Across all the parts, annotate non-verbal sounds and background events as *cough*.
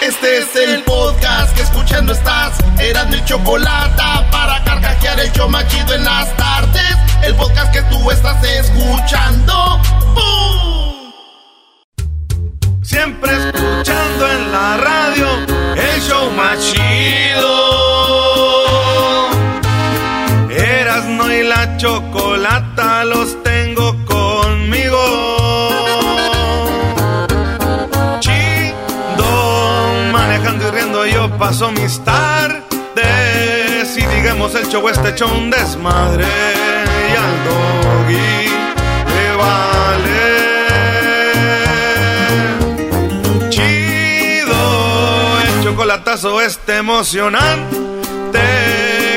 Este es el podcast que escuchando estás. Eran mi chocolate para carcajear el yo machido en las tardes. El podcast que tú estás escuchando. ¡Bum! Siempre escuchando en la radio el show machido. Erasno y la chocolata los paso mis tardes y digamos el show este hecho desmadre y al doggy le vale chido el chocolatazo este emocionante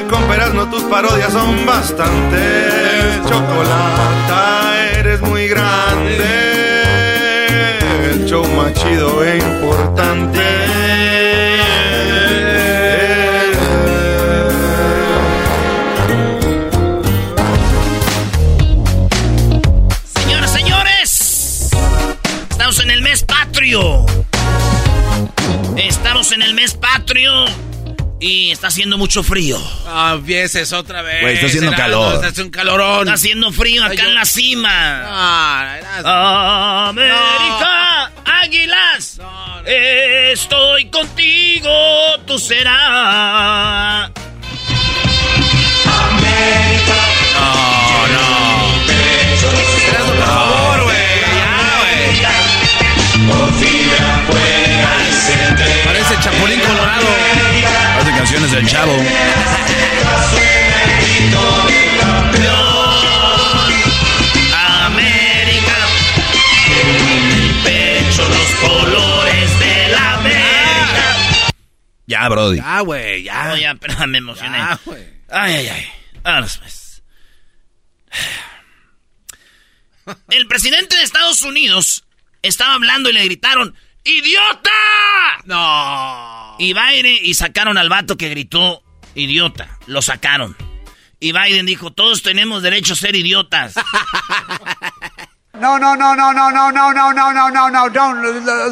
con no tus parodias son bastante chocolata eres muy grande el show más chido e importante. Patrio. Estamos en el mes patrio y está haciendo mucho frío. Ah, empieces otra vez. Güey, está haciendo Erasmo, calor. Está haciendo un calorón. Está haciendo frío acá Ay, yo- en la cima. Ah. América, águilas, estoy contigo, tú serás. No, del chavo. América, en mi pecho los colores de la América. Ya, Brody. Ya, güey, ya. No, ya, pero me emocioné. Ya, güey. Ay, ay, ay. Vámonos, pues. El presidente de Estados Unidos estaba hablando y le gritaron, ¡Idiota! No. Y Biden, y sacaron al vato que gritó, idiota. Lo sacaron. Y Biden dijo, todos tenemos derecho a ser idiotas. No, no, no, no, no, no, no, no, no, no, no, no, don't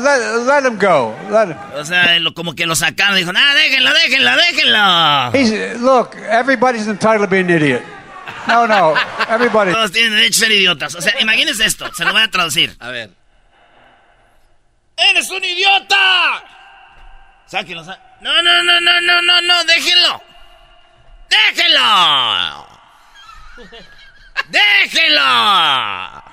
let, let him go. Let him. O sea, lo- como que lo sacaron. Dijo, ah, déjenlo, déjenlo, déjenlo. He's look. Everybody's entitled to be an idiot. No, no, everybody. Todos tienen derecho a ser idiotas. O sea, imagínense esto. Se lo voy a traducir. A ver. ¡Eres un idiota! Sáquenlo, sá- No, no, no, no, no, no, no, déjenlo. ¡Déjenlo! *laughs* ¡Déjenlo!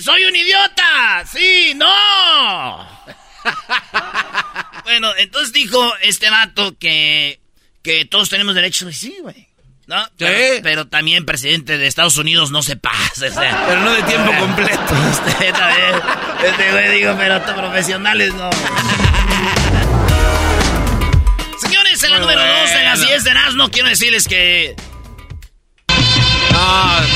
¡Soy un idiota! ¡Sí, no! *laughs* bueno, entonces dijo este vato que, que todos tenemos derecho. Y Sí, güey. ¿No? Pero, pero también presidente de Estados Unidos no se pasa. o sea. Pero no de tiempo *laughs* completo. Usted también. Este güey digo, pero profesionales no. *laughs* Señores, en la número 2 de las bueno. 10 de Erasmo, quiero decirles que. No, no.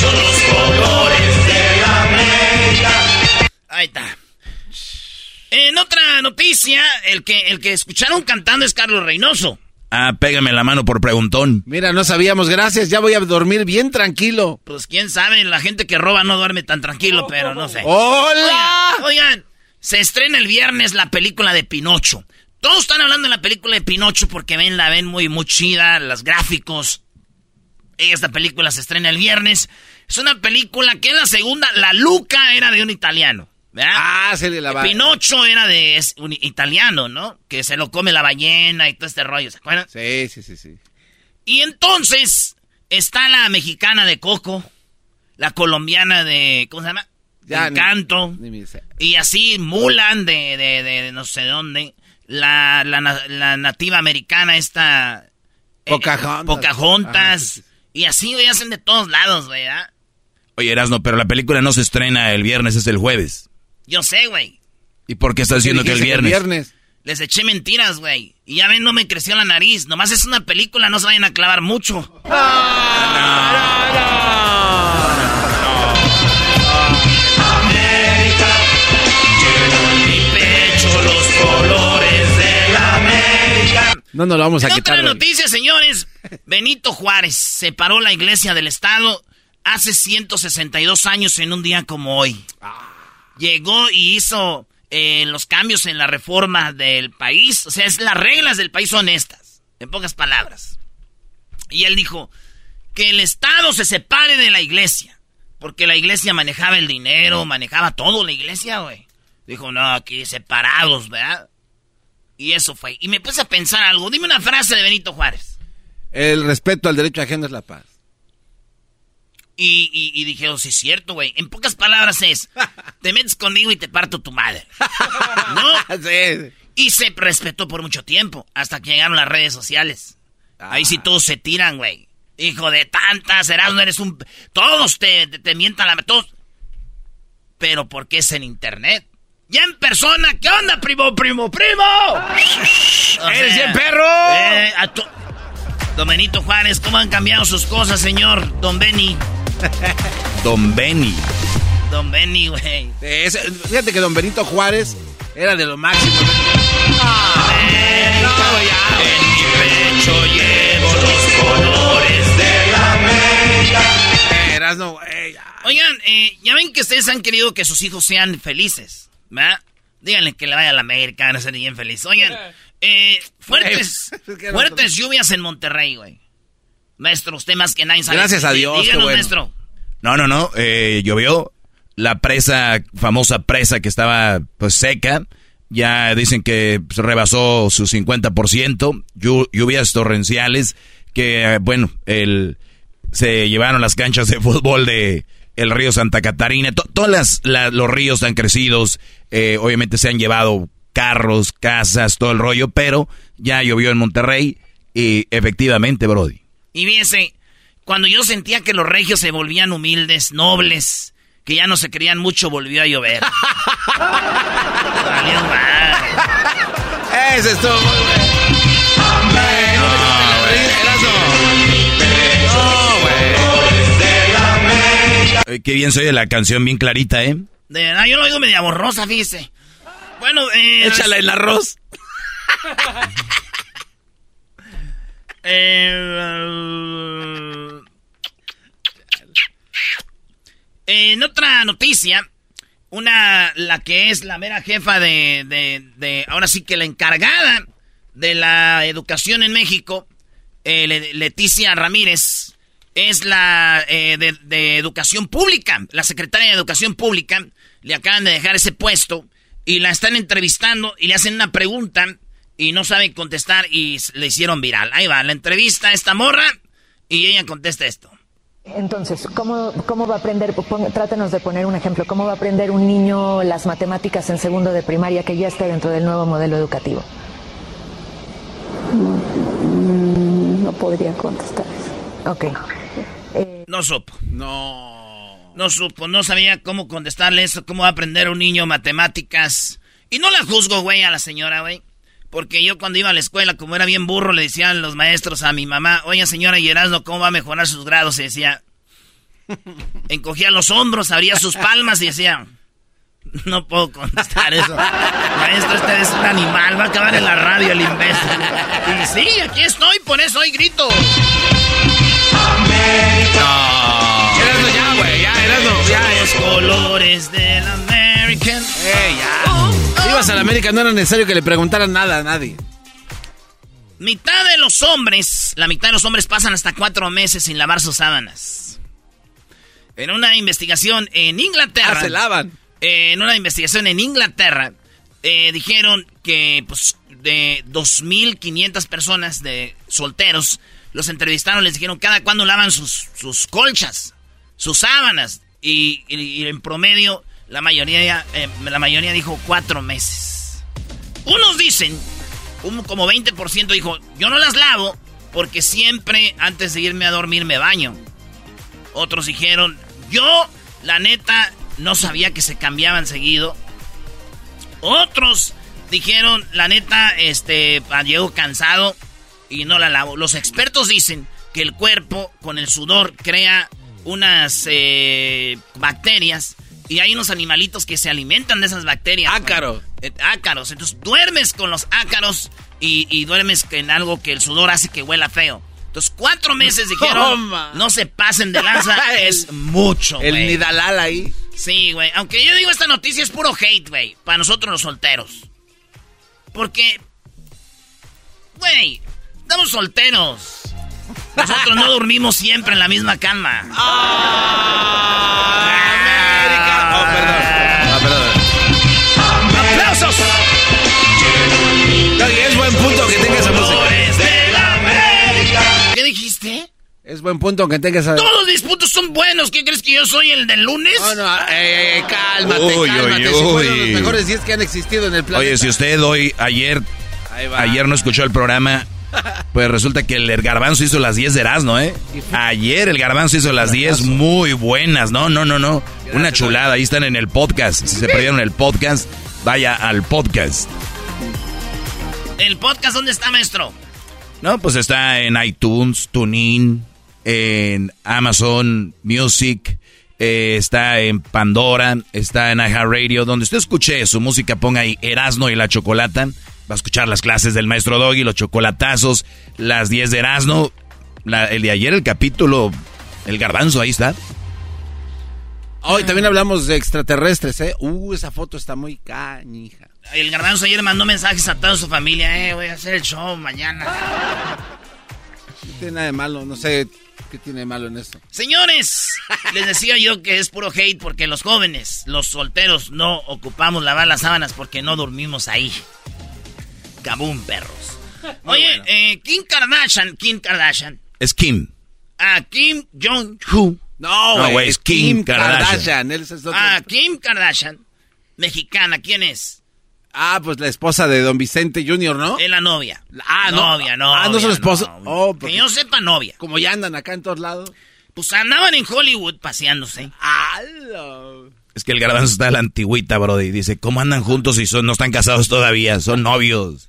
Son los colores de la América. Ahí está. En otra noticia, el que, el que escucharon cantando es Carlos Reynoso. Ah, pégame la mano por preguntón. Mira, no sabíamos, gracias. Ya voy a dormir bien tranquilo. Pues quién sabe, la gente que roba no duerme tan tranquilo, pero no sé. ¡Hola! Oigan, oigan, se estrena el viernes la película de Pinocho. Todos están hablando de la película de Pinocho porque ven, la ven muy, muy chida, los gráficos. Esta película se estrena el viernes. Es una película que es la segunda. La Luca era de un italiano. ¿Verdad? Ah, se le la Pinocho era de es un italiano, ¿no? Que se lo come la ballena y todo este rollo, ¿se acuerdan? Sí, sí, sí, sí. Y entonces está la mexicana de Coco, la colombiana de, ¿cómo se llama? Ya, de ni- Encanto. ni. Y así Mulan de, de, de no sé dónde. La, la, la nativa americana esta... eh, Pocahontas. Pocahontas. Ah, sí, sí. Y así, güey, hacen de todos lados, güey, ¿ah? Oye, Erasno, pero la película no se estrena el viernes, es el jueves. Yo sé, güey. ¿Y por qué estás diciendo que el Dijiste viernes? Les eché mentiras, güey. Y ya ven, no me creció la nariz. Nomás es una película, no se vayan a clavar mucho. Mi pecho, los colores de la América. No nos lo vamos a En quitar. otra noticia, señores, Benito Juárez separó la iglesia del Estado hace 162 años en un día como hoy. Llegó y hizo eh, los cambios en la reforma del país. O sea, es, las reglas del país son estas, en pocas palabras. Y él dijo que el Estado se separe de la iglesia. Porque la iglesia manejaba el dinero, manejaba todo la iglesia, güey. Dijo, no, aquí separados, ¿verdad? Y eso fue. Y me puse a pensar algo. Dime una frase de Benito Juárez. El respeto al derecho ajeno es la paz. Y, y, y dije, oh, sí es cierto, güey. En pocas palabras es, *laughs* te metes conmigo y te parto tu madre. *laughs* ¿No? Sí. Y se respetó por mucho tiempo, hasta que llegaron las redes sociales. Ahí sí todos se tiran, güey. Hijo de tantas, serás, no eres un... Todos te, te, te mientan la... Todos... Pero porque es en internet. Ya en persona, ¿qué onda, primo, primo, primo? *laughs* O ¡Eres sea, bien perro! eh, a tu- Don Benito Juárez, ¿cómo han cambiado sus cosas, señor? Don Benny. *laughs* Don Benny. Don Benny, güey. Fíjate que don Benito Juárez era de lo máximo. En mi pecho llevo los colores de la América. Eras no, güey. ya. Oigan, eh, ya ven que ustedes han querido que sus hijos sean felices, ¿verdad? Díganle que le vaya a la América, van a ser bien felices. Oigan, *laughs* eh, fuertes, *laughs* no- fuertes lluvias en Monterrey, güey. Maestro, usted más que nadie sabe. Gracias a Dios, qué Díganos, bueno. maestro. No, no, no. eh, llovió. La presa, famosa presa que estaba pues seca, ya dicen que pues, rebasó su 50%. Llu- lluvias torrenciales que, eh, bueno, el, se llevaron las canchas de fútbol de el río Santa Catarina. To- todas las, la- los ríos tan crecidos, eh, obviamente se han llevado carros, casas, todo el rollo, pero ya llovió en Monterrey y efectivamente, Brody. Y fíjense, cuando yo sentía que los regios se volvían humildes, nobles, que ya no se creían mucho, volvió a llover. *laughs* Valió madre. Ese estuvo muy bueno. Qué bien soy de la canción, bien clarita, ¿eh? De verdad, yo lo oigo media borrosa, fíjese. Bueno, eh... Échala en arroz. *laughs* Eh, en otra noticia, una, la que es la mera jefa de, de, de- ahora sí que la encargada de la educación en México, eh, Le- Leticia Ramírez, es la eh, de, de educación pública, la secretaria de educación pública, le acaban de dejar ese puesto y la están entrevistando y le hacen una pregunta y no sabe contestar y le hicieron viral. Ahí va, la entrevista a esta morra y ella contesta esto. Entonces, ¿cómo, cómo va a aprender? Pon- trátenos de poner un ejemplo. ¿Cómo va a aprender un niño las matemáticas en segundo de primaria que ya está dentro del nuevo modelo educativo? Mm, No podría contestar eso. Ok. No supo. No. No supo, no sabía cómo contestarle eso, cómo va a aprender un niño matemáticas. Y no la juzgo, güey, a la señora, güey. Porque yo cuando iba a la escuela, como era bien burro, le decían los maestros a mi mamá, oye señora Yerasno, ¿cómo va a mejorar sus grados? Y decía, *laughs* encogía los hombros, abría sus palmas y decía, no puedo contestar eso. Maestro, este es un animal, va a acabar en la radio el imbécil. Y sí, aquí estoy, por eso hoy grito. Erasno ya, güey, ya. Los colores del American. Ya. Ibas a la América, no era necesario que le preguntaran nada a nadie. Mitad de los hombres, la mitad de los hombres pasan hasta cuatro meses sin lavar sus sábanas. En una investigación en Inglaterra. Ah, se lavan. eh, en una investigación en Inglaterra, eh, dijeron que pues de 2.500 personas de solteros los entrevistaron, les dijeron cada cuándo lavan sus, sus colchas, sus sábanas. Y, y- y en promedio, la mayoría, eh, la mayoría dijo cuatro meses. Unos dicen, un, como 20% dijo, yo no las lavo porque siempre antes de irme a dormir me baño. Otros dijeron, yo, la neta, no sabía que se cambiaban seguido. Otros dijeron, la neta, este, ah, llego cansado y no la lavo. Los expertos dicen que el cuerpo con el sudor crea unas eh, bacterias y hay unos animalitos que se alimentan de esas bacterias. Ácaros. Eh, ácaros. Entonces duermes con los ácaros y, y duermes en algo que el sudor hace que huela feo. Entonces cuatro meses dijeron, Toma. no se pasen de lanza, *laughs* es mucho, El güey. Nidalal ahí. Sí, güey. Aunque yo digo esta noticia es puro hate, güey. Para nosotros los solteros. Porque, güey, estamos solteros. Nosotros no dormimos siempre en la misma cama. Oh, perdón. Ah, perdón. ¡Aplausos! No, y es buen punto que tenga esa música. ¿Qué dijiste? Es buen punto que tenga esa. Todos mis puntos son buenos. ¿Qué crees que yo soy el del lunes? No, no, eh, eh, cálmate, Uy, cálmate. uy, Si fueron los mejores 10 que han existido en el planeta. Oye, si usted hoy, ayer, ayer no escuchó el programa, *laughs* pues resulta que el garbanzo hizo las 10 de Erasmo, ¿eh? Ayer el garbanzo hizo las 10 muy buenas, no, no, no, no. Una chulada, ahí están en el podcast. Si se perdieron el podcast, vaya al podcast. ¿El podcast dónde está, maestro? No, pues está en iTunes, TuneIn, en Amazon Music, eh, está en Pandora, está en iHeartRadio. Donde usted escuche su música, ponga ahí Erasno y la Chocolata. Va a escuchar las clases del maestro Doggy, los chocolatazos, las 10 de Erasno. La- el de ayer, el capítulo, el garbanzo, ahí está. Hoy también hablamos de extraterrestres, ¿eh? Uh, esa foto está muy cañija. El garbanzo ayer mandó mensajes a toda su familia. Eh, voy a hacer el show mañana. No tiene nada de malo, no sé qué tiene de malo en esto. Señores, les decía yo que es puro hate porque los jóvenes, los solteros, no ocupamos lavar las sábanas porque no dormimos ahí. Cabum, perros. *laughs* Oye, eh, Kim Kardashian, Kim Kardashian. Es Kim. Ah, Kim Jong-un. No, No, güey, es Kim Kardashian. Él es otro- Ah, Kim Kardashian. Mexicana, ¿quién es? Ah, pues la esposa de Don Vicente Jr., ¿no? Es la novia. Ah, no. novia, no. Ah, no. Oh, porque- Que yo sepa, novia. Como ya andan acá en todos lados. Pues andaban en Hollywood paseándose. ¡Halo! Es que el garbanzo está a la antigüita, brody. Dice, ¿cómo andan juntos si son, no están casados todavía? Son novios.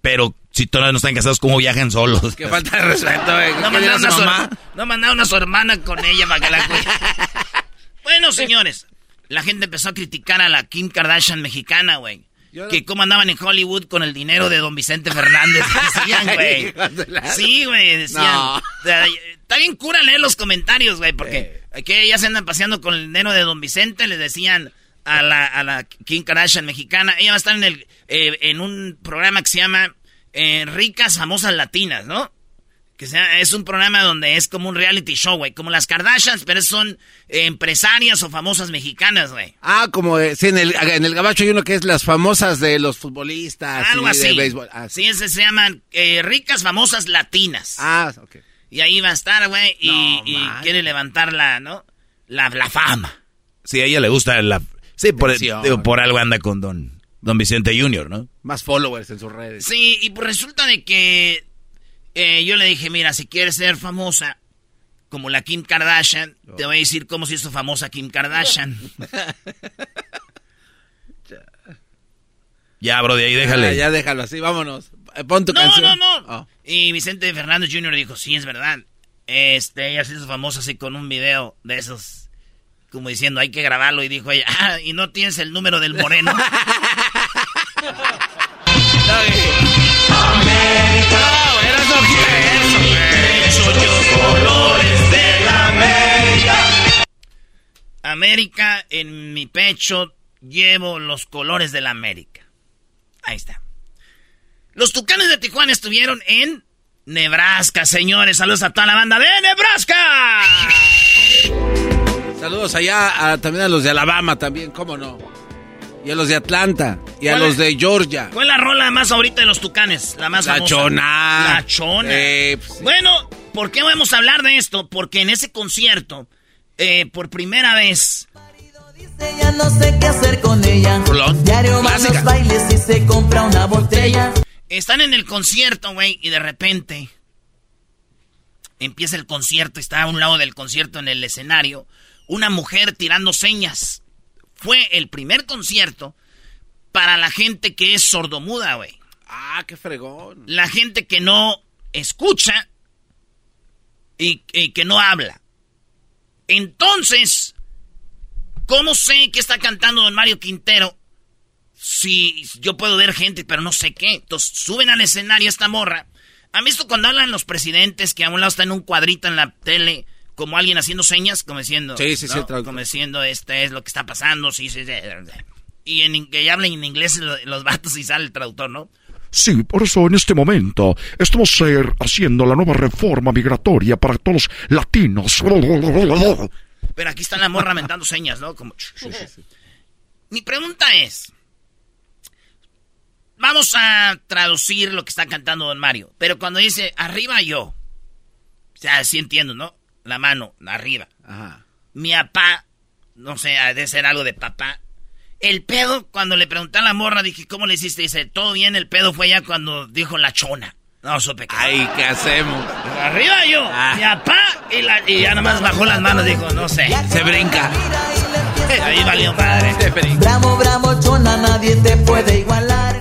Pero si todavía no están casados, ¿cómo viajan solos? Qué falta de respeto, eh. No ¿Qué dirá mandaron, a su, mamá? no mandaron a su hermana con ella para que la cuide. *laughs* bueno, señores, la gente empezó a criticar a la Kim Kardashian mexicana, güey. Yo no- Que cómo andaban en Hollywood con el dinero de don Vicente Fernández. *laughs* Decían, güey. Sí, güey, decían. No. Está bien cura leer los comentarios, güey, porque aquí ya se andan paseando con el dinero de don Vicente, le decían a la, a la Kim Kardashian mexicana. Ella va a estar en, el, eh, en un programa que se llama eh, Ricas Famosas Latinas, ¿no? Que sea, es un programa donde es como un reality show, güey. Como las Kardashians, pero son eh, empresarias o famosas mexicanas, güey. Ah, como eh, sí, en el, en el gabacho hay uno que es las famosas de los futbolistas. Algo y así. De béisbol. Ah, sí. sí, ese se llaman eh, Ricas Famosas Latinas. Ah, ok. Y ahí va a estar, güey, y, No, y man. quiere levantar la, ¿no? La, la fama. Sí, a ella le gusta la... Sí, por, digo, por algo anda con don, don Vicente Jr., ¿no? Más followers en sus redes. Sí, y pues resulta de que eh, yo le dije, mira, si quieres ser famosa como la Kim Kardashian, te voy a decir cómo se hizo famosa Kim Kardashian. Ya, bro, de ahí déjale. Ah, ya déjalo así, vámonos. Eh, Pon tu no, canción. no, no. Oh. Y Vicente Fernández Jr. dijo, sí, es verdad. Este, ella se hizo famosa así con un video de esos, como diciendo, hay que grabarlo. Y dijo ella, ah, y no tienes el número del moreno. *laughs* América, en mi pecho llevo los colores de la América. Ahí está. Los Tucanes de Tijuana estuvieron en Nebraska, señores. Saludos a toda la banda de Nebraska. Saludos allá a- también a los de Alabama también, cómo no. Y a los de Atlanta. Y a ¿Cuál los de Georgia. ¿Cuál es la rola más ahorita de los tucanes? La más La famosa. chona. La chona. Eh, pues, Bueno, ¿por qué vamos a hablar de esto? Porque en ese concierto, eh, por primera vez, Ya no sé qué hacer con ella. Rolón. Diario los bailes y se compra una botella. están en el concierto, güey, y de repente empieza el concierto, está a un lado del concierto en el escenario, una mujer tirando señas. Fue el primer concierto para la gente que es sordomuda, güey. ah, qué fregón. La gente que no escucha y, y que no habla. Entonces, ¿cómo sé que está cantando don Mario Quintero? Si yo puedo ver gente, pero no sé qué. Entonces, suben al escenario esta morra. ¿Han visto cuando hablan los presidentes que a un lado está en un cuadrito en la tele, como alguien haciendo señas, como diciendo... Sí, sí, sí, traductor. Como diciendo, este es lo que está pasando, sí, sí, sí. Y en, que hablen en inglés lo- los vatos y sale el traductor, ¿no? Sí, por eso en este momento estamos eh, haciendo la nueva reforma migratoria para todos los latinos. Pero aquí está la morra mentando señas, ¿no? Como... Mi pregunta es... Vamos a traducir lo que está cantando Don Mario. Pero cuando dice arriba yo. O sea, sí entiendo, ¿no? La mano, arriba. Ajá. Mi papá, no sé, ha de ser algo de papá. El pedo, cuando le pregunté a la morra, dije, ¿cómo le hiciste? Dice, todo bien, el pedo fue ya cuando dijo la chona. No supe qué. Ay, ¿qué hacemos? Arriba yo, Ah. mi papá, y, la- y ya nomás bajó las manos, dijo, no sé. Se brinca. *laughs* Ahí valió madre. Se brinca. Bravo, bravo, chona, nadie te puede igualar.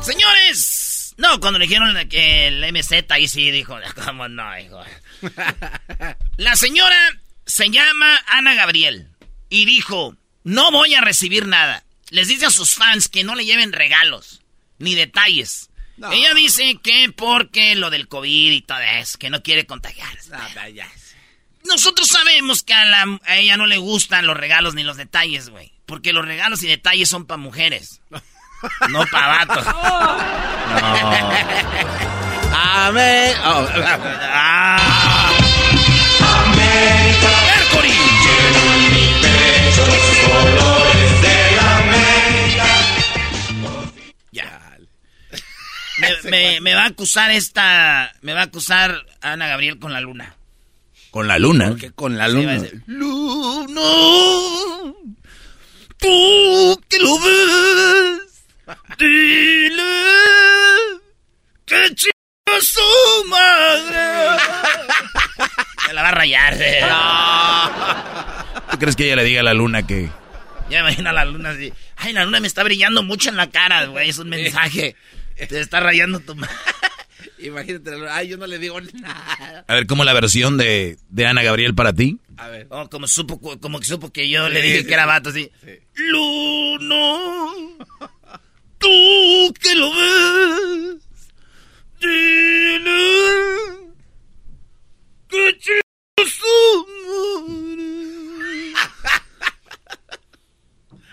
Señores, no, cuando le dijeron que el MZ ahí sí dijo, *laughs* ¿cómo no, hijo? *laughs* La señora se llama Ana Gabriel y dijo, no voy a recibir nada. Les dice a sus fans que no le lleven regalos ni detalles. No. Ella dice que porque lo del COVID y todo eso, que no quiere contagiarse. Nosotros sabemos que a, la- a ella no le gustan los regalos ni los detalles, güey. Porque los regalos y detalles son para mujeres. *laughs* No para vatos. Amén. Oh, Ah. Mercury. Ya. Me, *laughs* me- me va a acusar esta. Me va a acusar Ana Gabriel con la luna. Con la luna. que con la Sí, luna. decir, Luna. Tú que lo ves. Dile que chinga su madre. Se la va a rayar. eh. ¿Tú crees que ella le diga a la luna que... Ya imagina la luna así. Ay, la luna me está brillando mucho en la cara, güey. Es un mensaje. Te está rayando tu madre. *laughs* Imagínate, la luna. Ay, yo no le digo nada. A ver, ¿cómo la versión de, de Ana Gabriel para ti? A ver. Oh, como supo, como que supo que yo Sí, le dije sí, que era sí. vato así. Luna, tú que lo ves, dile que madre.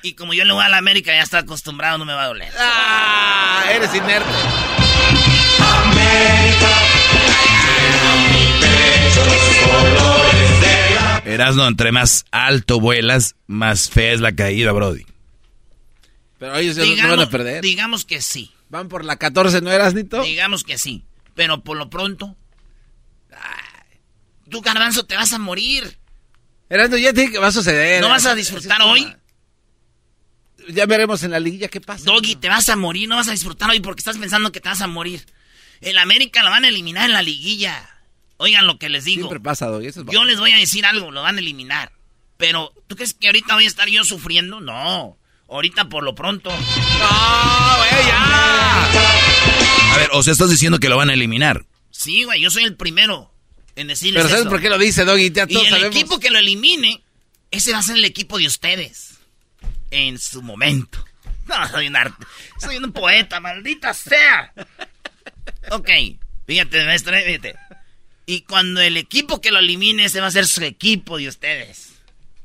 Y como yo le voy a la América, ya está acostumbrado, no me va a doler. Ah, eres inerte. Erasno, entre más alto vuelas, más fea es la caída, Brody. Pero ellos ya no van a perder. digamos que sí. Van por la 14, ¿no eras, Nito? Digamos que sí. Pero por lo pronto. ay, tú, Garbanzo, te vas a morir. Erasno, ya te va a suceder. ¿No vas a disfrutar hoy? Ya veremos en la liguilla qué pasa. Doggy, te vas a morir. No vas a disfrutar hoy porque estás pensando que te vas a morir. El América lo van a eliminar en la liguilla. Oigan lo que les digo. Siempre pasa, Doggy. Eso es Yo les voy a decir algo, lo van a eliminar. Pero, ¿tú crees que ahorita voy a estar yo sufriendo? No. Ahorita por lo pronto. ¡No, güey, ya! A ver, o sea, estás diciendo que lo van a eliminar. Sí, güey, yo soy el primero en decirles Pero ¿sabes eso. por qué lo dice, Doggy? Ya Y el sabemos. equipo que lo elimine, ese va a ser el equipo de ustedes. En su momento. *laughs* No, soy un arte. Soy un poeta, maldita sea. Ok, fíjate, maestro, eh, fíjate. Y cuando el equipo que lo elimine, ese va a ser su equipo de ustedes.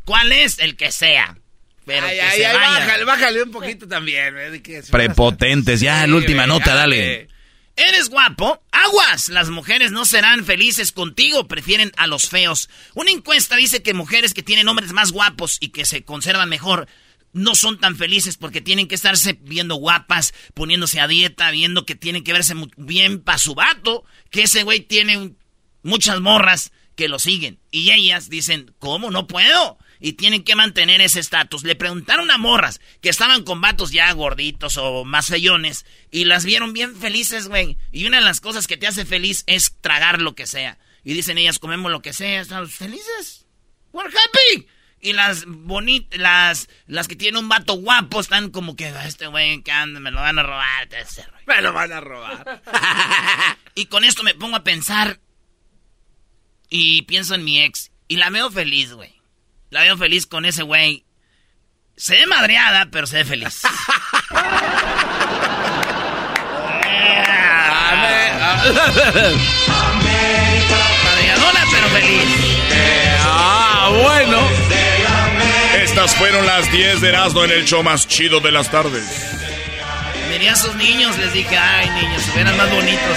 ¿Cuál es? El que sea. Pero Ay, que ay, se ay, vaya. bájale, bájale un poquito también. eh, que Prepotentes, ya, Sí, la última nota, dale. eres guapo, aguas. Las mujeres no serán felices contigo, prefieren a los feos. Una encuesta dice que mujeres que tienen hombres más guapos y que se conservan mejor no son tan felices porque tienen que estarse viendo guapas, poniéndose a dieta, viendo que tienen que verse bien para su vato, que ese güey tiene muchas morras que lo siguen. Y ellas dicen, ¿cómo? No puedo. Y tienen que mantener ese estatus. Le preguntaron a morras que estaban con vatos ya gorditos o más feyones y las vieron bien felices, güey. Y una de las cosas que te hace feliz es tragar lo que sea. Y dicen ellas, comemos lo que sea, estamos felices. We're happy. Y las bonitas, las, las que tienen un vato guapo están como que, ah, este güey me lo van a robar. Me lo van a robar. *laughs* y con esto me pongo a pensar y pienso en mi ex y la veo feliz, güey. La veo feliz con ese güey. Se ve madreada, pero se ve feliz. *laughs* Madreadona, pero feliz. ah, bueno. Estas fueron las 10 de Erasmo en el show más chido de las tardes. Miré a sus niños, les dije, ay niños, eran más bonitos.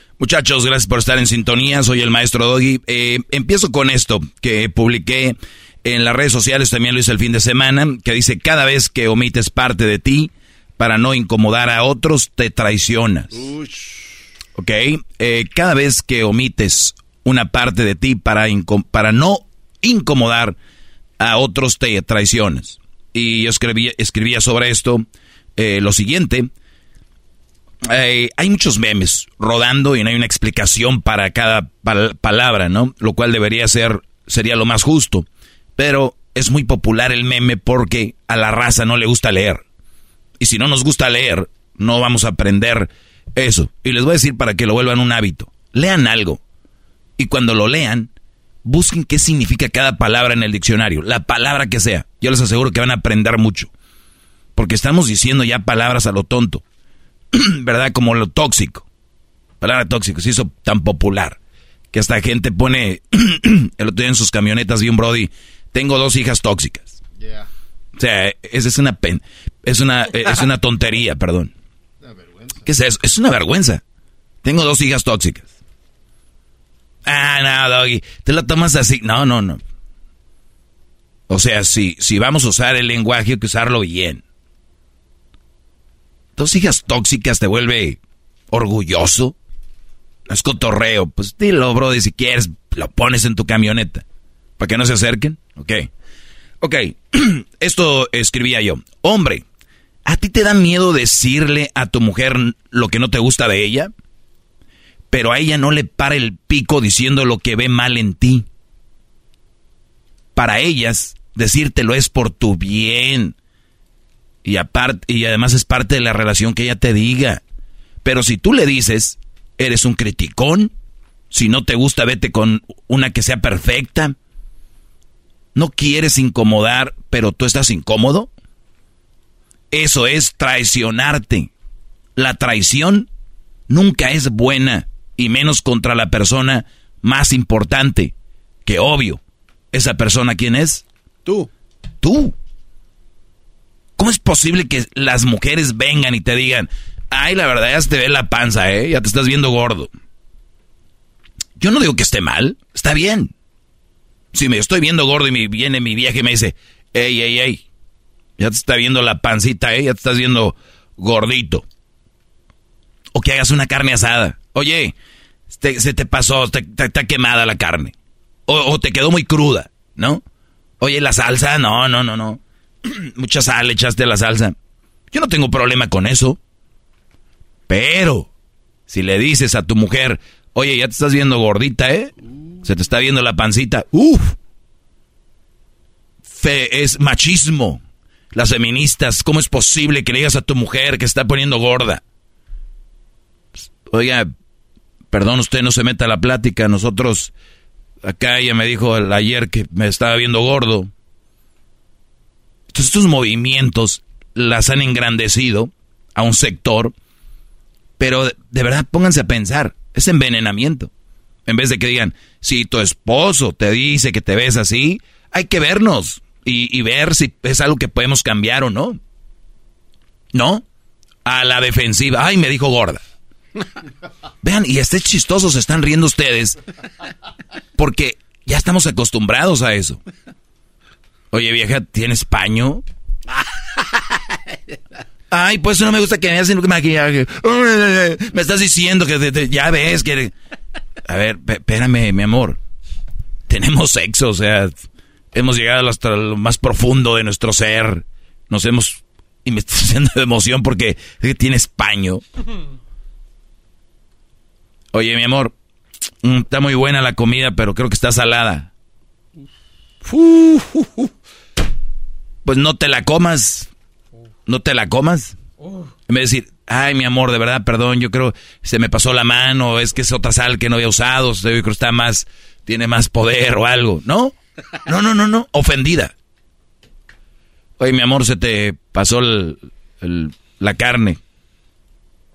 Muchachos, gracias por estar en sintonía. Soy el maestro Doggy. Eh, empiezo con esto que publiqué en las redes sociales, también lo hice el fin de semana, que dice, cada vez que omites parte de ti para no incomodar a otros, te traicionas. ¿Ok? Eh, cada vez que omites una parte de ti para, para no incomodar a otros, te traicionas. Y yo escribía, escribía sobre esto eh, lo siguiente. Eh, hay muchos memes rodando y no hay una explicación para cada palabra, ¿no? Lo cual debería ser, sería lo más justo. Pero es muy popular el meme porque a la raza no le gusta leer. Y si no nos gusta leer, no vamos a aprender eso. Y les voy a decir para que lo vuelvan un hábito. Lean algo. Y cuando lo lean, busquen qué significa cada palabra en el diccionario. La palabra que sea. Yo les aseguro que van a aprender mucho. Porque estamos diciendo ya palabras a lo tonto. *clears throat* ¿verdad? Como lo tóxico. Palabra tóxico, se hizo tan popular que hasta gente pone, *clears throat* el otro día en sus camionetas vi un Brody, tengo dos hijas tóxicas. O sea, esa es una pen, es una, es una tontería, perdón. ¿Qué es eso? Es una vergüenza. Tengo dos hijas tóxicas. Ah, no, Doggy, te lo tomas así. No, no, no. O sea, si, si vamos a usar el lenguaje, hay que usarlo bien. Dos hijas tóxicas te vuelve orgulloso. es cotorreo. Pues dilo, bro, si quieres, lo pones en tu camioneta. Para que no se acerquen. Ok. Ok. *clears throat* Esto escribía yo. Hombre, ¿a ti te da miedo decirle a tu mujer lo que no te gusta de ella? Pero a ella no le para el pico diciendo lo que ve mal en ti. Para ellas, decírtelo es por tu bien. Y, aparte, y además es parte de la relación que ella te diga. Pero si tú le dices, eres un criticón, si no te gusta, vete con una que sea perfecta. No quieres incomodar, pero tú estás incómodo. Eso es traicionarte. La traición nunca es buena, y menos contra la persona más importante, que obvio, esa persona quién es? Tú. Tú. ¿Cómo es posible que las mujeres vengan y te digan, ay, la verdad ya se te ve la panza, ¿eh? Ya te estás viendo gordo. Yo no digo que esté mal, está bien. Si me estoy viendo gordo y me viene mi vieja y me dice, ey, ey, ey, ya te está viendo la pancita, ¿eh? Ya te estás viendo gordito. O que hagas una carne asada. Oye, se te pasó, está quemada la carne. o te quedó muy cruda, ¿no? Oye, la salsa, no, no, no, no. *clears throat* Mucha sal echaste la salsa. Yo no tengo problema con eso. Pero, si le dices a tu mujer, oye, ya te estás viendo gordita, ¿eh? Se te está viendo la pancita. Uf. Fe, es machismo. Las feministas, ¿cómo es posible que le digas a tu mujer que está poniendo gorda? Oiga, perdón, usted no se meta a la plática. Nosotros, acá ella me dijo ayer que me estaba viendo gordo. Entonces estos movimientos las han engrandecido a un sector, pero de, verdad pónganse a pensar, es envenenamiento. En vez de que digan, si tu esposo te dice que te ves así, hay que vernos y, y ver si es algo que podemos cambiar o no. ¿No? A la defensiva, ay, me dijo gorda. *laughs* Vean, y este chistoso se están riendo ustedes porque ya estamos acostumbrados a eso. Oye, vieja, ¿tienes paño? Ay, pues no me gusta que me hacen maquillaje. Me estás diciendo que ya ves que... A ver, espérame, mi amor. Tenemos sexo, o sea, hemos llegado hasta lo más profundo de nuestro ser. Nos hemos... Y me estás haciendo de emoción porque tienes paño. Oye, mi amor, mm, está muy buena la comida, pero creo que está salada pues no te la comas. No te la comas. En vez de decir, ay, mi amor, de verdad, perdón, yo creo se me pasó la mano, es que es otra sal que no había usado, yo creo que está más, tiene más poder o algo. ¿No? No, no, no, no. Ofendida. Oye, mi amor, se te pasó la carne.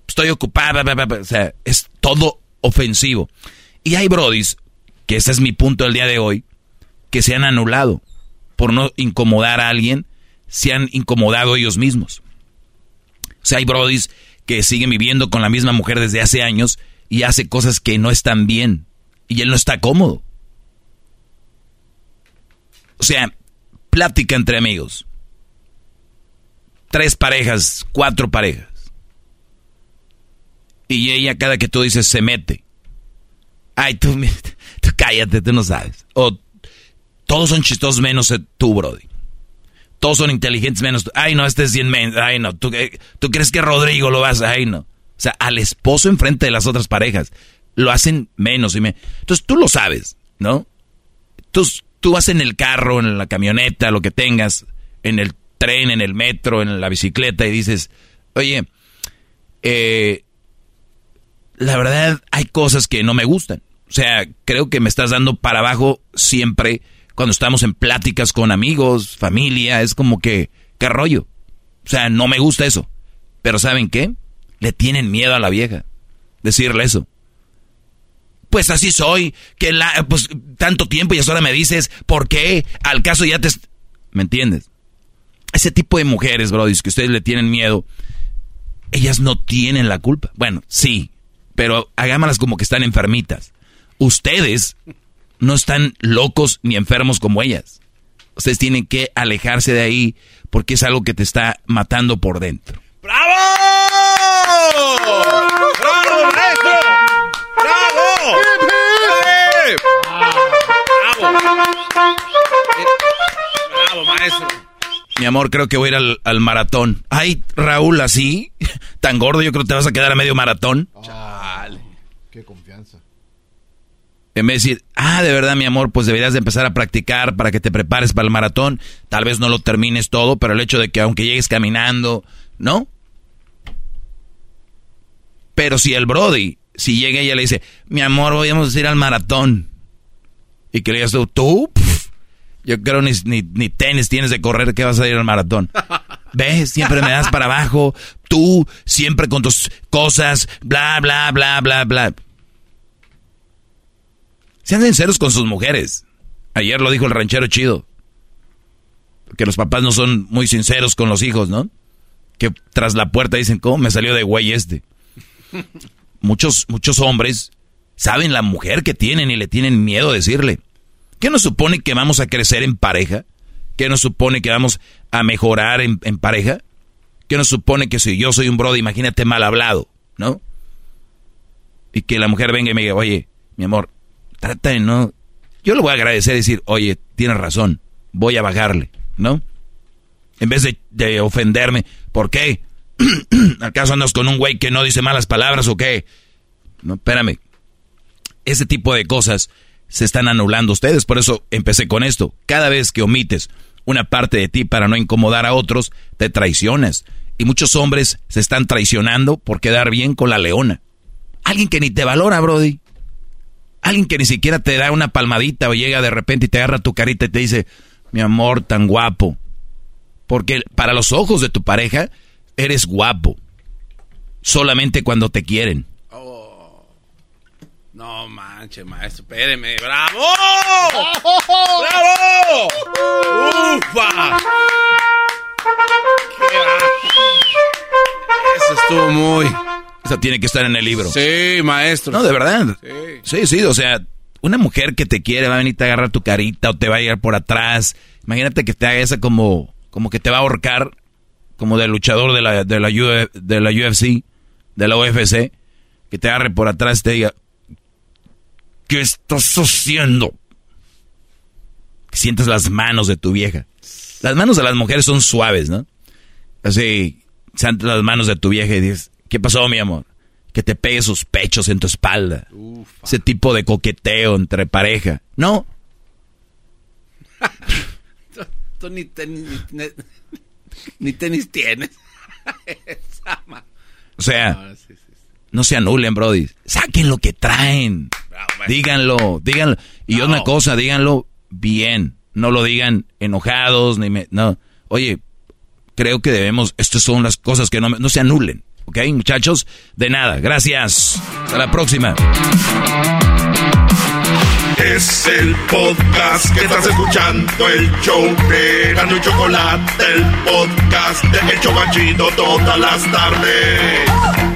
Estoy ocupada. O sea, es todo ofensivo. Y hay brodis, que ese es mi punto del día de hoy, que se han anulado por no incomodar a alguien, se han incomodado ellos mismos. O sea, hay brodis que siguen viviendo con la misma mujer desde hace años y hace cosas que no están bien. Y él no está cómodo. O sea, plática entre amigos. Tres parejas, cuatro parejas. Y ella, cada que tú dices, se mete. Ay, tú, *laughs* tú cállate, tú no sabes. O todos son chistosos menos tú, Brody. Todos son inteligentes menos tú. Ay, no, este es bien Ay, no. ¿Tú, ¿Tú crees que Rodrigo lo vas? Ay, no. O sea, al esposo enfrente de las otras parejas. Lo hacen menos. Y me... Entonces tú lo sabes, ¿no? Entonces tú vas en el carro, en la camioneta, lo que tengas, en el tren, en el metro, en la bicicleta y dices, oye, eh, la verdad hay cosas que no me gustan. O sea, creo que me estás dando para abajo siempre cuando estamos en pláticas con amigos, familia, es como que, ¿qué rollo? O sea, no me gusta eso. Pero ¿saben qué? Le tienen miedo a la vieja. Decirle eso. Pues así soy, que la, pues tanto tiempo y ahora me dices, ¿por qué? Al caso ya te... ¿Me entiendes? Ese tipo de mujeres, brody, que ustedes le tienen miedo, ellas no tienen la culpa. Bueno, sí, pero hagámoslas como que están enfermitas. Ustedes no están locos ni enfermos como ellas. Ustedes tienen que alejarse de ahí porque es algo que te está matando por dentro. ¡Bravo! ¡Bravo, maestro! ¡Bravo! ¡Bravo! ¡Bravo, maestro! Mi amor, creo que voy a ir al, al maratón. Ay, Raúl, así, *laughs* tan gordo, yo creo que te vas a quedar a medio maratón. Chale. Qué confianza. En vez de decir, ah, de verdad, mi amor, pues deberías de empezar a practicar para que te prepares para el maratón. Tal vez no lo termines todo, pero el hecho de que aunque llegues caminando, ¿no? Pero si el Brody, si llega ella le dice, mi amor, voy a ir al maratón. Y que le digas tú, tú, yo creo ni, ni, ni tenis tienes de correr que vas a ir al maratón. *laughs* ¿Ves? Siempre me das para abajo. Tú, siempre con tus cosas, bla, bla, bla, bla, bla. Sean sinceros con sus mujeres. Ayer lo dijo el ranchero chido. Que los papás no son muy sinceros con los hijos, ¿no? Que tras la puerta dicen, ¿cómo me salió de güey este? *laughs* Muchos, muchos hombres saben la mujer que tienen y le tienen miedo a decirle. ¿Qué nos supone que vamos a crecer en pareja? ¿Qué nos supone que vamos a mejorar en, en pareja? ¿Qué nos supone que si yo soy un brother, imagínate mal hablado, ¿no? Y que la mujer venga y me diga, oye, mi amor, trata de no... Yo le voy a agradecer y decir, oye, tienes razón, voy a bajarle, ¿no? En vez de, de ofenderme, ¿por qué? *clears throat* ¿Acaso andas con un güey que no dice malas palabras o qué? No, espérame. Ese tipo de cosas se están anulando ustedes, por eso empecé con esto. Cada vez que omites una parte de ti para no incomodar a otros, te traicionas. Y muchos hombres se están traicionando por quedar bien con la leona. Alguien que ni te valora, Brody. Alguien que ni siquiera te da una palmadita o llega de repente y te agarra tu carita y te dice, mi amor, tan guapo. Porque para los ojos de tu pareja, eres guapo. Solamente cuando te quieren. No manche, maestro, espéreme. ¡Bravo! ¡Bravo! ¡Ufa! ¡Qué Eso estuvo muy... Eso tiene que estar en el libro. Sí, maestro. No, de verdad. Sí. Sí, sí, o sea, una mujer que te quiere va a venir a agarrar tu carita o te va a llegar por atrás. Imagínate que te haga esa como, como que te va a ahorcar, como de luchador de la, de la, Uf- de la UFC, de la UFC, que te agarre por atrás y te diga, ¿qué estás haciendo? Sientes las manos de tu vieja. Las manos de las mujeres son suaves, ¿no? Así, las manos de tu vieja y dices, ¿qué pasó, mi amor? Que te pegue sus pechos en tu espalda. Ese tipo de coqueteo entre pareja. No, *laughs* Tú ni, ten- ni, ni- ni tenis tienes. *laughs* O sea, No, sí, sí. no se anulen, Brody. Saquen lo que traen. Díganlo, díganlo. Y una cosa, díganlo bien. No lo digan enojados, ni me, no. Oye, creo que debemos, estas son las cosas que no, no se anulen. ¿Ok, muchachos? De nada, gracias. Hasta la próxima. Es el podcast que estás escuchando, el show de Gano y Chocolate, el podcast de El Chocachito todas las tardes.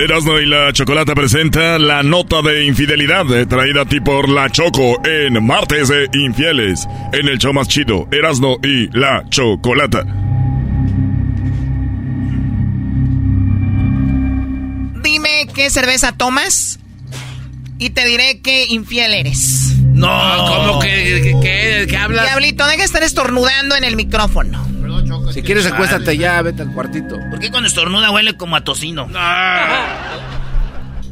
Erasmo y la Chocolata presenta la nota de infidelidad eh, traída a ti por la Choco en Martes de Infieles, en el show más chido, Erasmo y la Chocolata. Dime qué cerveza tomas y te diré qué infiel eres. No, ¿cómo que, que, que, hablas? Diablito, deja de estar estornudando en el micrófono. Si quieres, acuéstate ya, vete al cuartito. ¿Por qué cuando estornuda huele como a tocino?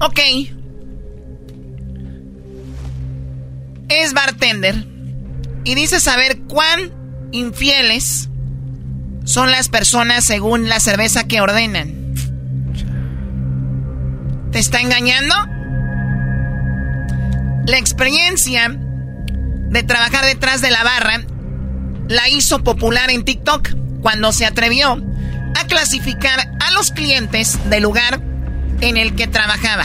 Ok. Es bartender y dice saber cuán infieles son las personas según la cerveza que ordenan. ¿Te está engañando? La experiencia de trabajar detrás de la barra la hizo popular en TikTok cuando se atrevió a clasificar a los clientes del lugar en el que trabajaba.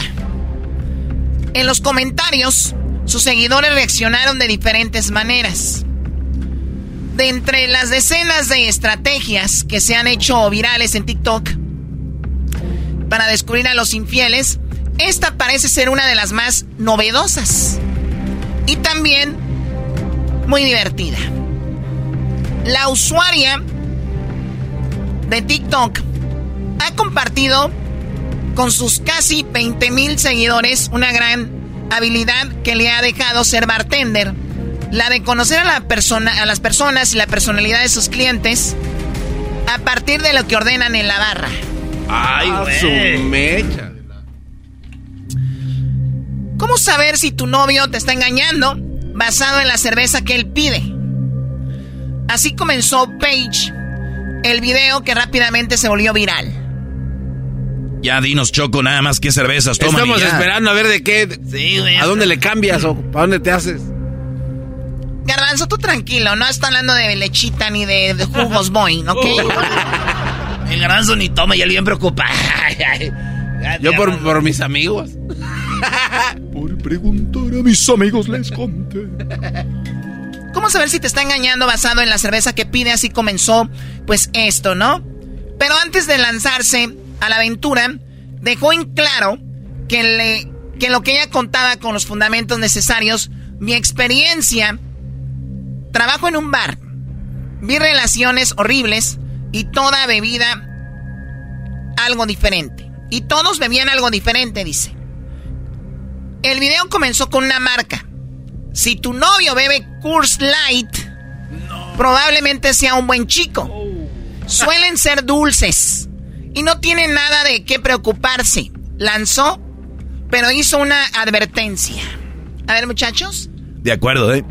En los comentarios, sus seguidores reaccionaron de diferentes maneras. De entre las decenas de estrategias que se han hecho virales en TikTok para descubrir a los infieles, esta parece ser una de las más novedosas y también muy divertida. La usuaria de TikTok ha compartido con sus casi 20 mil seguidores una gran habilidad que le ha dejado ser bartender. La de conocer a, la persona, a las personas y la personalidad de sus clientes a partir de lo que ordenan en la barra. Ay, ah, su mecha. ¿Cómo saber si tu novio te está engañando basado en la cerveza que él pide? Así comenzó Page, el video que rápidamente se volvió viral. Ya dinos, Choco, nada más qué cervezas toman. Estamos esperando a ver de qué. Sí, güey. ¿A dónde le cambias o para dónde te haces? Garbanzo, tú tranquilo, no está hablando de lechita ni de, jugos boing, ¿ok? *laughs* El garbanzo ni toma y él bien preocupa. Yo por, por mis amigos. *laughs* preguntar a mis amigos les conté. ¿Cómo saber si te está engañando basado en la cerveza que pide? Así comenzó, pues esto, ¿no? Pero antes de lanzarse a la aventura, dejó en claro que, le, que lo que ella contaba con los fundamentos necesarios, mi experiencia, trabajo en un bar, vi relaciones horribles y toda bebida algo diferente. Y todos bebían algo diferente, dice. El video comenzó con una marca. Si tu novio bebe Coors Light, probablemente sea un buen chico. Suelen ser dulces y no tiene nada de qué preocuparse. Lanzó, pero hizo una advertencia. A ver, muchachos. De acuerdo, ¿eh?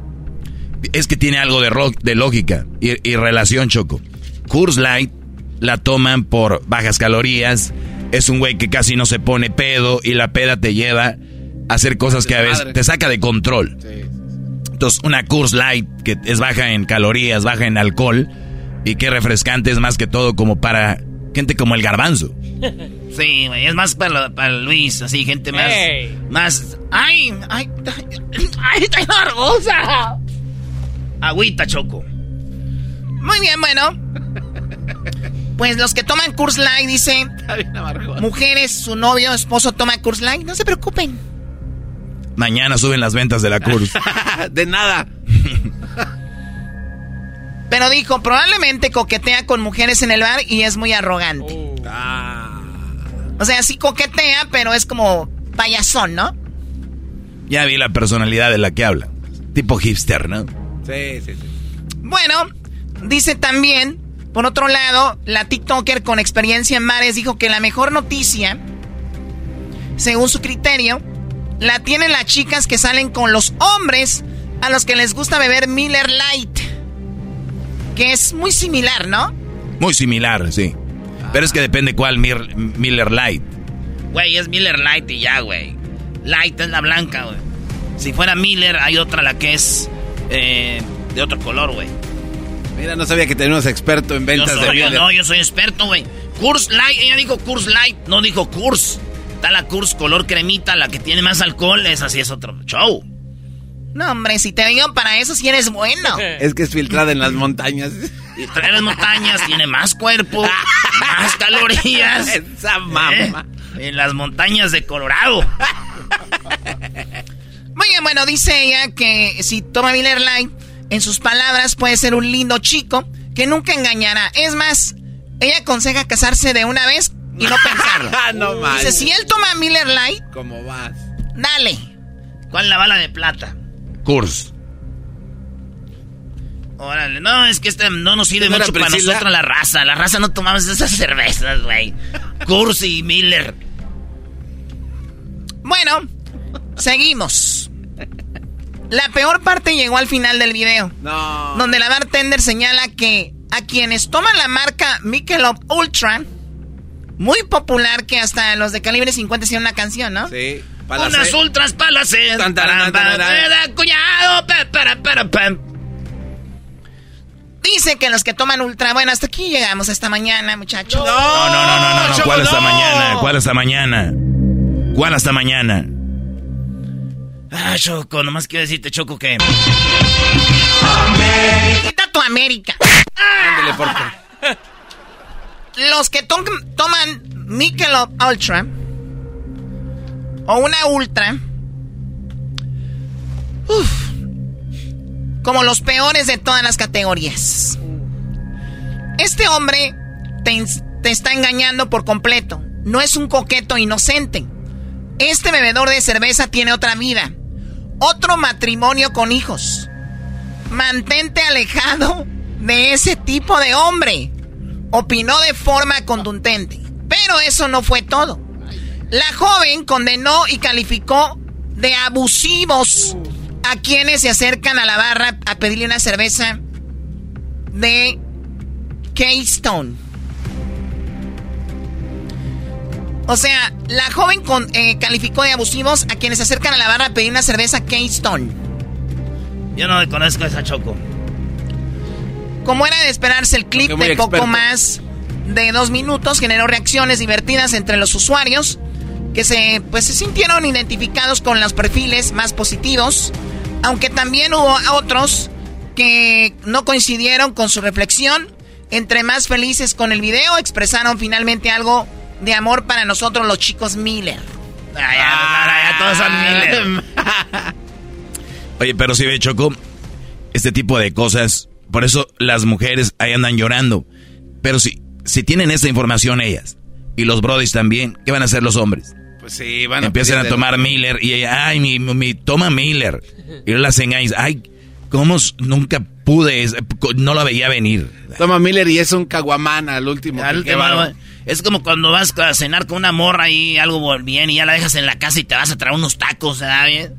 Es que tiene algo de, de lógica y, y, relación, Choco. Coors Light la toman por bajas calorías. Es un güey que casi no se pone pedo y la peda te lleva hacer cosas que a veces te saca de control. Entonces, una Coors Light que es baja en calorías, baja en alcohol y que refrescante es más que todo como para Gente como el garbanzo. *laughs* Sí, güey, es más para, para Luis, así, gente más. Más. ¡Ay! ¡Ay! ¡Ay! ¡Ay! ¡Largosa! Agüita, Choco. Muy bien, bueno. Pues los que toman Curse Light, dice. Mujeres, su novio, esposo toma Curse Light, no se preocupen. Mañana suben las ventas de la Curse. *laughs* de nada. Pero dijo, probablemente coquetea con mujeres en el bar y es muy arrogante. Oh. Ah. O sea, sí coquetea, pero es como payasón, ¿no? Ya vi la personalidad de la que habla. Tipo hipster, ¿no? Sí, sí, sí. Bueno, dice también, por otro lado, la TikToker con experiencia en mares dijo que la mejor noticia, según su criterio, la tienen las chicas que salen con los hombres a los que les gusta beber Miller Light que es muy similar, ¿no? Muy similar, sí. Pero es que depende cuál Miller Light. Güey, es Miller Light y ya, güey. Light es la blanca, güey. Si fuera Miller, hay otra la que es eh, de otro color, güey. Mira, no sabía que teníamos experto en ventas de Miller. No, yo soy experto, güey. Kurs Light, ella dijo Kurs Light, no dijo Kurs. Está la Kurs color cremita, la que tiene más alcohol, esa sí es otro show. No, hombre, si te digo para eso, si eres bueno. *laughs* Es que es filtrada en las montañas. Y trae las montañas, tiene más cuerpo, *laughs* más calorías. Esa mamá. ¿Eh? En las montañas de Colorado. *laughs* Muy bien, bueno, dice ella que si toma Miller Light, en sus palabras, puede ser un lindo chico que nunca engañará. Es más, ella aconseja casarse de una vez y no pensarlo. *laughs* no Dice, si él toma Miller Light... ¿Cómo vas? Dale. ¿Cuál es la bala de plata? Kurs. Órale, no, es que este no nos sirve ¿No era mucho para nosotros la raza. La raza no tomamos esas *laughs* cervezas, güey. Kurs y Miller. Bueno, seguimos. La peor parte llegó al final del video. No. Donde la bartender señala que a quienes toman la marca Michelob Ultra, muy popular que hasta los de calibre 50 hicieron una canción, ¿no? Sí. Unas ultras para la sed. Tan, tan, tan, tan, tan. Para, cuñado. pa, para, para, pa. Dice que los que toman ultra, bueno, hasta aquí llegamos esta mañana, muchachos. No, no, no, no, no, no. ¿Cuál hasta mañana? ¿Cuál hasta mañana? ¿Cuál hasta mañana? Ah, Choco, nomás quiero decirte, Choco, que... Quita tu América. Ándale, por favor. *laughs* Los que to- toman Michelob Ultra o una Ultra, como los peores de todas las categorías. Este hombre te, te está engañando por completo. No es un coqueto inocente. Este bebedor de cerveza tiene otra vida. Otro matrimonio con hijos. Mantente alejado de ese tipo de hombre. Opinó de forma contundente. Pero eso no fue todo. La joven condenó y calificó de abusivos a quienes se acercan a la barra a pedirle una cerveza de Keystone. O sea, la joven eh, calificó de abusivos a quienes se acercan a la barra a pedir una cerveza Keystone. Yo no conozco a esa Choco. Como era de esperarse, el clip de poco más de dos minutos generó reacciones divertidas entre los usuarios que se, pues, se sintieron identificados con los perfiles más positivos, aunque también hubo otros que no coincidieron con su reflexión. Entre más felices con el video, expresaron finalmente algo de amor para nosotros los chicos Miller. Ay, ya, todos son Miller. *laughs* Oye, pero si ve, Choco, este tipo de cosas, por eso las mujeres ahí andan llorando. Pero si, si tienen esta información ellas, y los brodis también, ¿qué van a hacer los hombres? Pues sí, van a Empiezan a tomar Miller y ella, ay, mi, mi, toma Miller. Y las engañas, ay, ¿cómo nunca pude? No lo veía venir. Toma Miller y es un caguamán al último. Al que- último, es como cuando vas a cenar con una morra y algo bien y ya la dejas en la casa y te vas a traer unos tacos, ¿verdad?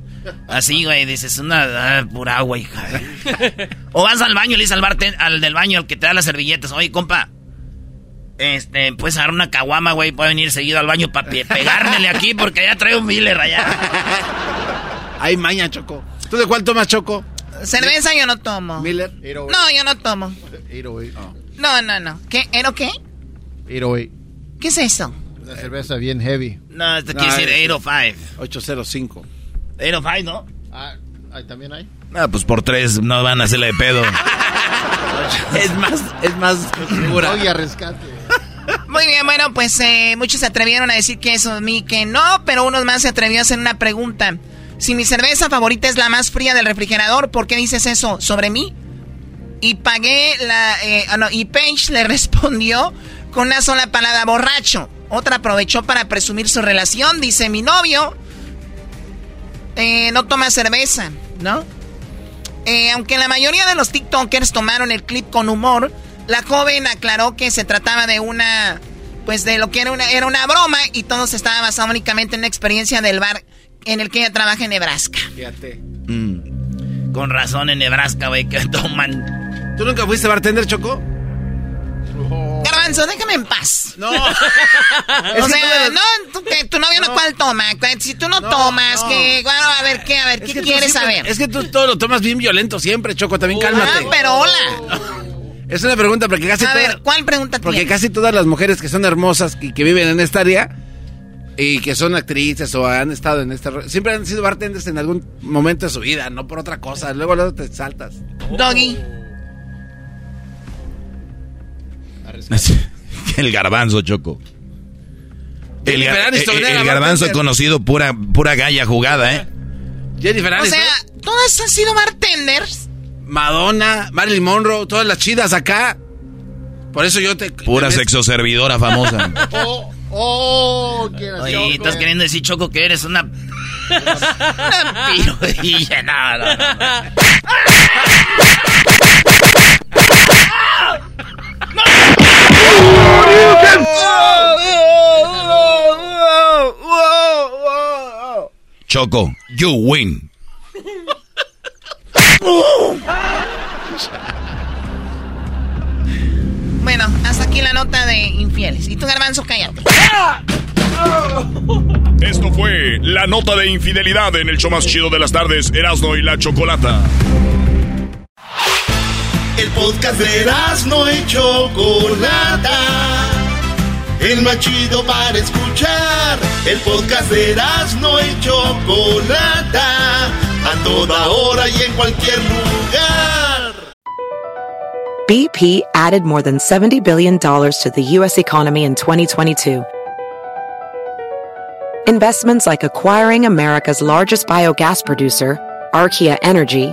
Así, güey, dices, una ah, pura agua, hija. o vas al baño y le dices al, barten- al del baño, al que te da las servilletas, oye, compa, este, puedes agarrar una caguama, güey, puede venir seguido al baño para pegármele aquí porque ya traigo un Miller allá. Ay, maña, Choco. ¿Tú de cuál tomas, Choco? Cerveza yo no tomo. Miller. No, yo no tomo. 808. No, no, no. ¿Qué? ¿Ero qué? 808. ¿Qué es eso? Una cerveza bien heavy. No, esto No, quiere decir es- 805. 805. 805, ¿no? Ah, ahí también hay. Ah, pues por tres no van a hacerle de pedo. *laughs* es más, es más segura. Oye, a rescate. Muy bien, bueno, pues eh, muchos se atrevieron a decir que eso, mí que no, pero unos más se atrevió a hacer una pregunta. Si mi cerveza favorita es la más fría del refrigerador, ¿por qué dices eso sobre mí? Y pagué la... eh, ah, no, y Paige le *laughs* respondió con una sola palabra, borracho. Otra aprovechó para presumir su relación, dice mi novio. Eh, no toma cerveza, ¿no? Eh, aunque la mayoría de los TikTokers tomaron el clip con humor, la joven aclaró que se trataba de una, pues de lo que era una, era una broma y todo se estaba basado únicamente en una experiencia del bar en el que ella trabaja en Nebraska. Fíjate. Mm. Con razón en Nebraska, güey, que *laughs* toman. ¿Tú nunca fuiste bartender, Choco? Garbanzo, déjame en paz. No. *laughs* o sea, no, tú, que tu novio no, cuál toma. Si tú no, tomas, no. que, bueno, a ver, ¿qué? A ver, ¿qué quieres siempre- saber? Es que tú todo lo tomas bien violento siempre, Choco. También Ah, cálmate. pero hola. *laughs* Es una pregunta porque casi A toda- ver, ¿cuál pregunta Porque tienes? casi todas las mujeres que son hermosas y que viven en esta área y que son actrices o han estado en esta... Siempre han sido bartenders en algún momento de su vida, no por otra cosa. Luego, luego te saltas. Doggy. *laughs* El garbanzo, Choco. El, gar- el- el garbanzo conocido pura, pura galla jugada, ¿eh? Jennifer O sea, todas han sido bartenders. Madonna, Marilyn Monroe, todas las chidas acá. Por eso yo te... Pura te- sexoservidora famosa. *laughs* Oh, oh, qué Oye, estás queriendo decir, Choco, que eres una *laughs* Una pirudilla, no, no, no. Choco, you win. Bueno, hasta aquí la nota de infieles. Y tú, Garbanzo, cállate. Esto fue la nota de infidelidad en el show más chido de las tardes, Erasno y la Chocolata. El podcast de Erasno y Chocolata. El más chido para escuchar. El podcast de Erasno y Chocolata. A toda hora y en cualquier lugar. BP added more than $70 billion to the U.S. economy in 2022. Investments like acquiring America's largest biogas producer, Archaea Energy,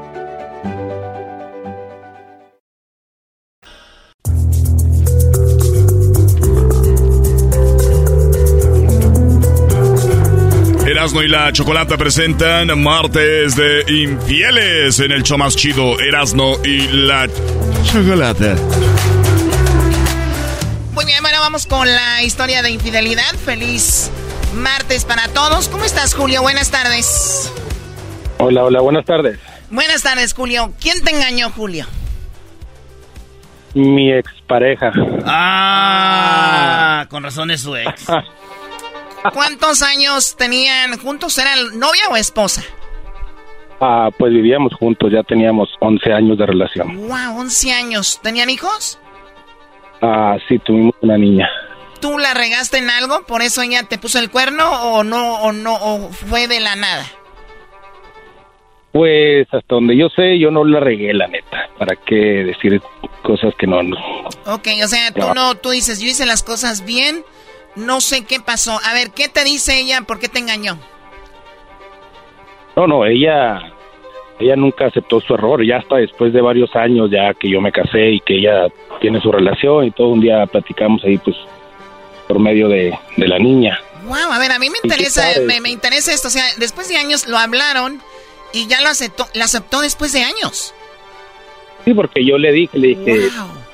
Erasno y la Chocolata presentan Martes de Infieles en el show más chido, Erasno y la Chocolata. Muy bien, bueno, vamos con la historia de infidelidad. Feliz martes para todos. ¿Cómo estás, Julio? Buenas tardes. Hola, hola, buenas tardes. Buenas tardes, Julio. ¿Quién te engañó, Julio? Mi expareja. Ah, con razón es su ex. *laughs* ¿Cuántos años tenían juntos? ¿Eran novia o esposa? Ah, pues vivíamos juntos, ya teníamos 11 años de relación. Wow, 11 años. ¿Tenían hijos? Ah, sí, tuvimos una niña. ¿Tú la regaste en algo? ¿Por eso ella te puso el cuerno o no, o no, o fue de la nada? Pues hasta donde yo sé, yo no la regué, la neta. ¿Para qué decir cosas que no? no. Ok, o sea, tú no, tú dices, yo hice las cosas bien, no sé qué pasó. A ver, ¿qué te dice ella? ¿Por qué te engañó? No, no, ella, ella nunca aceptó su error. Ya hasta después de varios años, ya que yo me casé y que ella tiene su relación y todo un día platicamos ahí, pues, por medio de, de la niña. Wow, a ver, a mí me ¿Y qué interesa, me, me interesa esto. O sea, después de años lo hablaron y ya lo aceptó, lo aceptó después de años. Sí, porque yo le dije, le dije,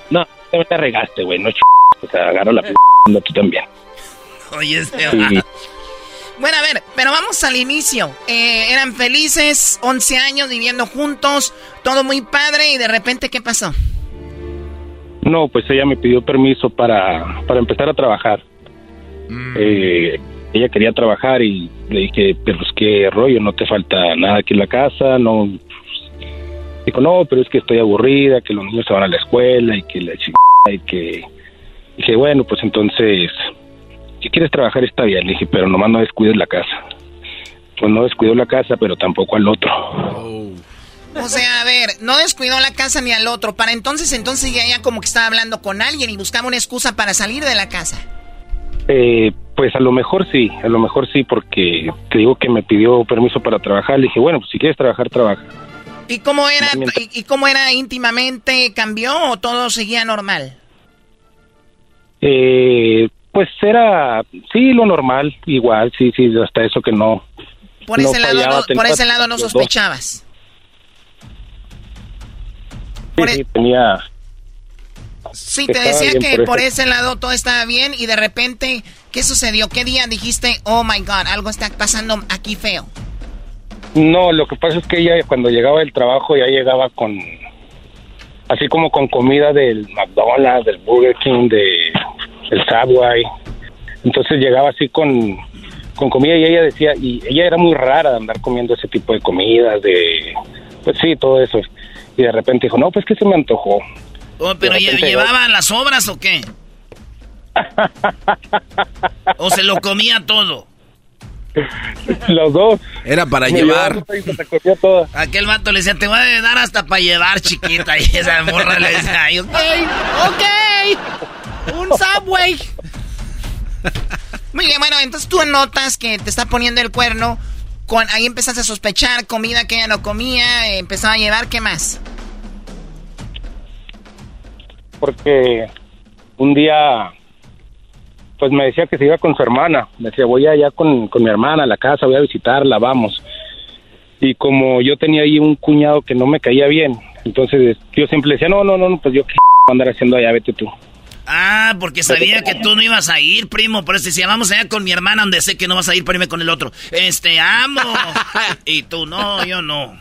no, te te regaste, güey, no ch... O sea, agarra la *laughs* p... tú también. Oye, este. Sí. Bueno, a ver, pero vamos al inicio. Eh, eran felices, 11 años viviendo juntos, todo muy padre y de repente, ¿qué pasó? No, pues ella me pidió permiso para, para empezar a trabajar. Eh, ella quería trabajar y le dije, pero es que rollo, no te falta nada aquí en la casa, no. Dijo, no, pero es que estoy aburrida, que los niños se van a la escuela y que la chica y que... Dije, bueno, pues entonces, si quieres trabajar está bien, le dije, pero nomás no descuides la casa. Pues no descuido la casa, pero tampoco al otro. O sea, a ver, no descuidó la casa ni al otro. Para entonces, entonces ya, ya como que estaba hablando con alguien y buscaba una excusa para salir de la casa. Eh, pues a lo mejor sí, a lo mejor sí, porque te digo que me pidió permiso para trabajar. Le dije, bueno, pues si quieres trabajar, trabaja. ¿Y cómo era, y, y cómo era íntimamente? ¿Cambió o todo seguía normal? Eh, pues era, sí, lo normal, igual, sí, sí, hasta eso que no. Por no ese lado, fallaba, no, por ese lado no sospechabas. Sí, sí, tenía. Sí, te decía que por por ese lado todo estaba bien y de repente, ¿qué sucedió? ¿Qué día dijiste, oh my god, algo está pasando aquí feo? No, lo que pasa es que ella cuando llegaba del trabajo ya llegaba con, así como con comida del McDonald's, del Burger King, de el Subway. Entonces llegaba así con, con comida y ella decía, y ella era muy rara de andar comiendo ese tipo de comidas, de, pues sí, todo eso. Y de repente dijo, no, pues que se me antojó. Oh, pero De lle- repente- ¿llevaban las obras o qué? *laughs* ¿O se lo comía todo? Los dos. Era para Me llevar. llevaba y se recogía toda. Aquel vato le decía, te voy a dar hasta para llevar, chiquita. *laughs* Y esa morra le decía, ok. ok, un Subway. Muy bueno, entonces tú notas que te está poniendo el cuerno con, ahí empezaste a sospechar comida que ella no comía, eh, empezaba a llevar, ¿qué más? Porque un día, pues me decía que se iba con su hermana. Me decía, voy allá con, con mi hermana a la casa, voy a visitarla, vamos. Y como yo tenía ahí un cuñado que no me caía bien, entonces yo siempre decía, no, no, no, pues yo qué andar haciendo allá, vete tú. Ah, porque sabía que tú no ibas a ir, primo. Por eso decía, vamos allá con mi hermana, donde sé que no vas a ir, pero irme con el otro. Este, amo. *laughs* y tú, no, yo no.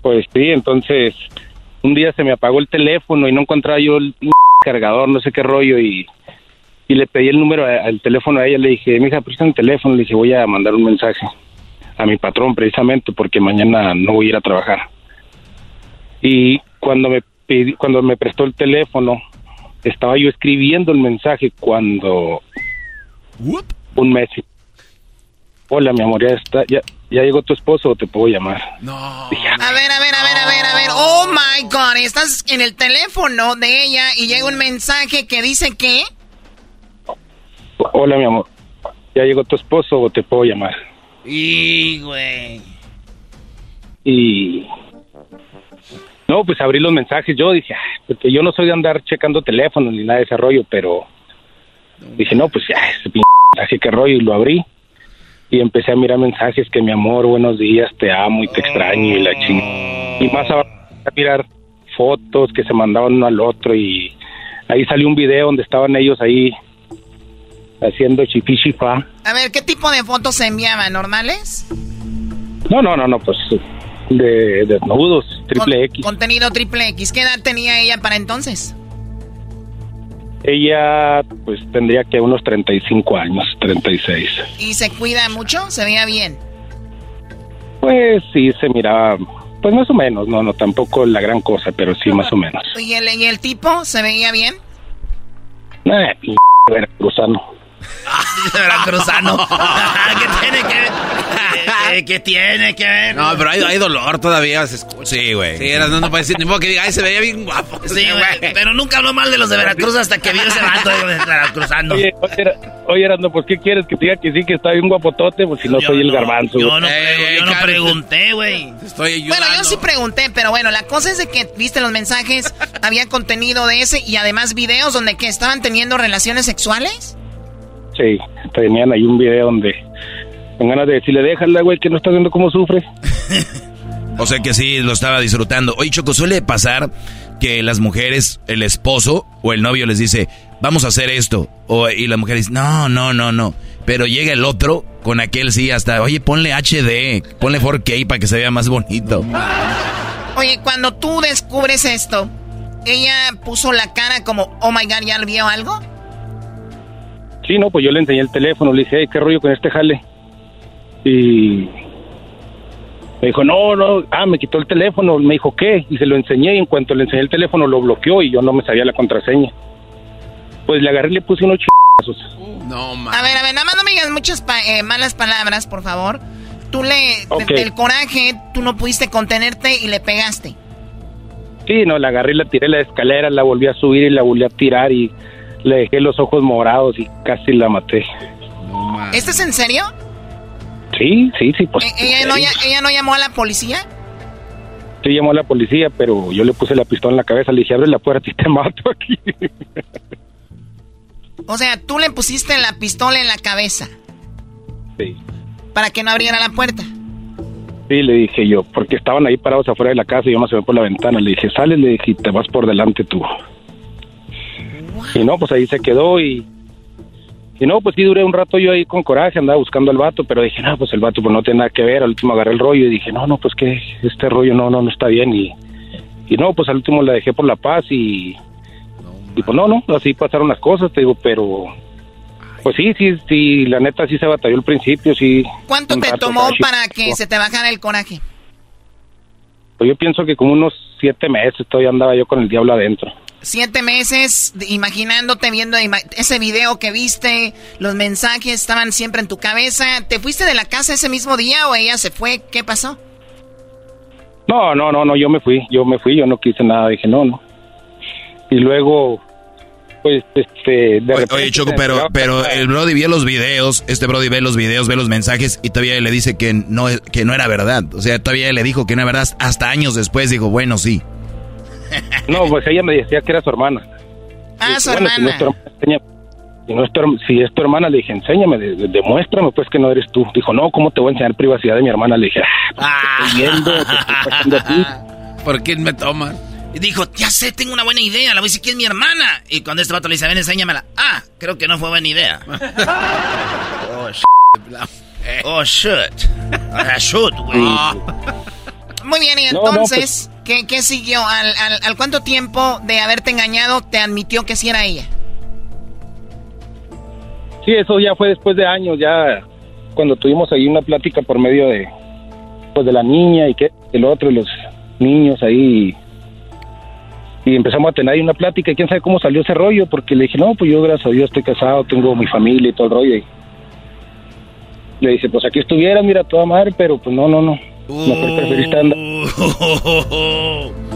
Pues sí, entonces un día se me apagó el teléfono y no encontraba yo el cargador, no sé qué rollo, y, y le pedí el número al teléfono a ella. Le dije, mija, presta el teléfono. Le dije, voy a mandar un mensaje a mi patrón precisamente porque mañana no voy a ir a trabajar. Y cuando me cuando me prestó el teléfono, estaba yo escribiendo el mensaje cuando un mes. Hola, mi amor, ya está, ya, ya llegó tu esposo o te puedo llamar. No. A ver, a ver, a ver, a ver, a ver. Oh my God, estás en el teléfono de ella y llega un mensaje que dice que. Hola, mi amor, ya llegó tu esposo o te puedo llamar. Y, güey. Y no, pues abrí los mensajes. Yo dije, porque yo no soy de andar checando teléfonos ni nada de ese rollo, pero dije, no, pues ya, ese p así que rollo, y lo abrí. Y empecé a mirar mensajes que mi amor, buenos días, te amo y te extraño y la chingada. Y más a, a mirar fotos que se mandaban uno al otro y ahí salió un video donde estaban ellos ahí haciendo chifichifa. A ver, ¿qué tipo de fotos se enviaban? ¿Normales? No, no, no, no, pues de desnudos, triple X. Contenido triple X. ¿Qué edad tenía ella para entonces? Ella, pues tendría que unos 35 años, 36. ¿Y se cuida mucho? ¿Se veía bien? Pues sí, se miraba, pues más o menos, no, no, tampoco la gran cosa, pero sí más o menos. ¿Y el, y el tipo se veía bien? Eh, veracruzano. *laughs* Veracruzano. *laughs* *laughs* ¿Qué tiene que ver? ¿Qué, tiene que ver? No, pero hay, hay dolor todavía, se escucha. Sí, güey. Sí, no, no puede decir, ni modo que diga, ay, se veía bien guapo. Sí, güey. Pero nunca habló mal de los de Veracruz hasta que vio ese rato de Veracruzano. Oye, oye, Erasmo, pues ¿qué quieres? Que te diga que sí, que está bien guapotote, pues si no soy el garbanzo. Yo no, yo no pregunté, güey. Estoy ayudando. Bueno, yo sí pregunté, pero bueno, la cosa es de que viste los mensajes, había contenido de ese y además videos donde que estaban teniendo relaciones sexuales. Sí, tenían ahí un video donde con ganas de decirle, déjala, güey, que no estás viendo cómo sufre. *laughs* o sea que sí, lo estaba disfrutando. Oye, Choco, suele pasar que las mujeres, el esposo o el novio les dice, vamos a hacer esto. O, y la mujer dice, no, no, no, no. Pero llega el otro con aquel sí hasta, oye, ponle HD, ponle 4K para que se vea más bonito. *laughs* Oye, cuando tú descubres esto, ella puso la cara como, oh my god, ¿ya vio algo? Sí, no, pues yo le enseñé el teléfono, le dije, hey, ¿qué rollo con este jale? Y me dijo, no, no, ah, me quitó el teléfono, me dijo, ¿qué? Y se lo enseñé y en cuanto le enseñé el teléfono lo bloqueó y yo no me sabía la contraseña. Pues le agarré y le puse unos chazos. No, A ver, a ver, nada más no me digas muchas eh, malas palabras, por favor. Tú le, Ok. del coraje, tú no pudiste contenerte y le pegaste. Sí, no, la agarré y la tiré a la escalera, la volví a subir y la volví a tirar y le dejé los ojos morados y casi la maté. ¿Esto es en serio? Sí, sí, sí, pues. Eh, ¿Ella, no, ¿Ella no llamó a la policía? Sí llamó a la policía, pero yo le puse la pistola en la cabeza, le dije, abre la puerta y te mato aquí. O sea, tú le pusiste la pistola en la cabeza Sí. para que no abriera la puerta. Sí, le dije yo, porque estaban ahí parados afuera de la casa y yo me asomé por la ventana. Le dije, sale, le dije, y te vas por delante tú. Y no, pues ahí se quedó y... Y no, pues sí duré un rato yo ahí con coraje, andaba buscando al vato, pero dije, no, pues el vato pues no tiene nada que ver. Al último agarré el rollo y dije, no, no, pues que este rollo no, no, no está bien. Y, y no, pues al último la dejé por la paz y... Y pues no, no, así pasaron las cosas, te digo, pero... Pues sí, sí, sí, la neta sí se batalló al principio, sí. ¿Cuánto te tomó para que se te bajara el coraje? Pues yo pienso que como unos siete meses todavía andaba yo con el diablo adentro. Siete meses imaginándote, viendo ese video que viste, los mensajes estaban siempre en tu cabeza. ¿Te fuiste de la casa ese mismo día o ella se fue? ¿Qué pasó? No, no, no, no, yo me fui, yo me fui, yo no quise nada, dije no, no. Y luego, pues, este, de oye, oye, Choco, pero, pero el Brody vio los videos, este Brody ve los videos, ve los mensajes y todavía le dice que no, que no era verdad. O sea, todavía le dijo que no era verdad. Hasta años después dijo, bueno, sí. No, pues ella me decía que era su hermana. Ah, su hermana. Si, no es tu, si es tu hermana, le dije, enséñame, demuéstrame pues que no eres tú. Dijo, no, ¿cómo te voy a enseñar privacidad de mi hermana? Le dije, ah, pues, viendo, *laughs* ¿Por quién me toman? Y dijo, ya sé, tengo una buena idea, la voy a decir que es mi hermana. Y cuando este vato le dice, ven, enséñamela. Ah, creo que no fue buena idea. *laughs* oh, shit. Oh, shit. Ah, shoot, güey. Muy bien, y entonces, ¿qué, ¿qué, siguió? ¿Al, al, al cuánto tiempo de haberte engañado te admitió que sí era ella? Sí, eso ya fue después de años, ya cuando tuvimos ahí una plática por medio de pues de la niña y que el otro, los niños ahí y empezamos a tener ahí una plática y quién sabe cómo salió ese rollo porque le dije no pues yo gracias a Dios estoy casado tengo mi familia y todo el rollo y le dice pues aquí estuviera mira toda madre pero pues no no no Mejor. *laughs*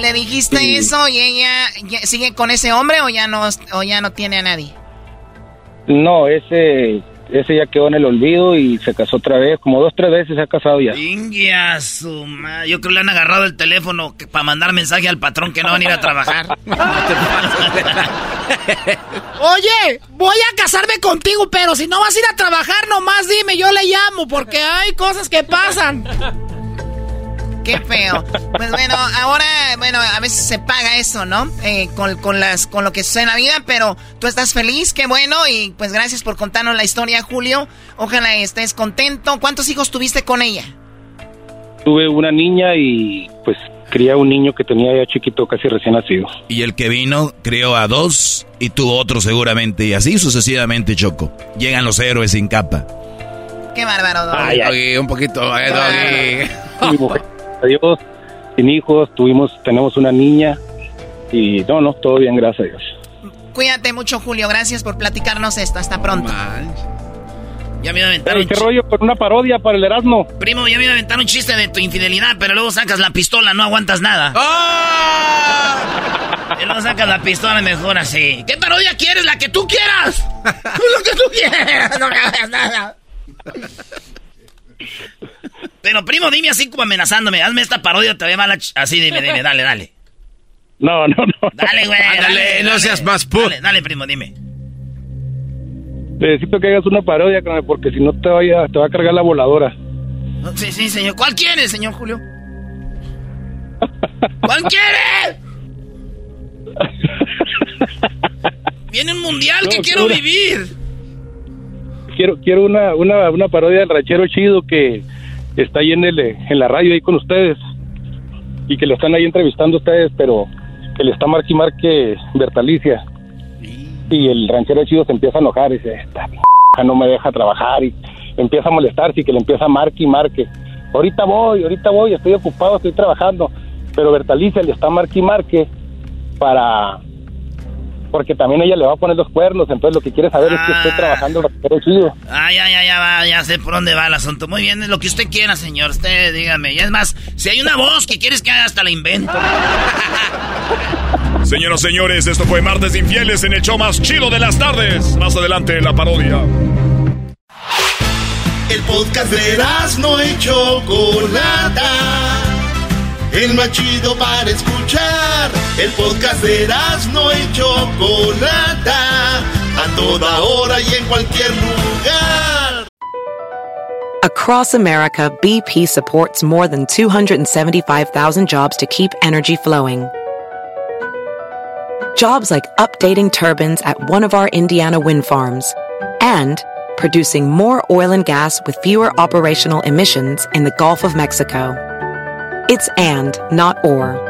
¿Le dijiste eso y ella sigue con ese hombre o ya no o ya no tiene a nadie? No, ese ese ya quedó en el olvido y se casó otra vez, como dos, tres veces se ha casado ya. Ingia, su madre. Yo creo que le han agarrado el teléfono para mandar mensaje al patrón que no van a ir a trabajar. *laughs* Oye, voy a casarme contigo, pero si no vas a ir a trabajar, nomás dime, yo le llamo, porque hay cosas que pasan. Qué feo. Pues bueno, ahora, bueno, a veces se paga eso, ¿no? Eh, con, con, las, con lo que sucede en la vida, pero tú estás feliz, qué bueno, y pues gracias por contarnos la historia, Julio. Ojalá estés contento. ¿Cuántos hijos tuviste con ella? Tuve una niña y pues cría un niño que tenía ya chiquito, casi recién nacido. Y el que vino crió a dos y tuvo otro seguramente, y así sucesivamente, Choco. Llegan los héroes sin capa. Qué bárbaro, Doggy. Ay, Doggy, un poquito, eh, Doggy. *laughs* Dios, sin hijos, tuvimos, tenemos una niña y no, no, todo bien, gracias a Dios. Cuídate mucho, Julio, gracias por platicarnos esto, hasta pronto. Ya me iba a aventar un ¿Qué rollo con una parodia para el Erasmo? Primo, ya me iba a aventar un chiste de tu infidelidad, pero luego sacas la pistola, no aguantas nada. ¡Ah! Y luego sacas la pistola mejor así. ¿Qué parodia quieres? ¡La que tú quieras! *laughs* ¡Lo que tú quieras! ¡No me hagas nada! *laughs* Pero primo, dime así como amenazándome. Hazme esta parodia, te voy a mala Así, dime, dime, *laughs* dale, dale. No, no, no. Dale, güey. Dale, no seas más put. Dale, dale, primo, dime. Necesito que hagas una parodia, porque si no te, vaya, te va a cargar la voladora. Sí, sí, señor. ¿Cuál quiere, señor Julio? *laughs* ¿Cuál quiere? Viene un mundial que quiero vivir. Quiero, quiero una, una, una parodia del ranchero chido que está ahí en, el, en la radio ahí con ustedes y que lo están ahí entrevistando ustedes, pero que le está marque y marque Bertalicia. Y el ranchero chido se empieza a enojar y dice, esta no me deja trabajar y empieza a molestarse y que le empieza a marque y marque. Ahorita voy, ahorita voy, estoy ocupado, estoy trabajando. Pero Bertalicia le está marque y marque para porque también ella le va a poner los cuernos, entonces lo que quiere saber es que estoy trabajando pero chido. Ah, ya, ya, ya, va, ya sé por dónde va el asunto. Muy bien, lo que usted quiera, señor, usted dígame. Y es más, si hay una voz que quieres que haga, hasta la invento. *laughs* Señoras, señores, esto fue Martes Infieles en el show más chido de las tardes. Más adelante, la parodia. El podcast de no hecho Chocolata el más chido para escuchar. El podcast de no y Chocolata, a toda hora y en cualquier lugar. Across America, BP supports more than 275,000 jobs to keep energy flowing. Jobs like updating turbines at one of our Indiana wind farms and producing more oil and gas with fewer operational emissions in the Gulf of Mexico. It's and, not or.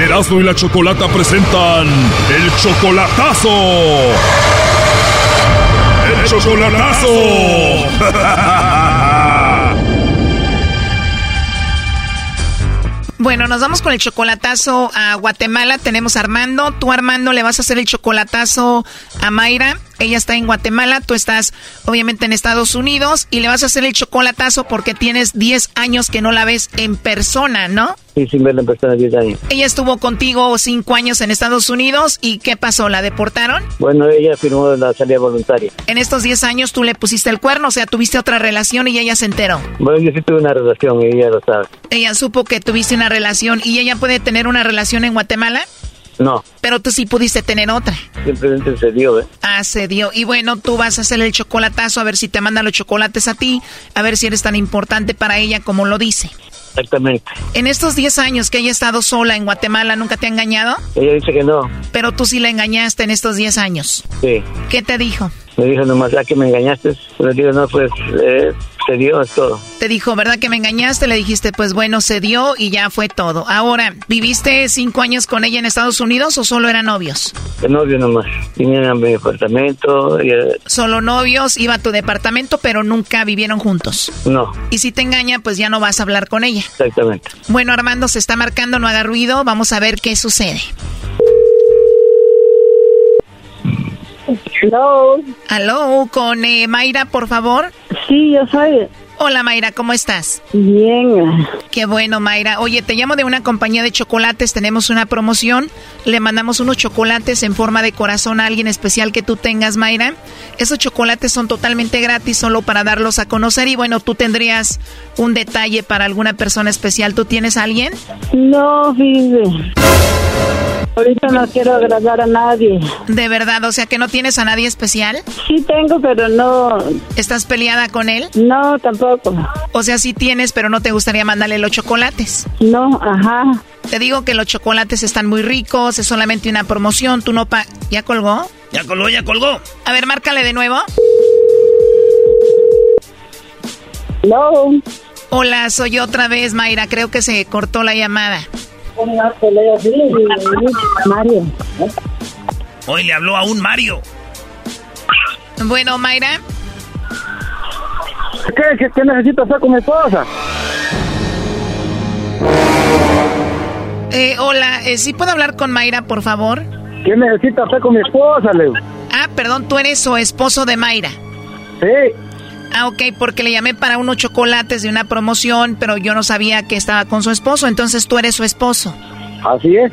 Erasmo y la Chocolata presentan el chocolatazo. El ¡El chocolatazo! *laughs* Bueno, nos vamos con el chocolatazo a Guatemala. Tenemos a Armando. Tú, Armando, le vas a hacer el chocolatazo a Mayra. Ella está en Guatemala, tú estás obviamente en Estados Unidos y le vas a hacer el chocolatazo porque tienes 10 años que no la ves en persona, ¿no? Sí, sin verla en persona 10 años. Ella estuvo contigo 5 años en Estados Unidos y ¿qué pasó? ¿La deportaron? Bueno, ella firmó la salida voluntaria. En estos 10 años tú le pusiste el cuerno, o sea, tuviste otra relación y ella se enteró. Bueno, yo sí tuve una relación y ella lo sabe. Ella supo que tuviste una relación y ella puede tener una relación en Guatemala? No. Pero tú sí pudiste tener otra. Simplemente se dio, ¿eh? Ah, se dio. Y bueno, tú vas a hacer el chocolatazo a ver si te manda los chocolates a ti, a ver si eres tan importante para ella como lo dice. Exactamente. En estos 10 años que ella ha estado sola en Guatemala, ¿nunca te ha engañado? Ella dice que no. Pero tú sí la engañaste en estos 10 años. Sí. ¿Qué te dijo? Me dijo nomás, ¿a que me engañaste? Le digo, no, pues eh, se dio, es todo. Te dijo, ¿verdad que me engañaste? Le dijiste, pues bueno, se dio y ya fue todo. Ahora, ¿viviste cinco años con ella en Estados Unidos o solo eran novios? De novio nomás. Vinieron a mi departamento. Y, eh, Solo novios, iba a tu departamento, pero nunca vivieron juntos. no, Y si te engaña, pues ya no vas a hablar con ella. exactamente. Bueno, Armando se está marcando, no haga ruido, vamos a ver qué sucede. Hello. Aló, con eh, Mayra, por favor. Sí, yo soy. Hola Mayra, ¿cómo estás? Bien. Qué bueno, Mayra. Oye, te llamo de una compañía de chocolates, tenemos una promoción. Le mandamos unos chocolates en forma de corazón a alguien especial que tú tengas, Mayra. Esos chocolates son totalmente gratis, solo para darlos a conocer. Y bueno, tú tendrías un detalle para alguna persona especial. ¿Tú tienes a alguien? No, fíjese. Ahorita no quiero agradar a nadie. De verdad, o sea que no tienes a nadie especial. Sí tengo, pero no. ¿Estás peleada con él? No, tampoco. O sea, sí tienes, pero no te gustaría mandarle los chocolates. No, ajá. Te digo que los chocolates están muy ricos, es solamente una promoción, tú no pa... ¿Ya colgó? Ya colgó, ya colgó. A ver, márcale de nuevo. Hello. Hola, soy yo otra vez, Mayra, creo que se cortó la llamada. Mario. Hoy le habló a un Mario. Bueno, Mayra, ¿Qué, qué, qué necesito hacer con mi esposa? eh, hola, eh, ¿sí puedo hablar con Mayra, por favor? ¿Qué necesito hacer con mi esposa, Leo? Ah, perdón, tú eres su esposo de Mayra. Sí. Ah, ok, porque le llamé para unos chocolates de una promoción, pero yo no sabía que estaba con su esposo, entonces tú eres su esposo. Así es.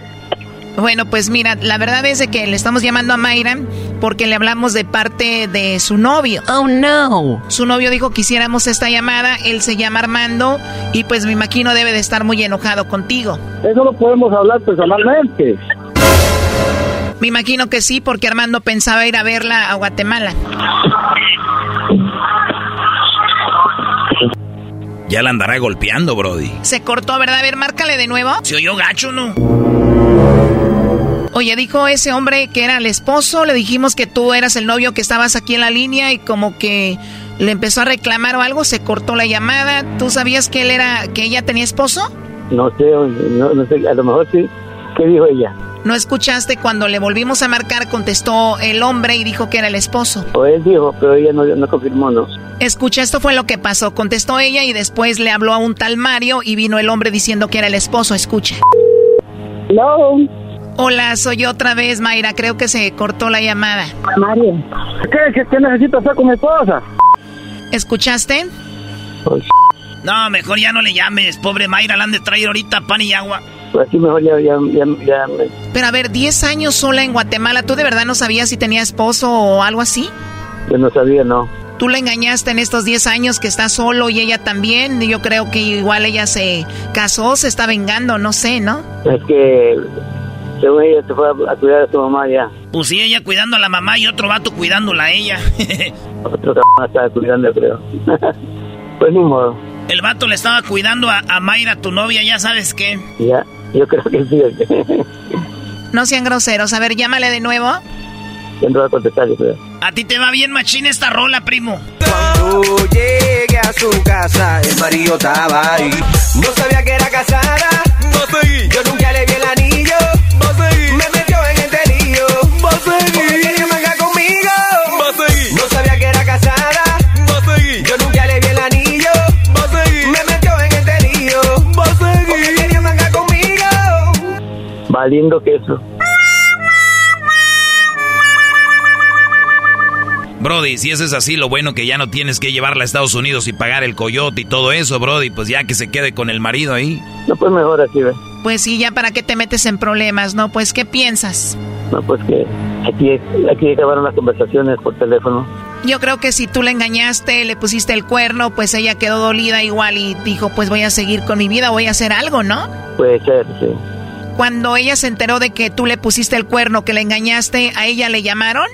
Bueno, pues mira, la verdad es de que le estamos llamando a Mayra porque le hablamos de parte de su novio. Oh, no. Su novio dijo que hiciéramos esta llamada, él se llama Armando y pues me imagino debe de estar muy enojado contigo. Eso lo podemos hablar personalmente. Me imagino que sí, porque Armando pensaba ir a verla a Guatemala. Ya la andará golpeando, Brody. Se cortó, ¿verdad? A ver, márcale de nuevo. Se oyó gacho, ¿no? Oye, dijo ese hombre que era el esposo, le dijimos que tú eras el novio que estabas aquí en la línea y como que le empezó a reclamar o algo, se cortó la llamada. ¿Tú sabías que él era, que ella tenía esposo? No sé, no, no sé, a lo mejor sí. ¿Qué dijo ella? ¿No escuchaste cuando le volvimos a marcar? Contestó el hombre y dijo que era el esposo. O él dijo, pero ella no, no confirmó, ¿no? Escucha, esto fue lo que pasó. Contestó ella y después le habló a un tal Mario y vino el hombre diciendo que era el esposo. Escucha. Hello. Hola, soy yo otra vez, Mayra. Creo que se cortó la llamada. Mario. ¿Qué, qué, qué necesito hacer con mi esposa? ¿Escuchaste? No, mejor ya no le llames. Pobre Mayra, la han de traer ahorita pan y agua. Pues aquí mejor ya, ya, ya, Pero a ver, 10 años sola en Guatemala, ¿tú de verdad no sabías si tenía esposo o algo así? yo no sabía, no. Tú la engañaste en estos 10 años que está solo y ella también. Yo creo que igual ella se casó, se está vengando, no sé, ¿no? Es que según ella se fue a, a cuidar a su mamá ya. Pues sí, ella cuidando a la mamá y otro vato cuidándola a ella. Otro cabrón estaba cuidando, creo. pues ni modo. El vato le estaba cuidando a, a Mayra, tu novia, ya sabes qué. Ya, yo creo que sí. No sean groseros. A ver, llámale de nuevo. no va a contestar, yo creo. A ti te va bien machín esta rola, primo. Cuando llegué a su casa, el marido estaba ahí. No sabía que era casada. Yo nunca le vi el anillo. Más lindo que eso. Brody, si eso es así, lo bueno que ya no tienes que llevarla a Estados Unidos y pagar el coyote y todo eso, Brody, pues ya que se quede con el marido ahí. No, pues mejor así, ¿ves? Pues sí, ya para qué te metes en problemas, ¿no? Pues, ¿qué piensas? No, pues que aquí, aquí acabaron las conversaciones por teléfono. Yo creo que si tú le engañaste, le pusiste el cuerno, pues ella quedó dolida igual y dijo, pues voy a seguir con mi vida, voy a hacer algo, ¿no? Puede ser, sí. Cuando ella se enteró de que tú le pusiste el cuerno, que le engañaste, ¿a ella le llamaron?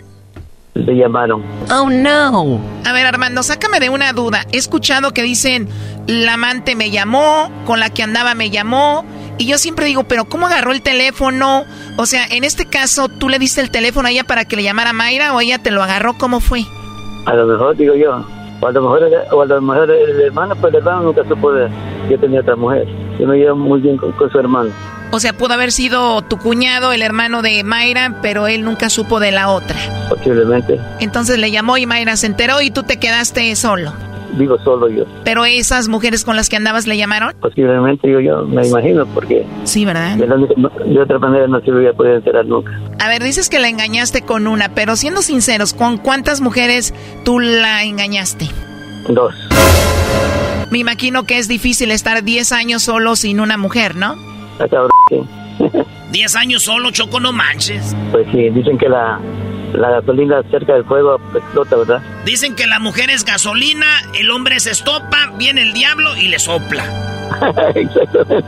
Le llamaron. Oh, no. A ver, Armando, sácame de una duda. He escuchado que dicen, la amante me llamó, con la que andaba me llamó, y yo siempre digo, pero ¿cómo agarró el teléfono? O sea, en este caso, ¿tú le diste el teléfono a ella para que le llamara Mayra o ella te lo agarró? ¿Cómo fue? A lo mejor, digo yo, o a lo mejor, o a lo mejor el hermano, pues el hermano nunca supo de que tenía otra mujer. Yo me llevo muy bien con, con su hermano. O sea, pudo haber sido tu cuñado, el hermano de Mayra, pero él nunca supo de la otra. Posiblemente. Entonces le llamó y Mayra se enteró y tú te quedaste solo. Digo solo yo. ¿Pero esas mujeres con las que andabas le llamaron? Posiblemente, digo yo, me imagino, porque... Sí, ¿verdad? De, la de otra manera no se hubiera podido enterar nunca. A ver, dices que la engañaste con una, pero siendo sinceros, ¿con cuántas mujeres tú la engañaste? Dos. Me imagino que es difícil estar 10 años solo sin una mujer, ¿no? Está cabrón, sí. *laughs* 10 años solo, Choco, no manches. Pues sí, dicen que la, la gasolina cerca del fuego explota, ¿verdad? Dicen que la mujer es gasolina, el hombre es estopa, viene el diablo y le sopla. *laughs* Exactamente.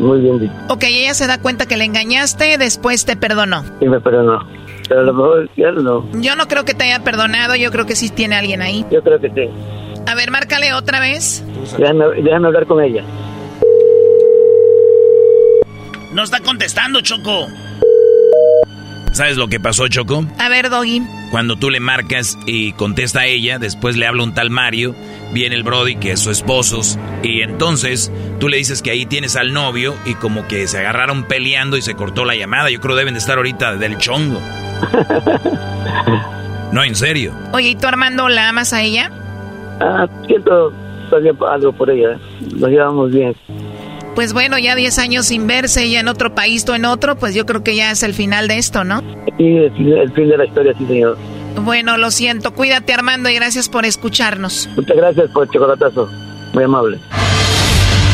Muy bien dicho. Ok, ella se da cuenta que le engañaste, después te perdonó. Sí, me perdonó. Pero a lo mejor ya no. Yo no creo que te haya perdonado, yo creo que sí tiene alguien ahí. Yo creo que sí. A ver, márcale otra vez. Déjame, déjame hablar con ella. No está contestando, Choco. ¿Sabes lo que pasó, Choco? A ver, Doggy. Cuando tú le marcas y contesta a ella, después le habla un tal Mario, viene el Brody, que es su esposo, y entonces tú le dices que ahí tienes al novio y como que se agarraron peleando y se cortó la llamada. Yo creo deben de estar ahorita del chongo. *laughs* No, en serio. Oye, ¿y tú, Armando, la amas a ella? Ah, siento algo por ella. ¿eh? Nos llevamos bien. Pues bueno, ya 10 años sin verse, ella en otro país, tú en otro, pues yo creo que ya es el final de esto, ¿no? Fin- el fin de la historia, sí, señor. Bueno, lo siento. Cuídate, Armando, y gracias por escucharnos. Muchas gracias por el chocolatazo. Muy amable.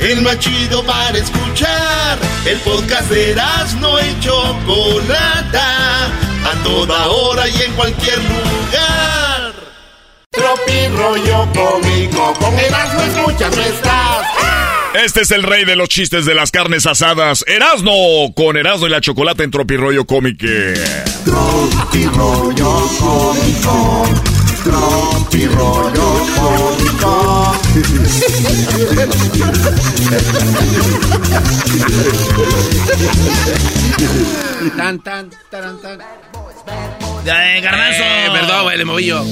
El más chido para escuchar. El podcast de no y Chocolata. A toda hora y en cualquier lugar. Tropi rollo cómico. Con Erasmo escuchas no estás. Este es el rey de los chistes de las carnes asadas, Erasno, con Erasno y la chocolate en Tropirollo Cómic. Tropi rollo cómico. Tropi rollo cómico. Tan, tan, taran, tan. Eh, garbanzo. Eh, perdón, güey, le moví yo.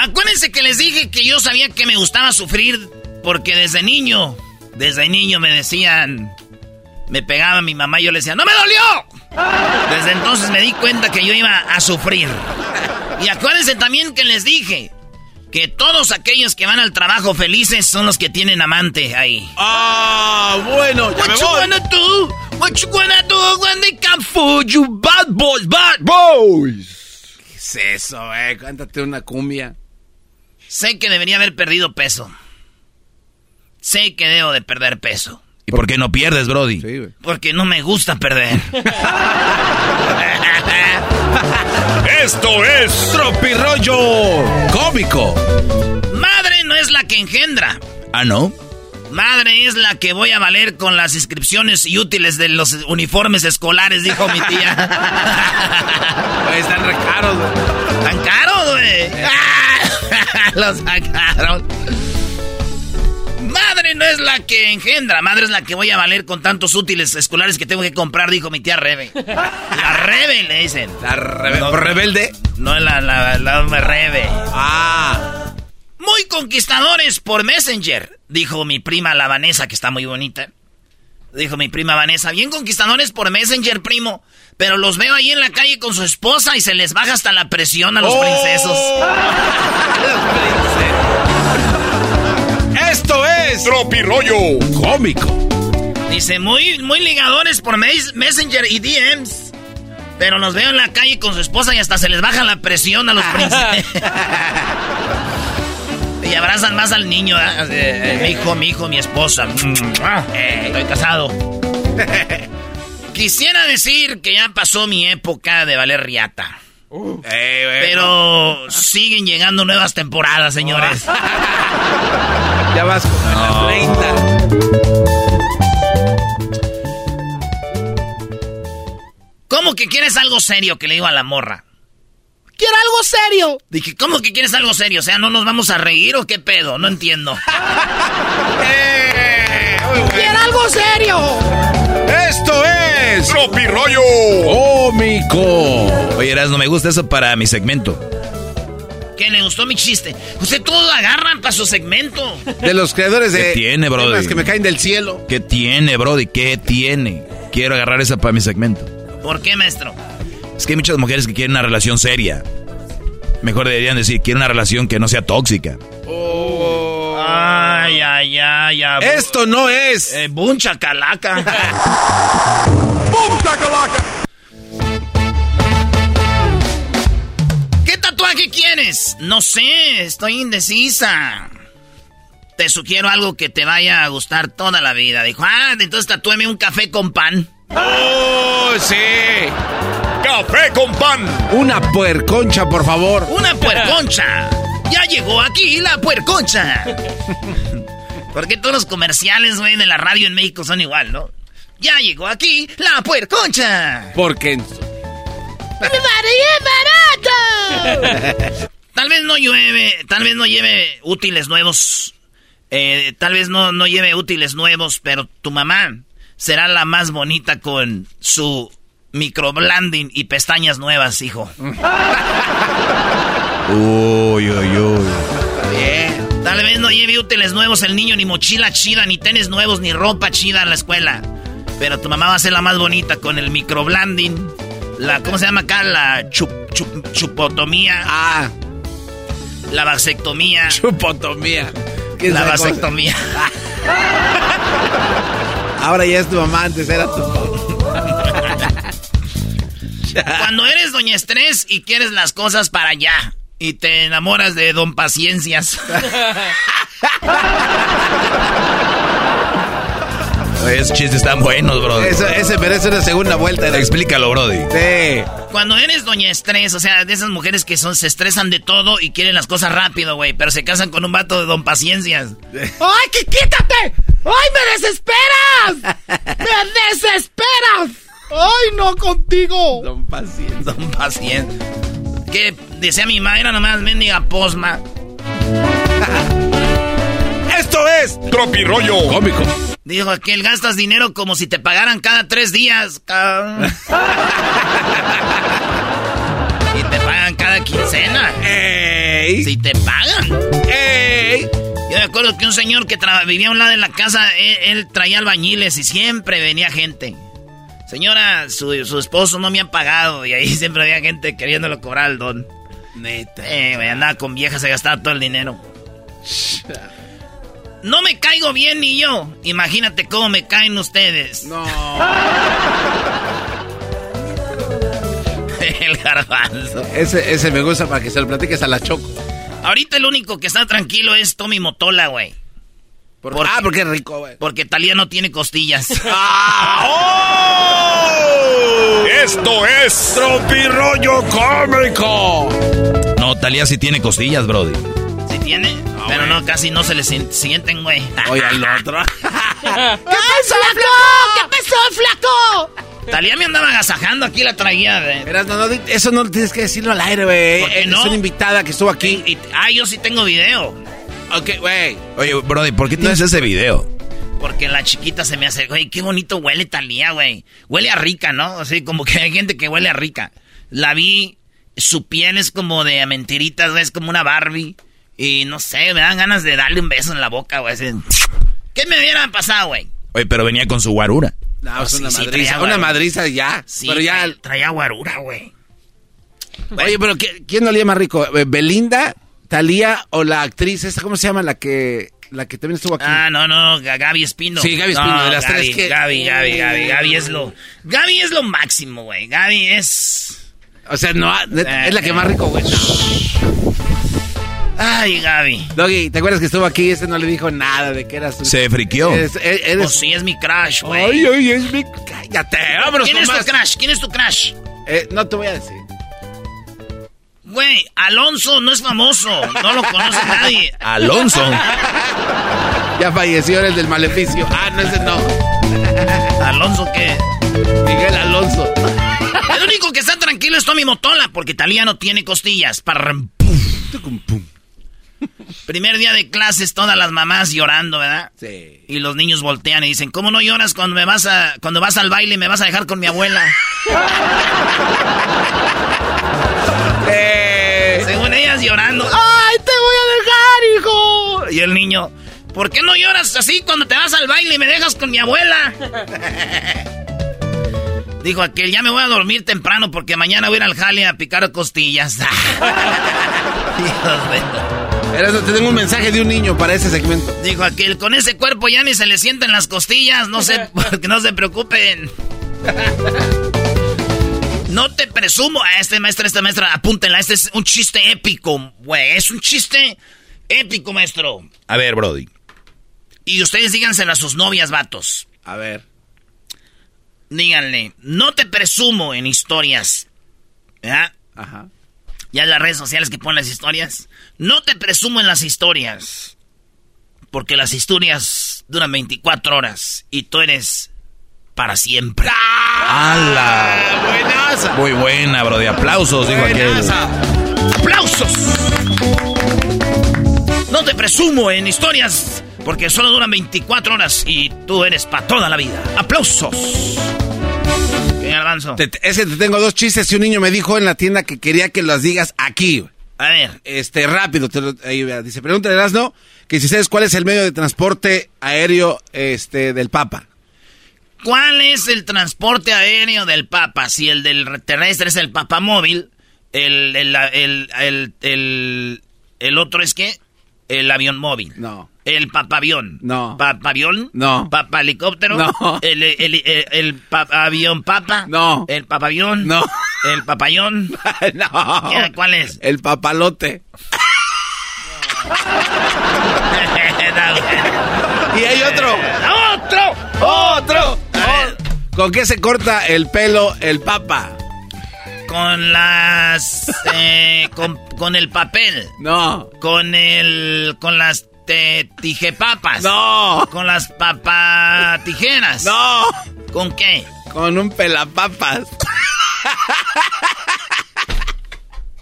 Acuérdense que les dije que yo sabía que me gustaba sufrir porque desde niño, desde niño me decían, me pegaba mi mamá y yo le decía, ¡no me dolió! Desde entonces me di cuenta que yo iba a sufrir. Y acuérdense también que les dije que todos aquellos que van al trabajo felices son los que tienen amante ahí. Ah, bueno, ya What me you voy. wanna do? What you wanna do when they come for you bad boys, bad boys? ¿Qué es eso, eh? Cántate una cumbia. Sé que debería haber perdido peso. Sé que debo de perder peso. ¿Y por qué no pierdes, Brody? Sí, güey. Porque no me gusta perder. *laughs* Esto es Tropirollo cómico. Madre no es la que engendra. Ah, ¿no? Madre es la que voy a valer con las inscripciones y útiles de los uniformes escolares, dijo mi tía. *laughs* Güey, están re caros, güey. ¿Tan caros, güey? *laughs* los sacaron. Madre no es la que engendra, madre es la que voy a valer con tantos útiles escolares que tengo que comprar, dijo mi tía Rebe. La Rebe le dicen. ¿La rebelde? No, la, la, la, la Rebe. Ah. Muy conquistadores por Messenger, dijo mi prima la Vanessa, que está muy bonita. Dijo mi prima Vanessa, bien conquistadores por Messenger, primo. Pero los veo ahí en la calle con su esposa y se les baja hasta la presión a los Oh. princesos. *laughs* *laughs* Esto es Tropirollo cómico. Dice, muy, muy ligadores por mes- Messenger y DMs. Pero los veo en la calle con su esposa y hasta se les baja la presión a los *laughs* princesos. y abrazan más al niño, eh, mi hijo, mi hijo, mi esposa. Eh, estoy casado. *laughs* Quisiera decir que ya pasó mi época de valer riata. Pero siguen llegando nuevas temporadas, señores. *laughs* Ya vas con la 30. ¿Cómo que quieres algo serio? Que le digo a la morra. Quiero algo serio. Dije, ¿cómo que quieres algo serio? O sea, ¿no nos vamos a reír o qué pedo? No entiendo. *laughs* Quiero algo serio. Esto es Tropirollo cómico. Oye, Eras, me gusta eso para mi segmento. Que le gustó mi chiste. Usted todo agarran para su segmento. De los creadores de ¿Qué tiene, brody? temas que me caen del cielo. ¿Qué tiene, Brody? ¿Qué tiene? Quiero agarrar esa para mi segmento. ¿Por qué, maestro? Es que hay muchas mujeres que quieren una relación seria. Mejor deberían decir, quiero una relación que no sea tóxica. Ay, ay, ay, ay. Esto no es. Eh, *laughs* buncha calaca. ¿Qué tatuaje quieres? No sé, estoy indecisa. Te sugiero algo que te vaya a gustar toda la vida. Dijo, ah, entonces tatúeme un café con pan. ¡Oh, sí! Café con pan. Una puerconcha, por favor. Una puerconcha. Ya llegó aquí la puerconcha. Porque todos los comerciales, güey, de la radio en México son igual, ¿no? Ya llegó aquí la puerconcha. Porque en- barato! *laughs* Tal vez no llueve, tal vez no lleve útiles nuevos. eh, tal vez no, no lleve útiles nuevos, pero tu mamá será la más bonita con su microblending y pestañas nuevas, hijo. *laughs* Uy, uy, uy. Bien. Tal vez no lleve útiles nuevos el niño, ni mochila chida, ni tenis nuevos, ni ropa chida a la escuela. Pero tu mamá va a ser la más bonita con el microblending. La, ¿cómo se llama acá? La chup, chup- chupotomía. Ah, La vasectomía. chupotomía. ¿Qué es La vasectomía. *laughs* Ahora ya es tu mamá, antes era tu Cuando eres doña estrés y quieres las cosas para allá. Y te enamoras de don Paciencias. *laughs* Esos chistes están buenos. Eso- ese merece una segunda vuelta. ¿no? Explícalo, Brody. Sí. Cuando eres doña estrés, o sea, de esas mujeres que son, se estresan de todo y quieren las cosas rápido, güey, pero se casan con un vato de don Paciencias. *laughs* ¡Ay, que quítate! ¡Ay, me desesperas! ¡Me desesperas! ¡Ay, no contigo! Don Paciencia. Don Paciencia. Que decía mi madre, era nomás mendiga posma. *laughs* Esto es Tropirollo cómico. Dijo aquel, gastas dinero como si te pagaran cada tres días. *laughs* y te pagan cada quincena. ¡Ey! Si te pagan. ¡Ey! Yo me acuerdo que un señor que vivía a un lado de la casa, él, él traía albañiles y siempre venía gente. Señora, su, su esposo no me ha pagado y ahí *laughs* siempre había gente queriéndolo cobrar al don. Neta. Eh, güey, andaba con viejas, se gastaba todo el dinero. No me caigo bien ni yo. Imagínate cómo me caen ustedes. No. *laughs* el garbanzo. Ese, ese me gusta para que se lo platiques a la Choco. Ahorita el único que está tranquilo es Tommy Motola, güey. Por- Porque- ah, porque es rico, güey. Porque Talía no tiene costillas. Esto es Tropirollo cómico. No, Talía sí tiene costillas, Brody. ¿Sí tiene? Pero no, casi no se le sien- sienten, güey. *laughs* Oye, al otro. *laughs* ¿Qué pasó, flaco? ¿Qué pasó, flaco? Talía me andaba agasajando, aquí la traía. de- Verás, no, no, eso no tienes que decirlo al aire, güey. ¿Por qué Es no? una invitada que estuvo aquí. Y- ah, yo sí tengo video. Ok, güey. Oye, Brody, ¿por qué tienes ese video? Porque la chiquita se me hace, güey, qué bonito huele Talía, güey. Huele a rica, ¿no? Así como que hay gente que huele a rica. La vi, su piel es como de mentiritas, güey, es como una Barbie. Y no sé, me dan ganas de darle un beso en la boca, güey. ¿Qué me hubiera pasado, güey? Oye, pero venía con su guarura. No, es sí, una sí, madriza. traía una madriza ya. Sí, pero ya. traía, guarura, güey. Oye, pero ¿qué- ¿quién olía más rico? Eh, ¿Belinda, Talía o la actriz esta? ¿Cómo se llama? La que la que también estuvo aquí. Ah, no, no, Ga- Gaby Espino. Sí, Gaby Espino, No, de las Gaby, tres que- Gaby, Gaby, Gaby, Gaby es lo... Gaby es lo máximo, güey. Gaby es... O sea, no, es la que más rico, güey. Ay, Gaby. Doggy, ¿te acuerdas que estuvo aquí? Este no le dijo nada de que era su... Se friqueó. Eres, Pues sí, es mi crush, güey. Ay, ay, es mi... Cállate, vámonos ¿Quién con es más. tu crush? ¿Quién es tu crush? Eh, no te voy a decir. Güey, Alonso no es famoso. No lo conoce nadie. *laughs* Alonso. Ya falleció el del maleficio. Ah, no, ese no. ¿Alonso qué? Miguel Alonso. El único que está tranquilo es Tommy Motola, porque Talía no tiene costillas. Parram, pum. Primer día de clases, todas las mamás llorando, ¿verdad? Sí. Y los niños voltean y dicen, ¿cómo no lloras cuando me vas a, cuando vas al baile y me vas a dejar con mi abuela? *laughs* Llorando. ¡Ay, te voy a dejar, hijo! Y el niño, ¿por qué no lloras así cuando te vas al baile y me dejas con mi abuela? *laughs* Dijo aquel, ya me voy a dormir temprano porque mañana voy a ir al jale a picar costillas. *laughs* Dios mío. Te tengo un mensaje de un niño para ese segmento. Dijo aquel, con ese cuerpo ya ni se le sienten las costillas, no sé, porque *laughs* no se preocupen. No te presumo a este maestro, esta maestra, apúntenla, este es un chiste épico, güey, es un chiste épico, maestro. A ver, Brody. Y ustedes díganselo a sus novias, vatos. A ver. Díganle, no te presumo en historias. ¿Ya? Ajá. Ya en las redes sociales que ponen las historias. No te presumo en las historias. Porque las historias duran 24 horas y tú eres para siempre. ¡Hala! Buenaza. Muy buena, Brody. Aplausos, dijo aquel. ¡Aplausos! No te presumo en historias porque solo duran 24 horas y tú eres para toda la vida. ¡Aplausos! Te- te- ese te tengo dos chistes y un niño me dijo en la tienda que quería que las digas aquí. A ver. Este, rápido. te lo- ahí, dice, pregúntale Erasmo que si sabes cuál es el medio de transporte aéreo este, del Papa. ¿Cuál es el transporte aéreo del Papa? Si el del terrestre es el Papamóvil, el, el, el, el, el, el otro es qué? El avión móvil. No. El papavión. No. ¿Papavión? No. ¿Papa helicóptero? No. El, el, el, el pa- avión papa? No. ¿El papavión? No. ¿El papayón? *laughs* no. ¿Qué- ¿Cuál es? El papalote. *laughs* *laughs* Y hay otro. ¡Otro! ¡Otro! ¿Con qué se corta el pelo el Papa? Con las... eh, con, con el papel. No. Con el... Con las te, tijepapas. No. Con las papatijeras. No. ¿Con qué? Con un pelapapas. *laughs*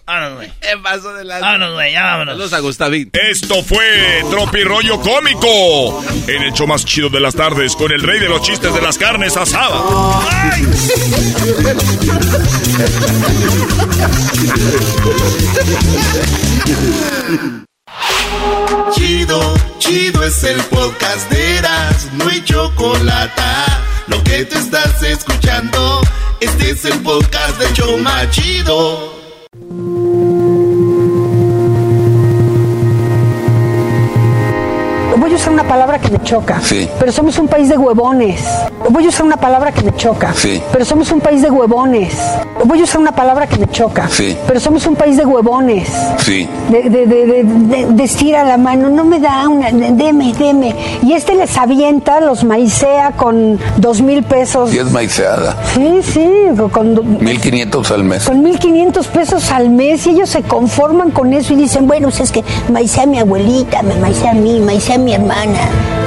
Vámonos, güey. *laughs* ¿Qué pasó de la... Vámonos, güey, ya vámonos. Saludos a Gustavín. Esto fue Tropirollo Cómico. En el show más chido de las tardes con el rey de los chistes de las carnes asadas. *laughs* Chido, chido es el podcast de Eras, no hay chocolate. Lo que te estás escuchando, este es el podcast de Choma Chido. うん Voy a usar una palabra que me choca. Sí. Pero somos un país de huevones. Voy a usar una palabra que me choca. Sí. Pero somos un país de huevones. Voy a usar una palabra que me choca. Sí. Pero somos un país de huevones. Sí. De, de, de, de, de- de estira la mano, no me da una, de- deme, deme. Y este les avienta, los maicea con dos mil pesos. Y es maiceada. Sí, sí, con, do- 1500 al mes. con 1.500 pesos al mes y ellos se conforman con eso y dicen, bueno, pues es que maicea a mi abuelita, me maicea a mí, maicea a mi hermana,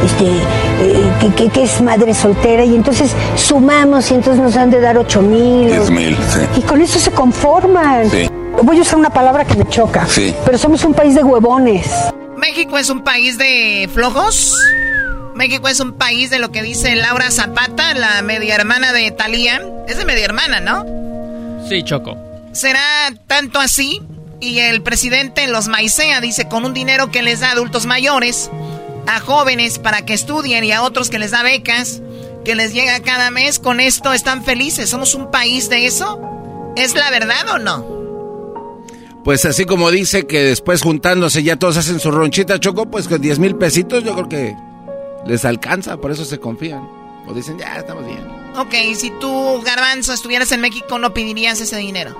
este, eh, que, que- que es madre soltera y entonces sumamos y entonces nos han de dar 8 mil. 10 mil, sí. Y con eso se conforman. Sí. Voy a usar una palabra que me choca. Sí. Pero somos un país de huevones. México es un país de flojos. México es un país de lo que dice Laura Zapata, la media hermana de Talía. Es de media hermana, ¿no? Sí, Choco. ¿Será tanto así? Y el presidente los maicea, dice, con un dinero que les da adultos mayores, a jóvenes para que estudien y a otros que les da becas, que les llega cada mes, con esto están felices. ¿Somos un país de eso? ¿Es la verdad o no? Pues así como dice que después juntándose ya todos hacen su ronchita, Choco, pues con 10 mil pesitos yo creo que les alcanza, por eso se confían. O dicen, ya, estamos bien. Ok, si tú, Garbanzo, estuvieras en México, ¿no pedirías ese dinero?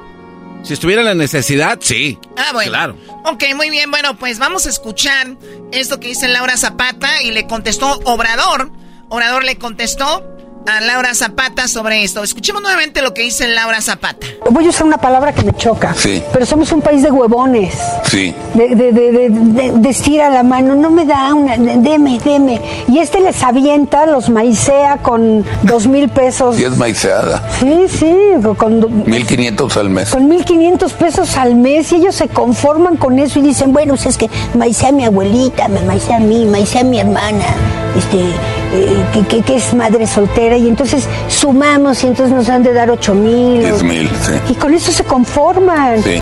Si estuviera en la necesidad, sí. Ah, bueno. Claro. Ok, muy bien. Bueno, pues vamos a escuchar esto que dice Laura Zapata y le contestó Obrador. Obrador le contestó a Laura Zapata sobre esto. Escuchemos nuevamente lo que dice Laura Zapata. Voy a usar una palabra que me choca. Sí. Pero somos un país de huevones. Sí. De, de, de, de, de- de estira la mano, no me da una, de- deme, deme. Y este les avienta, los maicea con dos mil pesos. Y es maiceada. Sí, sí, con, do- 1500 al mes. con 1.500 pesos al mes y ellos se conforman con eso y dicen, bueno, pues es que maicea a mi abuelita, me maicea a mí, maicea a mi hermana, este, eh, que, que- que es madre soltera y entonces sumamos y entonces nos han de dar 8 mil. 10 mil, sí. Y con eso se conforman. Sí.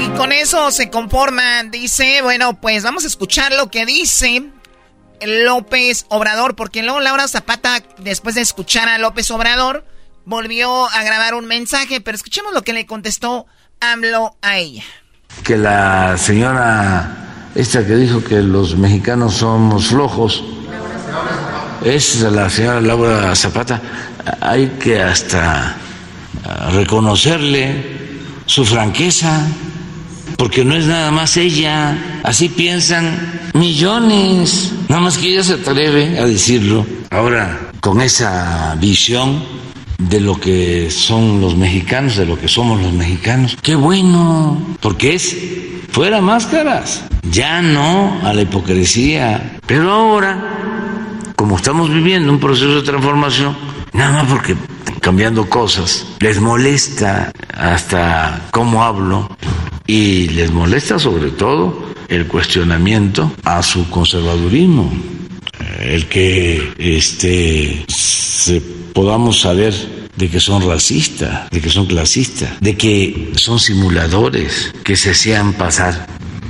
Y con eso se conforman. Dice, bueno, pues vamos a escuchar lo que dice López Obrador, porque luego Laura Zapata, después de escuchar a López Obrador, volvió a grabar un mensaje, pero escuchemos lo que le contestó AMLO a ella. que la señora esta que dijo que los mexicanos somos flojos. Es la señora Laura Zapata. Hay que hasta ah, reconocerle su franqueza porque no es nada más ella. Así piensan millones. Nada más que ella se atreve a decirlo. Ahora con esa visión de lo que son los mexicanos, de lo que somos los mexicanos. Qué bueno, porque es fuera máscaras, ya no a la hipocresía. Pero ahora, como estamos viviendo un proceso de transformación, nada más porque cambiando cosas, les molesta hasta cómo hablo y les molesta sobre todo el cuestionamiento a su conservadurismo el que este se podamos saber de que son racistas, de que son clasistas, de que son simuladores, que se hacían pasar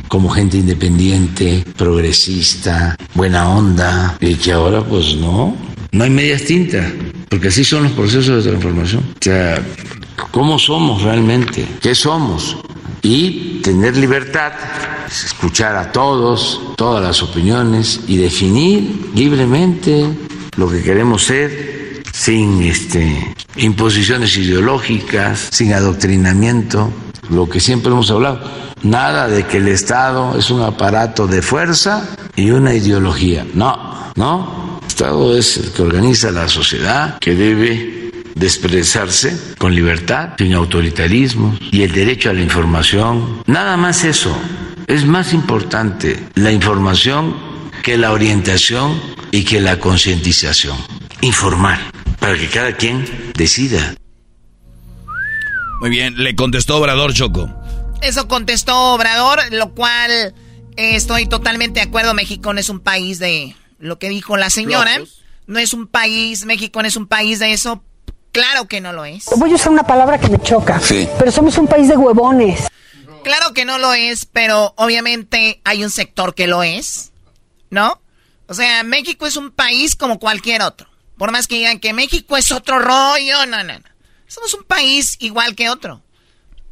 como gente independiente, progresista, buena onda, y que ahora pues no, no hay medias tintas, porque así son los procesos de transformación. O sea, ¿cómo somos realmente? ¿Qué somos? Y tener libertad escuchar a todos, todas las opiniones y definir libremente lo que queremos ser sin este imposiciones ideológicas, sin adoctrinamiento, lo que siempre hemos hablado. Nada de que el Estado es un aparato de fuerza y una ideología. No, no. El Estado es el que organiza la sociedad, que debe de expresarse con libertad, sin autoritarismo y el derecho a la información. Nada más eso. Es más importante la información que la orientación y que la concientización. Informar para que cada quien decida. Muy bien, le contestó Obrador Choco. Eso contestó Obrador, lo cual eh, estoy totalmente de acuerdo. México no es un país de lo que dijo la señora. No es un país, México no es un país de eso. Claro que no lo es. Voy a usar una palabra que me choca. Sí. Pero somos un país de huevones. Claro que no lo es, pero obviamente hay un sector que lo es, ¿no? O sea, México es un país como cualquier otro. Por más que digan que México es otro rollo, no, no, no. Somos un país igual que otro.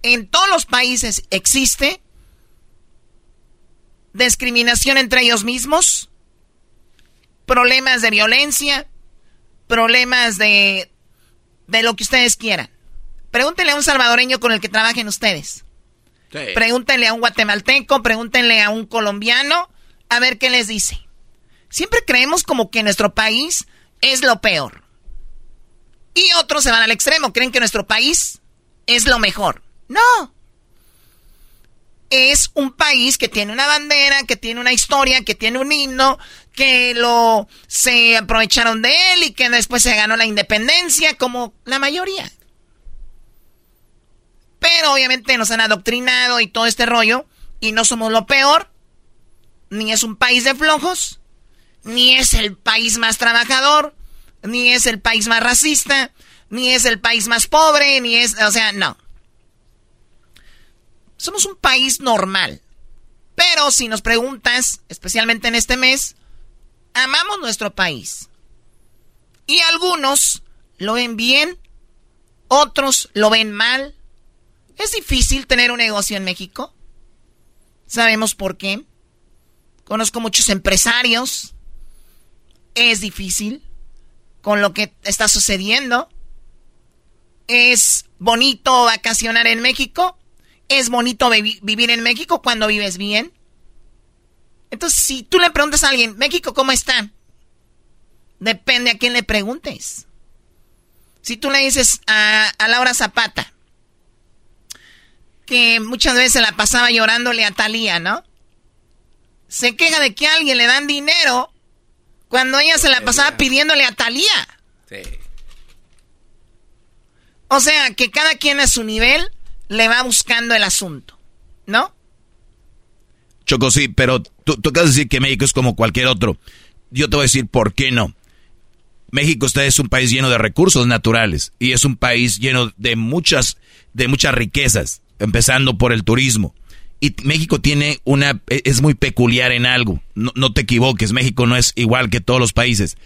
En todos los países existe discriminación entre ellos mismos, problemas de violencia, problemas de, de lo que ustedes quieran. Pregúntenle a un salvadoreño con el que trabajen ustedes. Pregúntenle a un guatemalteco, pregúntenle a un colombiano, a ver qué les dice. Siempre creemos como que nuestro país es lo peor. Y otros se van al extremo, creen que nuestro país es lo mejor. No. Es un país que tiene una bandera, que tiene una historia, que tiene un himno, que lo se aprovecharon de él y que después se ganó la independencia como la mayoría. Pero obviamente nos han adoctrinado y todo este rollo Y no somos lo peor, ni es un país de flojos, ni es el país más trabajador, ni es el país más racista, ni es el país más pobre, ni es, o sea, no. Somos un país normal. Pero si nos preguntas, especialmente en este mes, amamos nuestro país. Y algunos lo ven bien, otros lo ven mal. Es difícil tener un negocio en México. Sabemos por qué. Conozco muchos empresarios. Es difícil con lo que está sucediendo. Es bonito vacacionar en México. Es bonito vivir en México cuando vives bien. Entonces, si tú le preguntas a alguien, México, ¿cómo está? Depende a quién le preguntes. Si tú le dices a, a Laura Zapata, que muchas veces la pasaba llorándole a Talía, ¿no? Se queja de que a alguien le dan dinero cuando ella se la pasaba pidiéndole a Talía. Sí. O sea, que cada quien a su nivel le va buscando el asunto, ¿no? Choco, sí, pero tú, tú acabas de decir que México es como cualquier otro. Yo te voy a decir por qué no. México es un país lleno de recursos naturales y es un país lleno de muchas, de muchas riquezas, empezando por el turismo. Y México tiene una, e, es muy peculiar en algo. No, te equivoques, México no es igual que todos los países.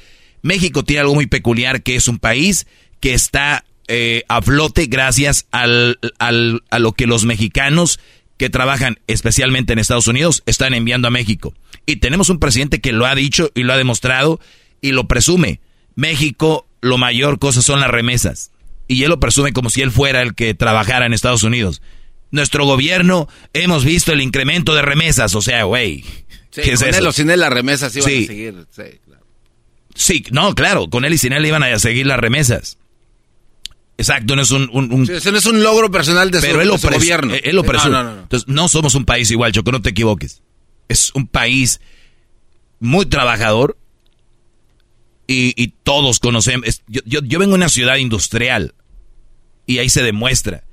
México tiene algo muy peculiar que es un país que está eh, a flote gracias al, al, a lo que los mexicanos que trabajan especialmente en Estados Unidos están enviando a México. Y tenemos un presidente que lo ha dicho y lo ha demostrado y lo presume. México, lo mayor cosa son las remesas. Y él lo presume como si él fuera el que trabajara en Estados Unidos nuestro gobierno hemos visto el incremento de remesas. O sea, güey. Sí, con él o sin él las remesas iban a seguir. Sí, claro. sí, no, claro. Con él y sin él iban a seguir las remesas. Exacto, no es un... no es un logro personal de, pero su, gobierno. Él lo. No, no, no, Entonces, no somos un país igual, Choco, no te equivoques. Es un país muy trabajador y, y todos conocemos... Yo, yo, yo vengo de una ciudad industrial y ahí se demuestra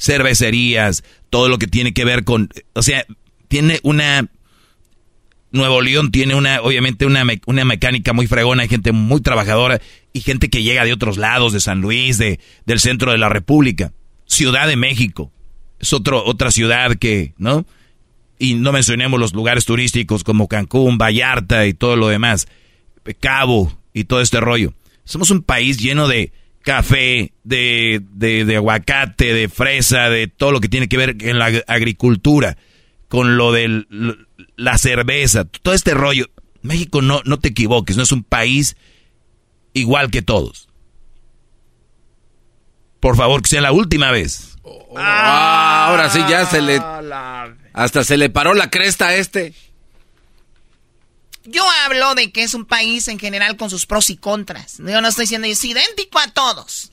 cervecerías, todo lo que tiene que ver con, o sea, tiene una Nuevo León tiene una, obviamente, una, una mecánica muy fregona, hay gente muy trabajadora y gente que llega de otros lados, de San Luis, de, del centro de la República. Ciudad de México. Es otro, otra ciudad que, ¿no? Y no mencionemos los lugares turísticos como Cancún, Vallarta y todo lo demás. Cabo y todo este rollo. Somos un país lleno de café, de, de, aguacate, de fresa, de todo lo que tiene que ver en la agricultura, con lo de la cerveza, todo este rollo. México no, no te equivoques, no es un país igual que todos. Por favor, que sea la última vez. Ah, ahora sí ya se le... Hasta se le paró la cresta a este. Yo hablo de que es un país en general con sus pros y contras. Yo no estoy diciendo es idéntico a todos.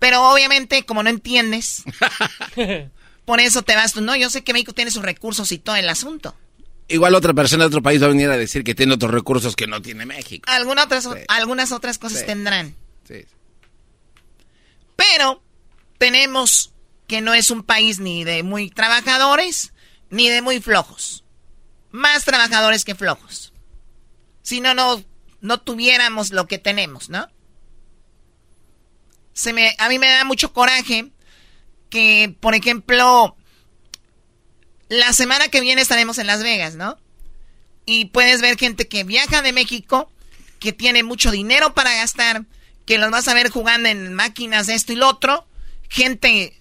Pero obviamente, como no entiendes, *laughs* por eso te vas tú. No, yo sé que México tiene sus recursos y todo el asunto. Igual otra persona de otro país va a venir a decir que tiene otros recursos que no tiene México. Algunas otras, algunas otras cosas tendrán. Pero tenemos que no es un país ni de muy trabajadores ni de muy flojos. Más trabajadores que flojos si no, no, no tuviéramos lo que tenemos, ¿no? Se me, a mí me da mucho coraje que, por ejemplo, la semana que viene estaremos en Las Vegas, ¿no? Y puedes ver gente que viaja de México, que tiene mucho dinero para gastar, que los vas a ver jugando en máquinas esto y lo otro, gente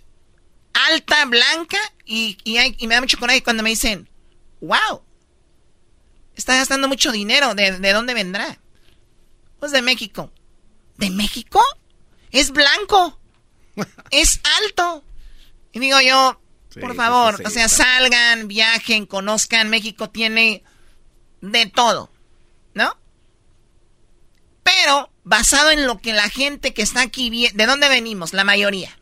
alta, blanca, y, y, y me da mucho coraje cuando me dicen, wow, Está gastando mucho dinero. ¿De, dónde vendrá? Pues de México. ¿De México? Es blanco. *laughs* es alto. Y digo yo, por favor, o sea, salgan, viajen, conozcan. México tiene de todo, ¿no? Pero basado en lo que la gente que está aquí, ¿de dónde venimos? La mayoría.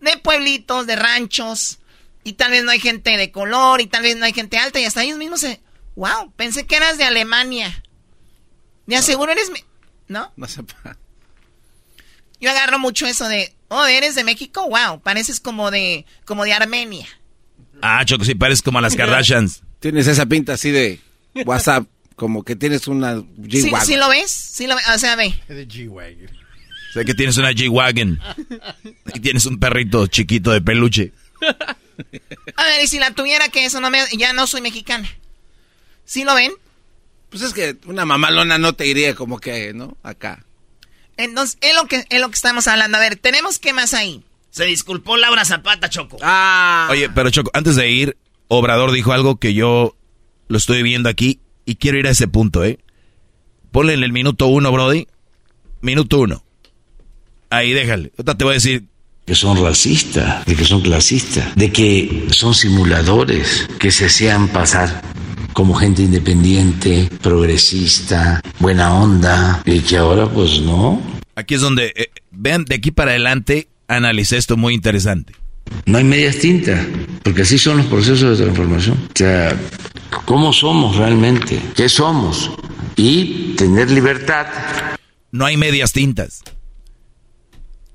De pueblitos, de ranchos, y tal vez no hay gente de color, y tal vez no hay gente alta, y hasta ellos mismos se, Wow, pensé que eras de Alemania. Me aseguro eres... ¿No? No sepa. Yo agarro mucho eso de, oh, eres de México, wow, pareces como de, como de Armenia. Ah, Choco, sí pareces como a las *laughs* Kardashians. Tienes esa pinta así de WhatsApp, como que tienes una ¿Sí, G-Wagon. sí lo ves? Sí lo ves. O sea, ve. Sé que tienes una G-Wagon. *laughs* Y tienes un perrito chiquito de peluche. A ver, y si la tuviera que eso no me... Ya no soy mexicana. ¿Sí lo ven? Pues es que una mamalona no te iría como que, ¿no? Acá. Entonces, es lo que, es lo que estamos hablando. A ver, tenemos qué más ahí. Se disculpó Laura Zapata, Choco. Ah. Oye, pero Choco, antes de ir, Obrador dijo algo que yo lo estoy viendo aquí y quiero ir a ese punto, ¿eh? Ponle en el minuto uno, Brody. Minuto uno. Ahí, déjale. Ahorita te voy a decir. que son racistas, de que son clasistas, de que son simuladores, que se hacían pasar como gente independiente, progresista, buena onda, y que ahora pues no. Aquí es donde, eh, vean, de aquí para adelante, analicé esto muy interesante. No hay medias tintas, porque así son los procesos de transformación. O sea, ¿cómo somos realmente? ¿Qué somos? Y tener libertad. No hay medias tintas.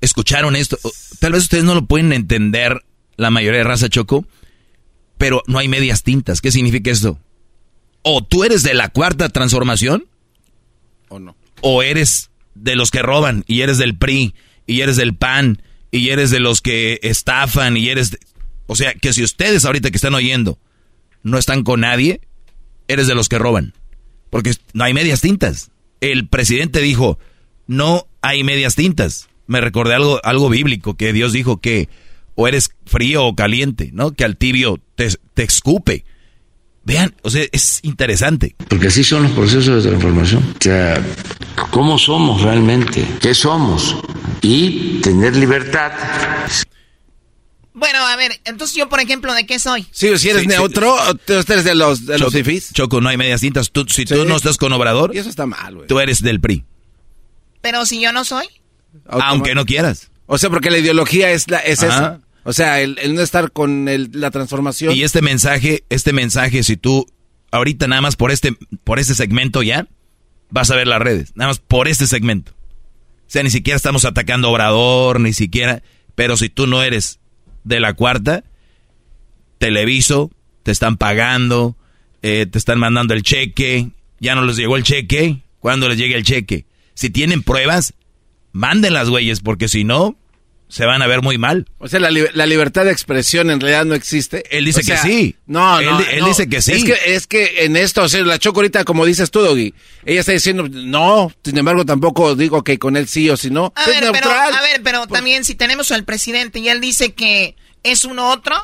¿Escucharon esto? Tal vez ustedes no lo pueden entender, la mayoría de raza Choco, pero no hay medias tintas. ¿Qué significa esto? O tú eres de la cuarta transformación, ¿O no? o eres de los que roban, y eres del PRI, y eres del PAN, y eres de los que estafan, y eres... de- O sea, que si ustedes ahorita que están oyendo no están con nadie, eres de los que roban. Porque no hay medias tintas. El presidente dijo, no hay medias tintas. Me recordé algo, algo bíblico, que Dios dijo que o eres frío o caliente, ¿no? Que al tibio te, te escupe. Vean, o sea, es interesante. Porque así son los procesos de transformación. O sea, ¿cómo somos realmente? ¿Qué somos? Y tener libertad. Bueno, a ver, entonces yo, por ejemplo, ¿de qué soy? Sí, si eres Sí, neutro, o tú eres de los, de los Choco, fifís. Choco, no hay medias tintas. Tú- si tú Sí. no estás con Obrador, Y eso está mal, güey. tú eres del PRI. Pero si yo no soy. Aunque no quieras. O sea, porque la ideología es, la, es Ajá. esa. O sea, el, no estar con el- la transformación. Y este mensaje, este mensaje, si tú ahorita nada más por este, por este segmento ya, vas a ver las redes. Nada más por este segmento. O sea, ni siquiera estamos atacando Obrador, ni siquiera. Pero si tú no eres de la cuarta, televiso, te están pagando, eh, te están mandando el cheque, ya no les llegó el cheque, ¿cuándo les llegue el cheque? Si tienen pruebas, mándenlas, güeyes, porque si no, se van a ver muy mal. O sea, la, li- la libertad de expresión en realidad no existe. Él dice O sea, que sí. No, Él no. él no. dice que sí. Es que, es que en esto, o sea, la Choco ahorita, como dices tú, Doggy, ella está diciendo, no, sin embargo, tampoco digo que con él sí o si no. A es ver, pero, neutral. a ver, pero también si tenemos al presidente y él dice que es uno otro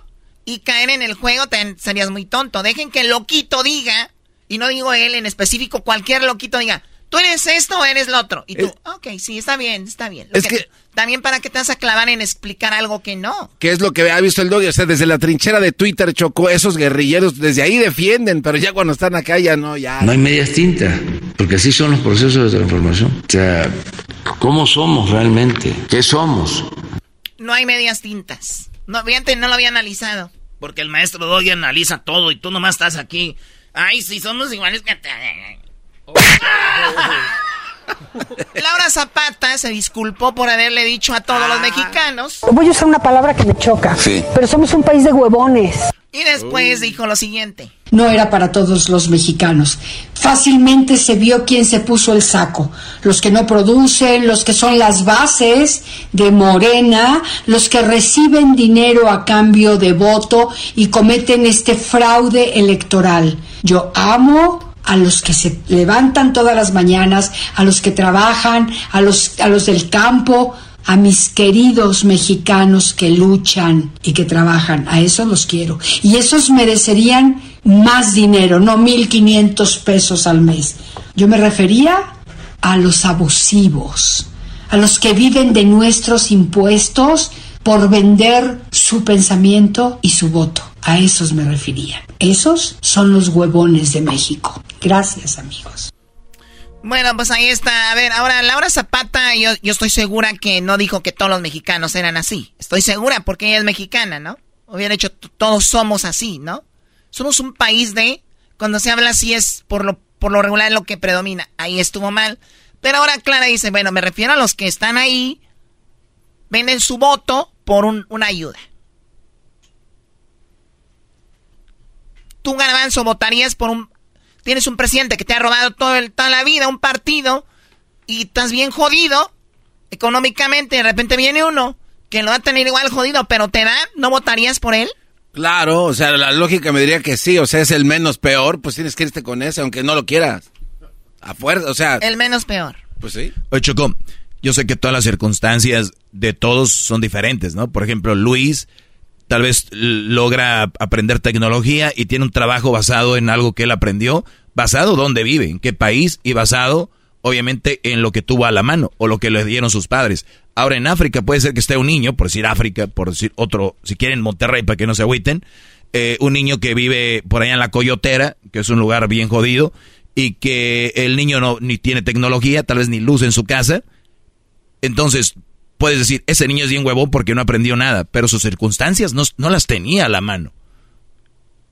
y caer en el juego, te, serías muy tonto. Dejen que el loquito diga, y no digo él en específico, cualquier loquito diga, tú eres esto o eres lo otro. Y tú, ok, sí, está bien, está bien. Lo Es que- También para que te vas a clavar en explicar algo que no. que es lo que ha visto el Doggy, o sea, desde la trinchera de Twitter, Choco, esos guerrilleros, desde ahí defienden, pero ya cuando están acá ya no, ya. No hay medias tintas, porque así son los procesos de transformación. O sea, ¿cómo somos realmente? ¿Qué somos? No hay medias tintas. No, fíjate, no lo había analizado. Porque el maestro Doggy analiza todo y tú nomás estás aquí. Ay, si somos iguales que... Laura Zapata se disculpó por haberle dicho a todos los mexicanos. Voy a usar una palabra que me choca. Pero somos un país de huevones. Y después dijo lo siguiente. No era para todos los mexicanos. Fácilmente se vio quién se puso el saco. Los que no producen, los que son las bases de Morena, los que reciben dinero a cambio de voto y cometen este fraude electoral. Yo amo a los que se levantan todas las mañanas, a los que trabajan, a los, a los del campo, a mis queridos mexicanos que luchan y que trabajan, a esos los quiero. Y esos merecerían más dinero, no 1.500 pesos al mes. Yo me refería a los abusivos, a los que viven de nuestros impuestos por vender su pensamiento y su voto. A esos me refería. Esos son los huevones de México. Gracias, amigos. Bueno, pues ahí está. A ver, ahora Laura Zapata, yo, yo estoy segura que no dijo que todos los mexicanos eran así. Estoy segura porque ella es mexicana, ¿no? Hubiera dicho, "T- todos somos así, ¿no? Somos un país de, cuando se habla así es por lo, por lo regular lo que predomina. Ahí estuvo mal. Pero ahora Clara dice, bueno, me refiero a los que están ahí, venden su voto por un- una ayuda. tú, Garbanzo, votarías por un... Tienes un presidente que te ha robado todo el, toda la vida, un partido, y estás bien jodido económicamente, de repente viene uno que lo va a tener igual jodido, pero te da, ¿no votarías por él? Claro, o sea, la lógica me diría que sí, o sea, es el menos peor, pues tienes que irte con ese, aunque no lo quieras. A fuerza, o sea... El menos peor. Pues sí. Oye, Choco, yo sé que todas las circunstancias de todos son diferentes, ¿no? Por ejemplo, Luis tal vez logra aprender tecnología y tiene un trabajo basado en algo que él aprendió, basado donde vive, en qué país y basado obviamente en lo que tuvo a la mano o lo que le dieron sus padres. Ahora en África puede ser que esté un niño, por decir África, por decir otro, si quieren Monterrey para que no se agüiten, eh, un niño que vive por allá en la Coyotera, que es un lugar bien jodido, y que el niño no ni tiene tecnología, tal vez ni luz en su casa. Entonces, puedes decir, ese niño es bien huevón porque no aprendió nada, pero sus circunstancias no, no las tenía a la mano.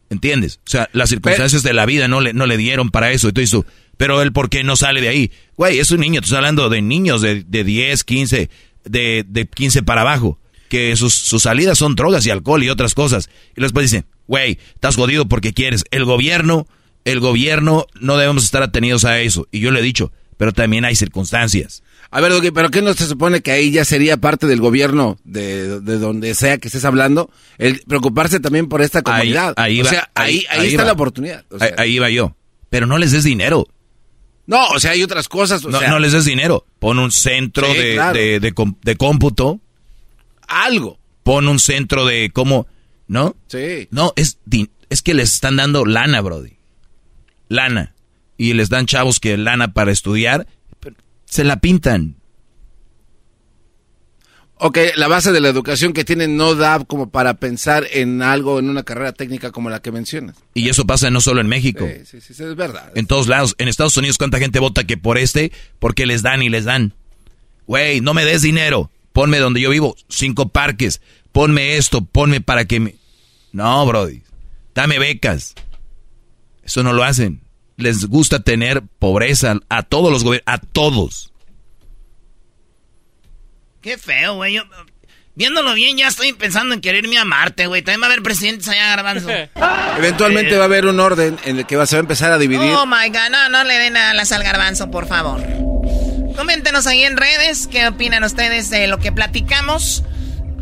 ¿Entiendes? O sea, las circunstancias de la vida no le, no le dieron para eso. Entonces tú, pero él, ¿por qué no sale de ahí? Güey, es un niño, tú estás hablando de niños de, de 10, 15, de, de 15 para abajo, que sus, sus salidas son drogas y alcohol y otras cosas. Y después dicen, güey, estás jodido porque quieres. El gobierno el gobierno no debemos estar atenidos a eso. Y yo le he dicho, pero también hay circunstancias. A ver, ¿pero qué no se supone que ahí ya sería parte del gobierno de, donde sea que estés hablando? El preocuparse también por esta comunidad. Ahí, o sea, ahí, ahí, está la oportunidad. ahí, va yo. Pero no les des dinero. No, o sea, hay otras cosas. no, no les des dinero. Pon un centro de, de, cómputo. Algo. Pon un centro de cómo... ¿No? Sí. No, es, es que les están dando lana, Brody lana. Y les dan chavos que lana para estudiar, se la pintan. Ok, la base de la educación que tienen no da como para pensar en algo, en una carrera técnica como la que mencionas. Y eso pasa no solo en México. Sí, sí, sí, es verdad. En todos lados. En Estados Unidos, ¿cuánta gente vota que por este? Porque les dan y les dan. Güey, no me des dinero. Ponme donde yo vivo, cinco parques. Ponme esto, ponme para que me... No, Brody. Dame becas. Eso no lo hacen. Les gusta tener pobreza a todos los gobiernos, a todos. Qué feo, güey. viéndolo bien, ya estoy pensando en quererme a Marte, güey. También va a haber presidentes allá grabando. *laughs* Eventualmente va a haber un orden en el que se va a empezar a dividir. Oh my god, no, no le den alas al garbanzo, por favor. Coméntenos ahí en redes qué opinan ustedes de lo que platicamos.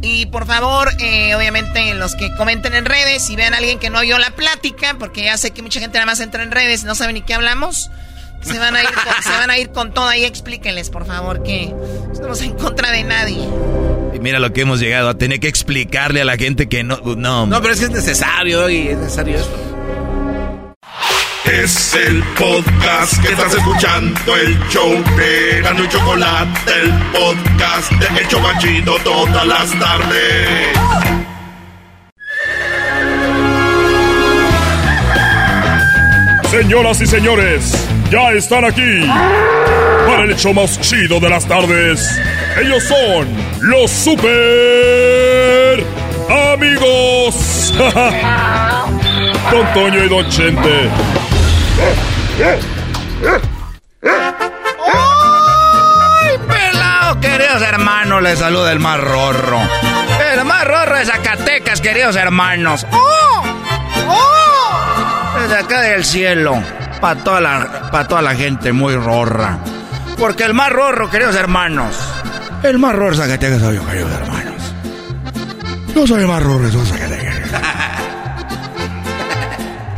Y por favor, eh, obviamente, los que comenten en redes, si vean a alguien que no oyó la plática, porque ya sé que mucha gente nada más entra en redes y no sabe ni qué hablamos, se van a ir con, se van a ir con todo ahí. Explíquenles, por favor, que estamos en contra de nadie. Y mira lo que hemos llegado a tener que explicarle a la gente que no. No, no pero es que es necesario y es necesario esto. Es el podcast que estás escuchando, el show de Gano y Chocolate, el podcast de El Chocachito todas las tardes. Señoras y señores, ya están aquí para el show más chido de las tardes. Ellos son los super amigos. *laughs* Don Toño y Don Chente. ¡Ay, pelado, queridos hermanos! Les saluda el más rorro. El más rorro de Zacatecas, queridos hermanos. ¡Oh! ¡Oh! Desde acá del cielo. Para toda, la, para toda la gente muy rorra. Porque el más rorro, queridos hermanos. El más rorro Zacatecas soy yo, queridos hermanos. Yo soy el más rorro de Zacatecas.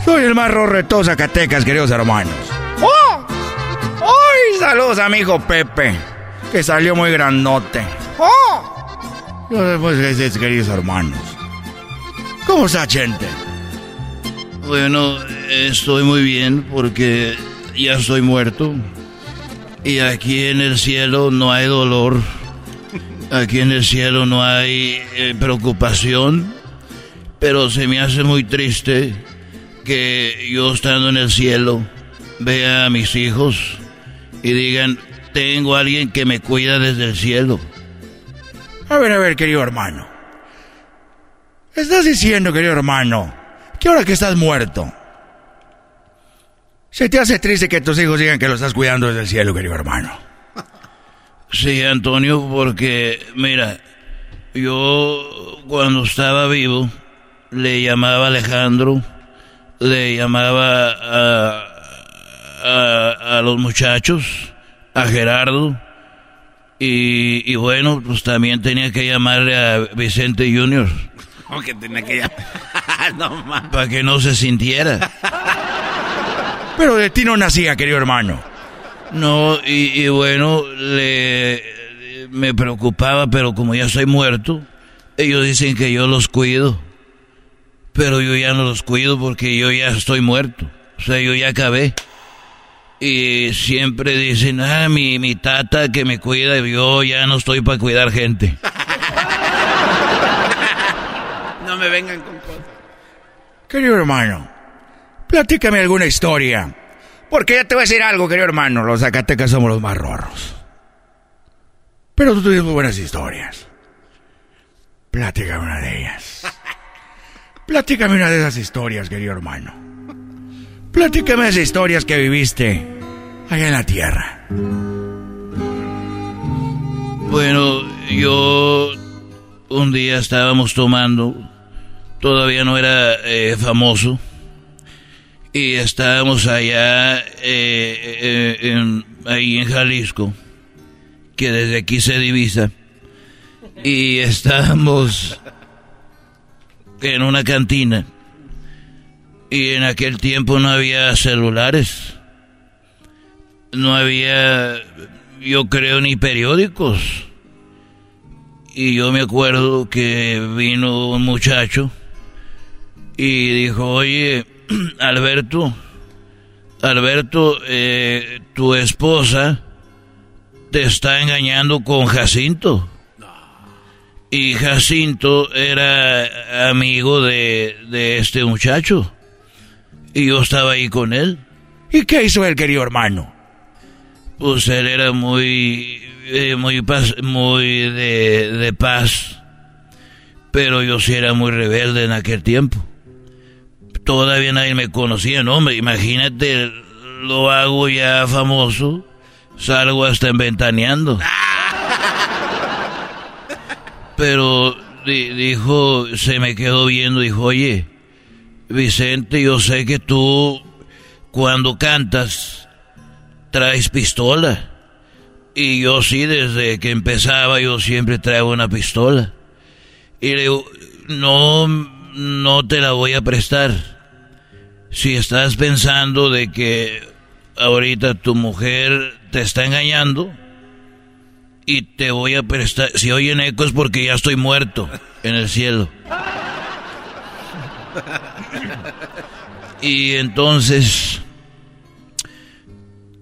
Soy el más todos Zacatecas, queridos hermanos. ¡Oh! ¡Ay! Saludos a mi hijo Pepe, que salió muy grandote. ¡Oh! Yo pues, queridos hermanos. ¿Cómo está, gente? Bueno, estoy muy bien porque ya estoy muerto. Y aquí en el cielo no hay dolor. Aquí en el cielo no hay eh, preocupación. Pero se me hace muy triste que yo estando en el cielo vea a mis hijos y digan, tengo a alguien que me cuida desde el cielo. A ver, a ver, querido hermano. Estás diciendo, querido hermano, que ahora que estás muerto, se te hace triste que tus hijos digan que lo estás cuidando desde el cielo, querido hermano. *laughs* Sí, Antonio, porque, mira, yo cuando estaba vivo le llamaba Alejandro le llamaba a, a, a los muchachos, a Gerardo, y, y bueno, pues también tenía que llamarle a Vicente Junior. ¿Cómo que tenía que llamar? *laughs* no. Para que no se sintiera. Pero de ti no nacía, querido hermano. No, y, y bueno, le, me preocupaba, pero como ya estoy muerto, ellos dicen que yo los cuido. Pero yo ya no los cuido porque yo ya estoy muerto. O sea, yo ya acabé. Y siempre dicen, ah, mi, mi tata que me cuida, yo ya no estoy para cuidar gente. *laughs* No me vengan con cosas. Querido hermano, platícame alguna historia. Porque ya te voy a decir algo, querido hermano. Los Zacatecas somos los más rorros. Pero tú tienes muy buenas historias. Platícame una de ellas. Platícame una de esas historias, querido hermano. Platícame esas historias que viviste allá en la tierra. Bueno, yo un día estábamos tomando, todavía no era eh, famoso, y estábamos allá, eh, eh, en, ahí en Jalisco, que desde aquí se divisa, y estábamos en una cantina, y en aquel tiempo no había celulares, no había, yo creo, ni periódicos. Y yo me acuerdo que vino un muchacho y dijo, oye, *clears throat* Alberto, Alberto, eh, tu esposa te está engañando con Jacinto. Y Jacinto era amigo de, de este muchacho. Y yo estaba ahí con él. ¿Y qué hizo el querido hermano? Pues él era muy, eh, muy, paz, muy de, de paz, pero yo sí era muy rebelde en aquel tiempo. Todavía nadie me conocía, no, hombre, imagínate, lo hago ya famoso, salgo hasta en ventaneando. *laughs* Pero di- dijo, se me quedó viendo, dijo, oye, Vicente, yo sé que tú cuando cantas traes pistola. Y yo sí, desde que empezaba, yo siempre traigo una pistola. Y le digo, no, no te la voy a prestar. Si estás pensando de que ahorita tu mujer te está engañando y te voy a prestar, si oyen ecos porque ya estoy muerto en el cielo. Y entonces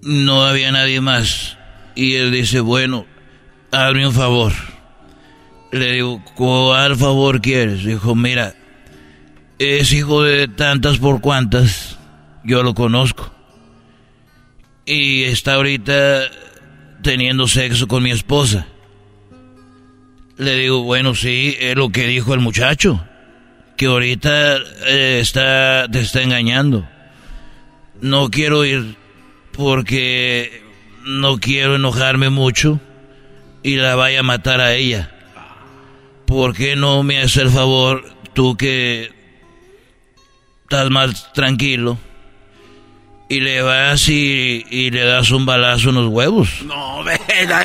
no había nadie más. Y él dice, bueno, hazme un favor. Le digo, ¿cuál favor quieres? Dijo, mira, es hijo de tantas por cuantas, yo lo conozco. Y está ahorita teniendo sexo con mi esposa. Le digo, bueno, sí, es lo que dijo el muchacho, que ahorita eh, está, te está engañando. No quiero ir porque no quiero enojarme mucho y la vaya a matar a ella. ¿Por qué no me haces el favor, tú que estás más tranquilo, y le vas y, y le das un balazo en los huevos? No, ve, no,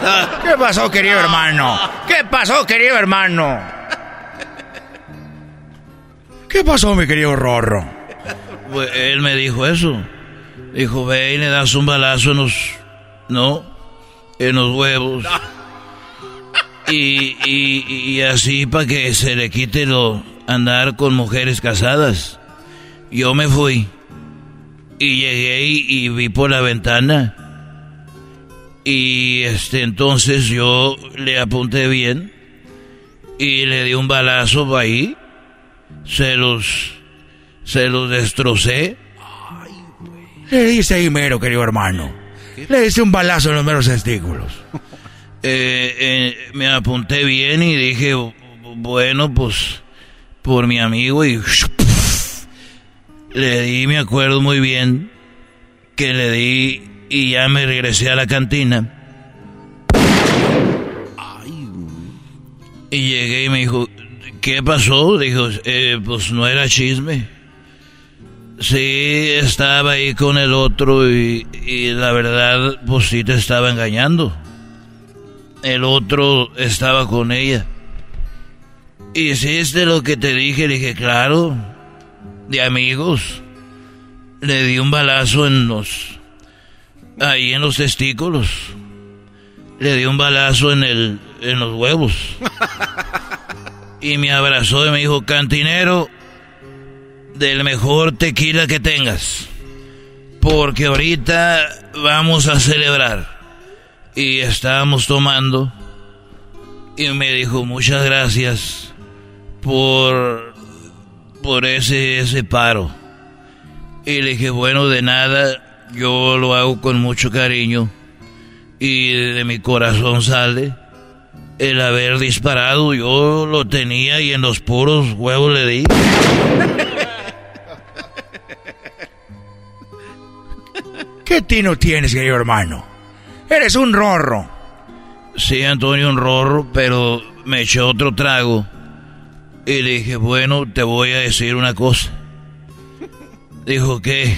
*laughs* ¿Qué pasó, querido hermano? ¿Qué pasó, querido hermano? ¿Qué pasó, mi querido Rorro? Pues él me dijo eso. Dijo, ve y le das un balazo en los... ¿No? En los huevos. *laughs* Y, y, y así para que se le quite lo andar con mujeres casadas. Yo me fui. Y llegué y, y vi por la ventana. Y este entonces yo le apunté bien. Y le di un balazo ahí. Se los... Se los destrocé. Le dice ahí mero, querido hermano. Le dice un balazo en los meros testículos. *laughs* Eh, eh, me apunté bien y dije, bueno, pues por mi amigo y *laughs* le di, me acuerdo muy bien que le di y ya me regresé a la cantina. Y llegué y me dijo, ¿qué pasó? Dijo, eh, pues no era chisme. Sí, estaba ahí con el otro y, y la verdad, pues sí te estaba engañando. El otro estaba con ella. ¿Hiciste lo que te dije? Le dije, claro, de amigos. Le di un balazo en los... Ahí en los testículos. Le di un balazo en el... en los huevos. *laughs* Y me abrazó y me dijo, cantinero, del mejor tequila que tengas. Porque ahorita vamos a celebrar. Y estábamos tomando. Y me dijo, muchas gracias por, por ese, ese paro. Y le dije, bueno, de nada, yo lo hago con mucho cariño. Y de mi corazón sale el haber disparado. Yo lo tenía y en los puros huevos le di. *laughs* ¿Qué tino tienes, querido hermano? Eres un rorro. Sí, Antonio, un rorro, pero me echó otro trago. Y le dije, bueno, te voy a decir una cosa. Dijo que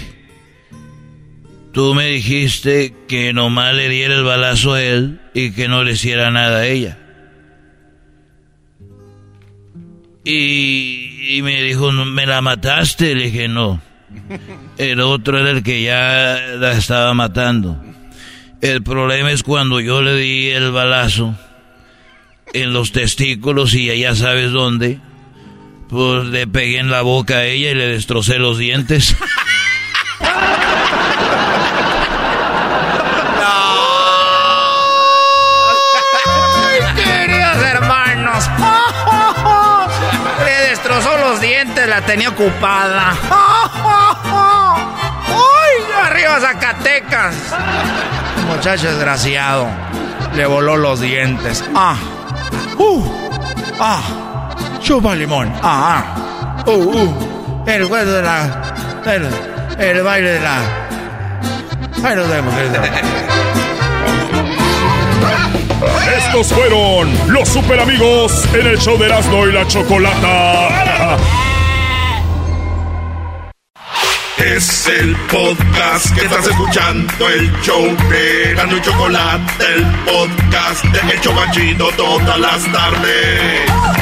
tú me dijiste que nomás le diera el balazo a él y que no le hiciera nada a ella. Y, y me dijo, "¿No ¿me la mataste? Le dije, no. El otro era el que ya la estaba matando. El problema es cuando yo le di el balazo en los testículos y ya sabes dónde. Pues le pegué en la boca a ella y le destrocé los dientes. *laughs* ¡Ay, queridos hermanos! Le destrozó los dientes, la tenía ocupada. ¡Ay, arriba Zacatecas! Muchacho desgraciado. Le voló los dientes. ¡Ah! ¡Uh! ¡Ah! Chupa limón. ¡Ah! ah. ¡Uh! ¡Uh! El juego de la... El, el baile de la... Ahí nos vemos. ahí nos vemos. Estos fueron los super amigos en el show de Erasmo y la Chocolata. Es el podcast que estás escuchando, el show de Erasmo y Chocolate, el podcast de El Chocachito todas las tardes.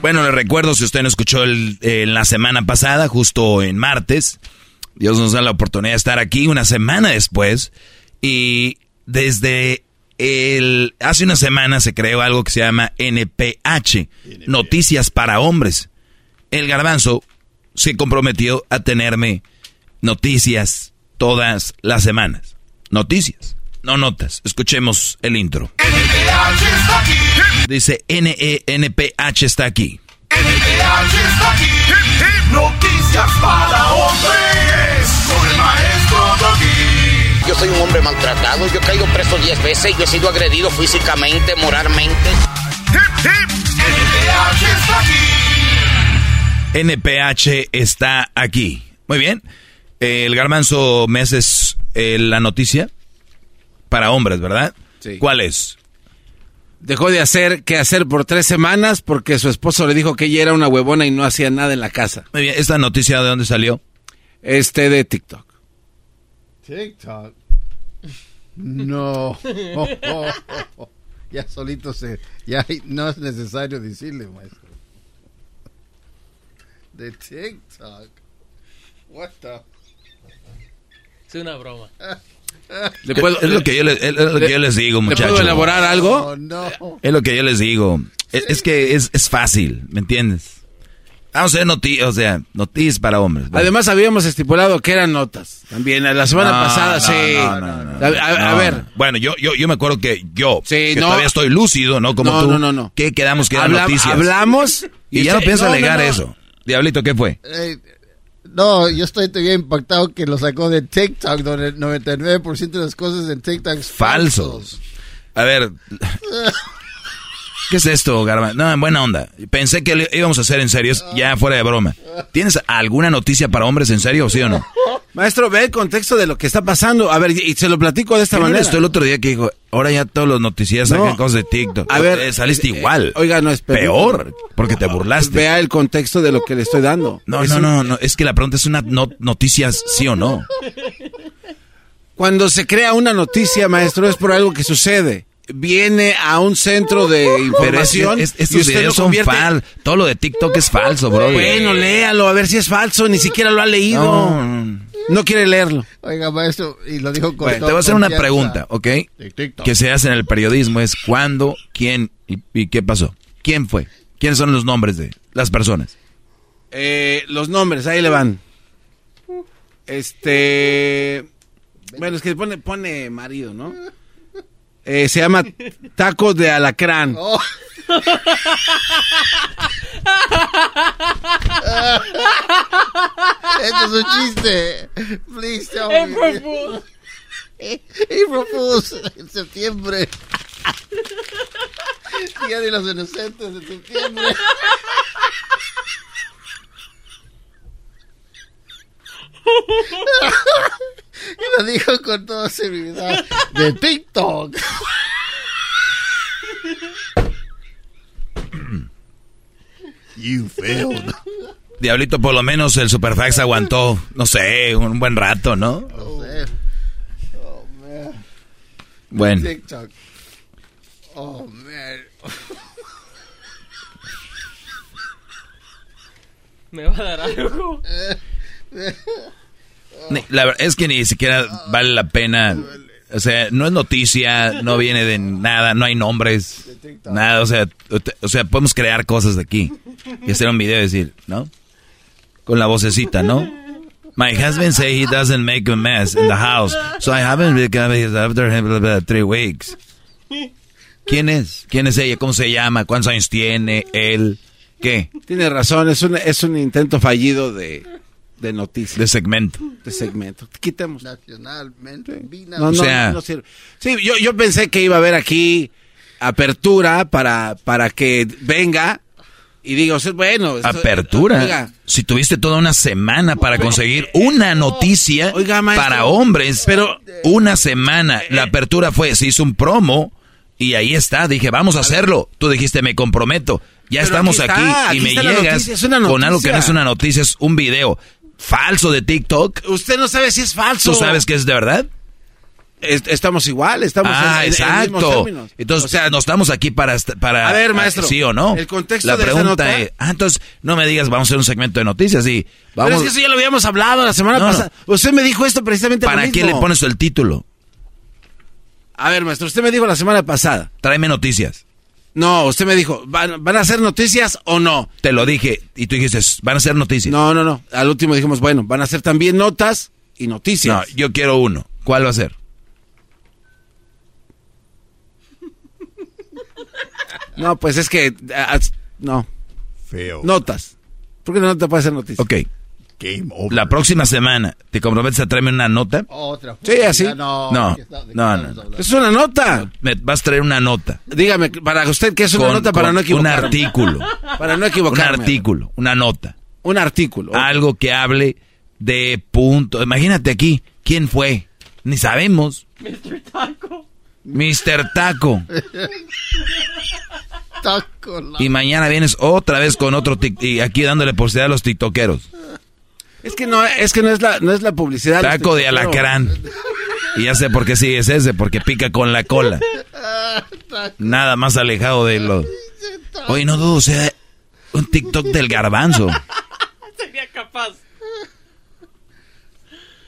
Bueno, les recuerdo, si usted no escuchó el- en la semana pasada, justo en martes, Dios nos da la oportunidad de estar aquí una semana después. Y desde el, hace una semana se creó algo que se llama NPH, Noticias para Hombres. El garbanzo se comprometió a tenerme noticias todas las semanas. Noticias, no notas. Escuchemos el intro. NPH está aquí, Dice E NPH está aquí. NPH está aquí. Noticias para hombres con el maestro Doggy. Yo soy un hombre maltratado, yo he caído preso 10 veces, yo he sido agredido físicamente, moralmente. NPH está aquí. NPH está aquí. Muy bien. El garbanzo me haces eh, la noticia para hombres, ¿verdad? Sí. ¿Cuál es? Dejó de hacer qué hacer por tres semanas porque su esposo le dijo que ella era una huevona y no hacía nada en la casa. Muy bien. ¿Esta noticia de dónde salió? Este de TikTok. TikTok. No. *laughs* Ya solito se. Ya no es necesario decirle, maestro. De TikTok. What the. Es una broma. *laughs* ¿Le puedo- es lo que yo les, es lo que yo les digo, ¿Le muchachos. puedo elaborar algo? Oh, no. Es lo que yo les digo. Es, es que es, es fácil, ¿me entiendes? Vamos a ver noticias, o sea, noticias para hombres. Además habíamos estipulado que eran notas. También la semana No, pasada, no, sí. no, no, no, a, a- a No, ver, no. Bueno, yo, yo, yo me acuerdo que yo, Sí, que no. todavía estoy lúcido, ¿no? Como No, tú. no, no, no. ¿Qué quedamos que eran Habla- noticias? hablamos Y, y ya no pienso no, no, alegar no. eso. Diablito, ¿qué fue? Eh, no, yo estoy todavía impactado que lo sacó de TikTok, donde el 99% de las cosas en TikTok es Falsos. A ver, *laughs* ¿qué es esto, Garba? No, en buena onda. Pensé que le íbamos a hacer en serio, ya fuera de broma. ¿Tienes alguna noticia para hombres en serio, sí o no? maestro, ve el contexto de lo que está pasando. A ver, y se lo platico de esta ¿Qué no manera. eres tú el otro día que dijo, ahora ya todos los noticias No. sacan cosas de TikTok? A ver, Eh, saliste eh, igual. oiga, no es peor, porque te burlaste. Vea el contexto de lo que le estoy dando. No, no, un- no, no, es que la pregunta es una no- noticias sí o no. Cuando se crea una noticia, maestro, es por algo que sucede. Viene a un centro de es, información es- y estos usted lo videos son convierte... fal. Todo lo de TikTok es falso, bro. Bueno, léalo, a ver si es falso. Ni siquiera lo ha leído. No. No, quiere leerlo. Oiga, maestro, y lo dijo con Bueno, te voy a hacer una pregunta, ¿ok? TikTok. Que se hace en el periodismo es cuándo, quién y, y qué pasó. ¿Quién fue? ¿Quiénes son los nombres de las personas? Eh, los nombres, ahí le van. Este... Bueno, es que pone, pone marido, ¿no? Eh, se llama Tacos de Alacrán. Oh. Esto es un chiste. Please tell me. April Fool. April Fools en septiembre. Día de los Inocentes en septiembre. Y lo dijo con toda seguridad de TikTok. You failed. Diablito, por lo menos el Superfax aguantó, no sé, un buen rato, ¿no? No sé. Oh, man. Bueno. TikTok. Oh, man. Me va a dar algo. La verdad es que ni siquiera vale la pena. O sea, no es noticia, no viene de nada, no hay nombres, nada. O sea, o sea, podemos crear cosas de aquí y hacer un video y decir, ¿no? Con la vocecita, ¿no? My husband say he doesn't make a mess in the house, so I haven't become his after him blah, three weeks. ¿Quién es? ¿Quién es ella? ¿Cómo se llama? ¿Cuántos años tiene? ¿Él? ¿Qué? Tiene razón, es un, es un intento fallido de, de noticia. De segmento. De segmento. Quitemos. Nacionalmente. No, no, O sea- no sirve. Sí, yo, yo pensé que iba a haber aquí apertura para, para que venga y diga, o sea, bueno. esto- Apertura. Oiga, Si tuviste toda una semana para conseguir una noticia Oiga, maestro, para hombres, pero- una semana. La apertura fue, se hizo un promo y ahí está. Dije, vamos a hacerlo. Tú dijiste, me comprometo. Ya Pero estamos aquí y aquí me llegas noticia, es una con algo que no es una noticia, es un video falso de TikTok. usted no sabe si es falso. ¿Tú sabes que es de verdad? Est- estamos igual, estamos ah, en, en- en mismos exacto. términos. Entonces, o sea, no estamos aquí para, para... A ver, maestro, ¿Sí o no? el contexto La de pregunta nota- es... Ah, entonces, no me digas, vamos a hacer un segmento de noticias y Pero vamos... es que eso ya lo habíamos hablado la semana No, no. pasada. Usted me dijo esto precisamente lo ¿Para mismo. qué le pones el título? A ver, maestro, usted me dijo la semana pasada. Tráeme noticias. No, usted me dijo, ¿van, van a hacer noticias o no? Te lo dije y tú dijiste, van a ser noticias. No, no, no. Al último dijimos, bueno, van a ser también notas y No, noticias. yo quiero uno. ¿Cuál va a ser? *laughs* No, pues es que... ah, no. Failed. Notas. ¿Por qué la nota puede ser noticia? Ok. Game over. La próxima semana, ¿te comprometes a traerme una nota? Otra. Sí, así. No. No, ¿de qué está- de qué no, no. Es una nota. Me vas a traer una nota. Dígame, para usted, ¿qué es una Con- nota para no Un equivocarme? artículo. *laughs* Para no Un equivocarme. artículo, una nota. Un artículo. Algo que hable de punto. Imagínate aquí, ¿quién fue? Ni sabemos. Mr. Taco. Mr. Taco. *laughs* Taco la- Y mañana vienes otra vez con otro tic y aquí dándole publicidad a los tiktokeros. Es que no, es que no es la, no es la publicidad. Taco de Pero- alacrán. Y ya sé por qué sí es ese, porque pica con la cola. Nada más alejado de lo. Oye, no dudo, sea un TikTok del garbanzo. Sería capaz.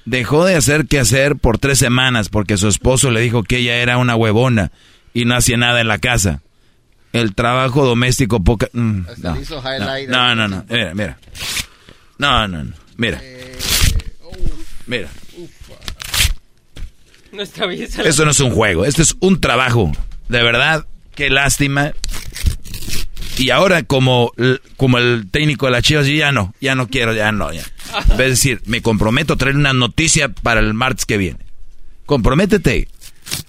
Dejó de hacer que hacer por tres semanas porque su esposo le dijo que ella era una huevona y no hacía nada en la casa. El trabajo doméstico poca... mm, no, no, no, mira, mira. No, no, no, mira. Mira, No está bien. esto no es un juego, esto es un trabajo. De verdad, qué lástima. Y ahora como, como el técnico de las Chivas, yo ya no, ya no quiero, ya no, ya. Es decir, me comprometo a traer una noticia para el martes que viene. Comprométete.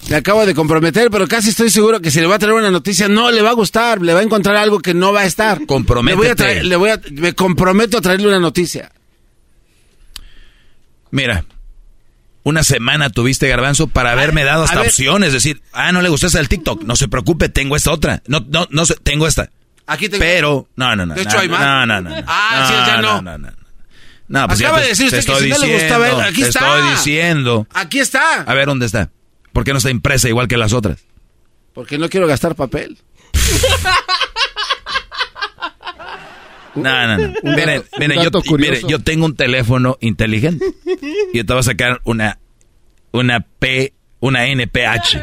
Me acabo de comprometer, pero casi estoy seguro que si le va a traer una noticia no le va a gustar, le va a encontrar algo que no va a estar. Comprométete. Le voy a traer- le voy a- me comprometo a traerle una noticia. Mira, una semana tuviste garbanzo para haberme dado hasta opciones. Es decir, ah, no le gustó esta del TikTok. No se preocupe, tengo esta otra. No, no, no sé, tengo esta. Aquí tengo- Pero, no, no, no. De hecho, no, hay más. No, no, no. Ah, sí, ya no. No, no, no. Pues Acaba de decir te usted que si no le diciendo. gusta ver, aquí te está. estoy diciendo. Aquí está. A ver, ¿dónde está? ¿Por qué no está impresa igual que las otras? Porque no quiero gastar papel. *laughs* No, no, no. Un Miren, miren, yo, dato curioso. mire, yo tengo un teléfono inteligente. Y yo te voy a sacar una, una P, una NPH.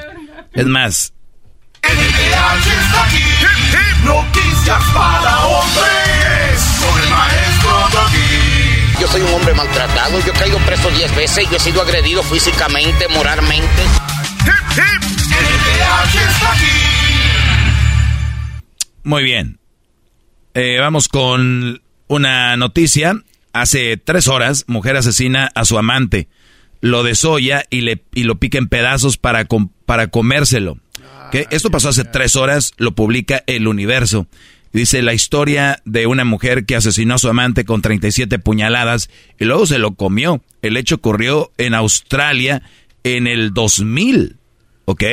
Es más, está aquí. Hip, hip, noticias para hombres. Con el maestro Doggy. Yo soy un hombre maltratado, yo he caído preso 10 veces, yo he sido agredido físicamente, moralmente. Hip, hip, NPH está aquí. Muy bien. Eh, vamos con una noticia. Hace tres horas, mujer asesina a su amante. Lo desolla y, le, y lo pica en pedazos para, com- para comérselo. ¿Qué? Esto pasó hace tres horas, lo publica El Universo. Dice la historia de una mujer que asesinó a su amante con 37 puñaladas y luego se lo comió. El hecho ocurrió en Australia en el 2000. ¿ok?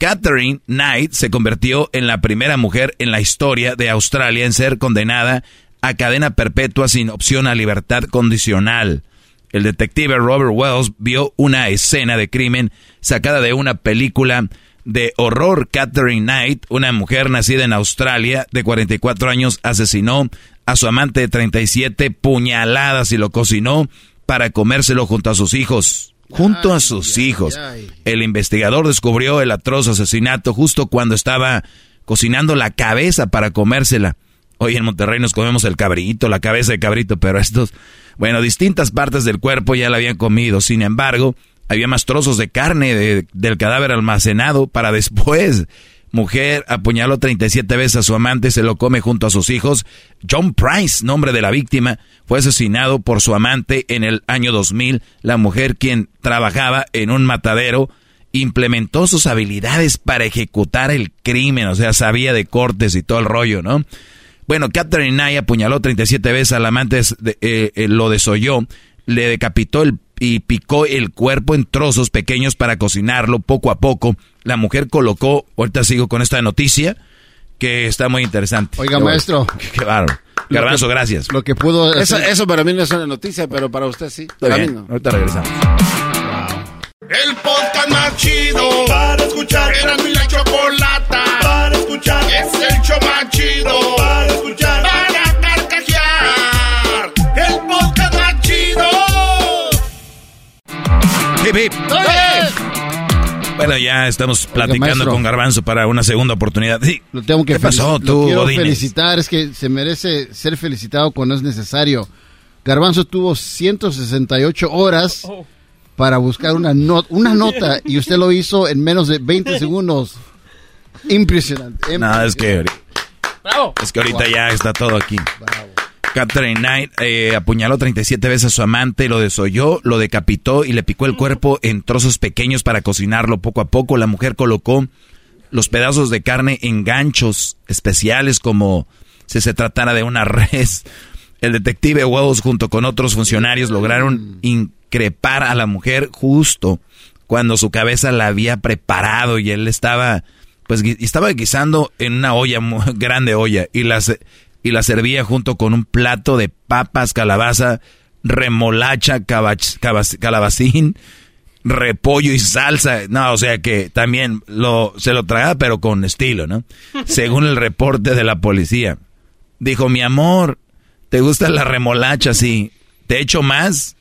Catherine Knight se convirtió en la primera mujer en la historia de Australia en ser condenada a cadena perpetua sin opción a libertad condicional. El detective Robert Wells vio una escena de crimen sacada de una película de horror. Catherine Knight, una mujer nacida en Australia de 44 años, asesinó a su amante de 37 puñaladas y lo cocinó para comérselo junto a sus hijos. Junto a sus hijos. El investigador descubrió el atroz asesinato justo cuando estaba cocinando la cabeza para comérsela. Hoy en Monterrey nos comemos el cabrito, la cabeza de cabrito, pero estos, bueno, distintas partes del cuerpo ya la habían comido. Sin embargo, había más trozos de carne de- del cadáver almacenado para después. Mujer apuñaló 37 veces a su amante, se lo come junto a sus hijos. John Price, nombre de la víctima, fue asesinado por su amante en el año 2000. La mujer, quien trabajaba en un matadero, implementó sus habilidades para ejecutar el crimen, o sea, sabía de cortes y todo el rollo, ¿no? Bueno, Catherine Knight apuñaló 37 veces al amante, de- eh, eh, lo desolló, le decapitó el, y picó el cuerpo en trozos pequeños para cocinarlo poco a poco. La mujer colocó, ahorita sigo con esta noticia, que está muy interesante. Oiga, Qué maestro. bueno. Qué bárbaro. Garbanzo, gracias. Lo que pudo Eso, hacer- eso para mí no es una noticia, pero para usted sí. Está Para mí bien, no. ahorita regresamos. El podcast más chido para escuchar. Era mi la chocolata para escuchar. Es el show más chido para escuchar. Hip, hip. Bueno, ya estamos platicando maestro. con Garbanzo para una segunda oportunidad. Sí. Lo tengo que ¿Qué pasó tú, lo quiero Godínez? felicitar, es que se merece ser felicitado cuando es necesario. Garbanzo tuvo 168 horas para buscar una, not- una nota y usted lo hizo en menos de 20 segundos. Impresionante. No, es que, ¡Bravo! es que ahorita ya está todo aquí. Catherine Knight eh, apuñaló 37 veces a su amante, lo desolló, lo decapitó y le picó el cuerpo en trozos pequeños para cocinarlo poco a poco. La mujer colocó los pedazos de carne en ganchos especiales como si se tratara de una *laughs* res. El detective Wells junto con otros funcionarios lograron increpar a la mujer justo cuando su cabeza la había preparado y él estaba pues estaba guisando en una olla *laughs* grande olla y las y la servía junto con un plato de papas, calabaza, remolacha, cabach- calabacín, repollo y salsa. No, o sea que también lo, se lo tragaba, pero con estilo, ¿no? *laughs* Según el reporte de la policía. Dijo, mi amor, ¿te gusta la remolacha? Sí. ¿Te echo más?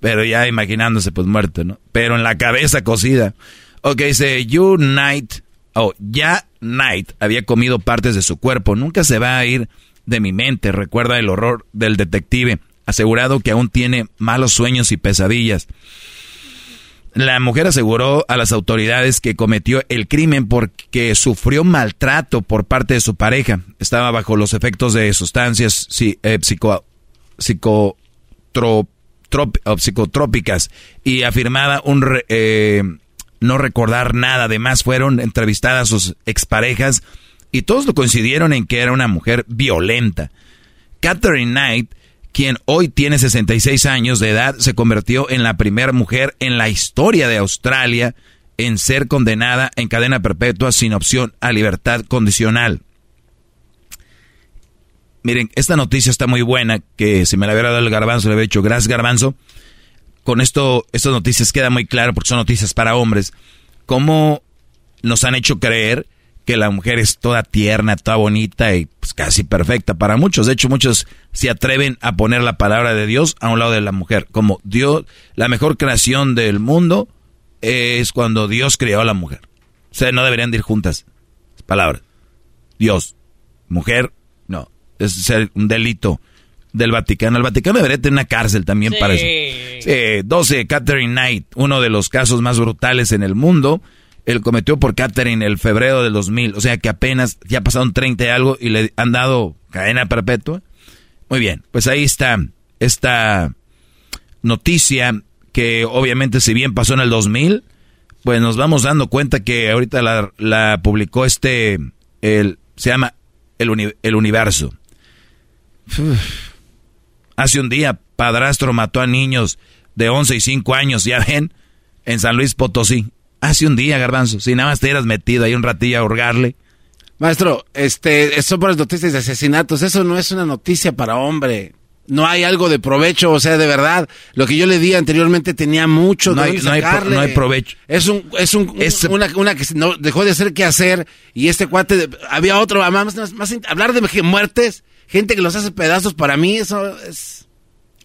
Pero ya imaginándose, pues muerto, ¿no? Pero en la cabeza cocida. Ok, dice, you night. Oh, ya Knight había comido partes de su cuerpo. Nunca se va a ir de mi mente, recuerda el horror del detective, asegurado que aún tiene malos sueños y pesadillas. La mujer aseguró a las autoridades que cometió el crimen porque sufrió maltrato por parte de su pareja. Estaba bajo los efectos de sustancias eh, psico, psicotrópicas y afirmaba un eh, no recordar nada. Además, fueron entrevistadas sus exparejas y todos lo coincidieron en que era una mujer violenta. Catherine Knight quien hoy tiene 66 años de edad, se convirtió en la primera mujer en la historia de Australia en ser condenada en cadena perpetua sin opción a libertad condicional. Miren, esta noticia está muy buena, que si me la hubiera dado el garbanzo, le hubiera dicho, gracias garbanzo. Con esto, estas noticias queda muy claro, porque son noticias para hombres, cómo nos han hecho creer que la mujer es toda tierna, toda bonita y pues, casi perfecta para muchos. De hecho, muchos se atreven a poner la palabra de Dios a un lado de la mujer. Como Dios, la mejor creación del mundo es cuando Dios creó a la mujer. O sea, no deberían ir juntas. Palabras. Dios, mujer, no. Es ser un delito del Vaticano. El Vaticano debería tener una cárcel también para eso. Sí, 12, Catherine Knight, uno de los casos más brutales en el mundo él cometió por Catherine el febrero del 2000. O sea que apenas ya pasaron 30 y algo y le han dado cadena perpetua. Muy bien, pues ahí está esta noticia que obviamente si bien pasó en el 2000, pues nos vamos dando cuenta que ahorita la, publicó este, el, se llama El, el Universo. Hace un día, padrastro mató a niños de 11 y 5 años, ya ven, en San Luis Potosí. Hace un día, Garbanzo. Si nada más te hubieras metido ahí un ratillo a hurgarle. Maestro, este, son por las noticias de asesinatos. Eso no es una noticia para hombre. No hay algo de provecho, o sea, de verdad. Lo que yo le di anteriormente tenía mucho. No, hay, no, hay, no hay, provecho. Es un, es un, una, una, que no, dejó de hacer qué hacer y este cuate, había otro, más, más, más, hablar de muertes, gente que los hace pedazos, para mí eso es...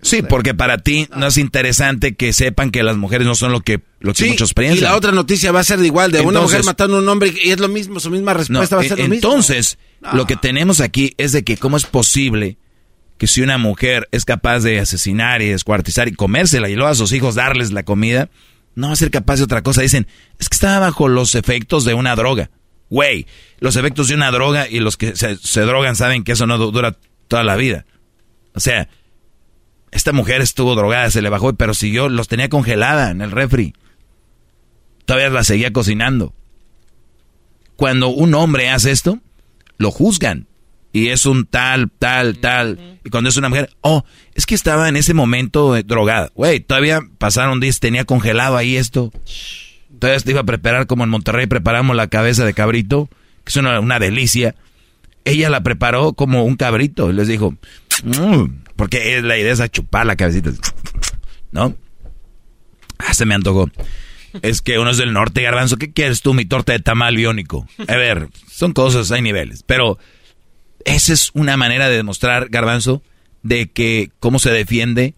Sí, porque para ti no es interesante que sepan que las mujeres no son lo que, lo que muchos piensan. Y la otra noticia va a ser igual, de una mujer matando a un hombre y es lo mismo, su misma respuesta va a ser lo mismo. Entonces, lo que tenemos aquí es de que cómo es posible que si una mujer es capaz de asesinar y descuartizar y comérsela y luego a sus hijos darles la comida, no va a ser capaz de otra cosa. Dicen, es que estaba bajo los efectos de una droga. Güey, los efectos de una droga y los que se, se drogan saben que eso no dura toda la vida. O sea, esta mujer estuvo drogada, se le bajó, pero siguió, los tenía congelada en el refri. Todavía la seguía cocinando. Cuando un hombre hace esto, lo juzgan. Y es un tal, tal, tal. Y cuando es una mujer, oh, es que estaba en ese momento drogada. Güey, todavía pasaron días, tenía congelado ahí esto. Todavía te iba a preparar como en Monterrey preparamos la cabeza de cabrito, que es una, una delicia. Ella la preparó como un cabrito. Y les dijo, mmm, porque la idea es chupar la cabecita. ¿No? Ah, se me antojó. Es que uno es del norte, garbanzo. ¿Qué quieres tú, mi torta de tamal biónico? A ver, son cosas, hay niveles. Pero esa es una manera de demostrar, garbanzo, de que cómo se defiende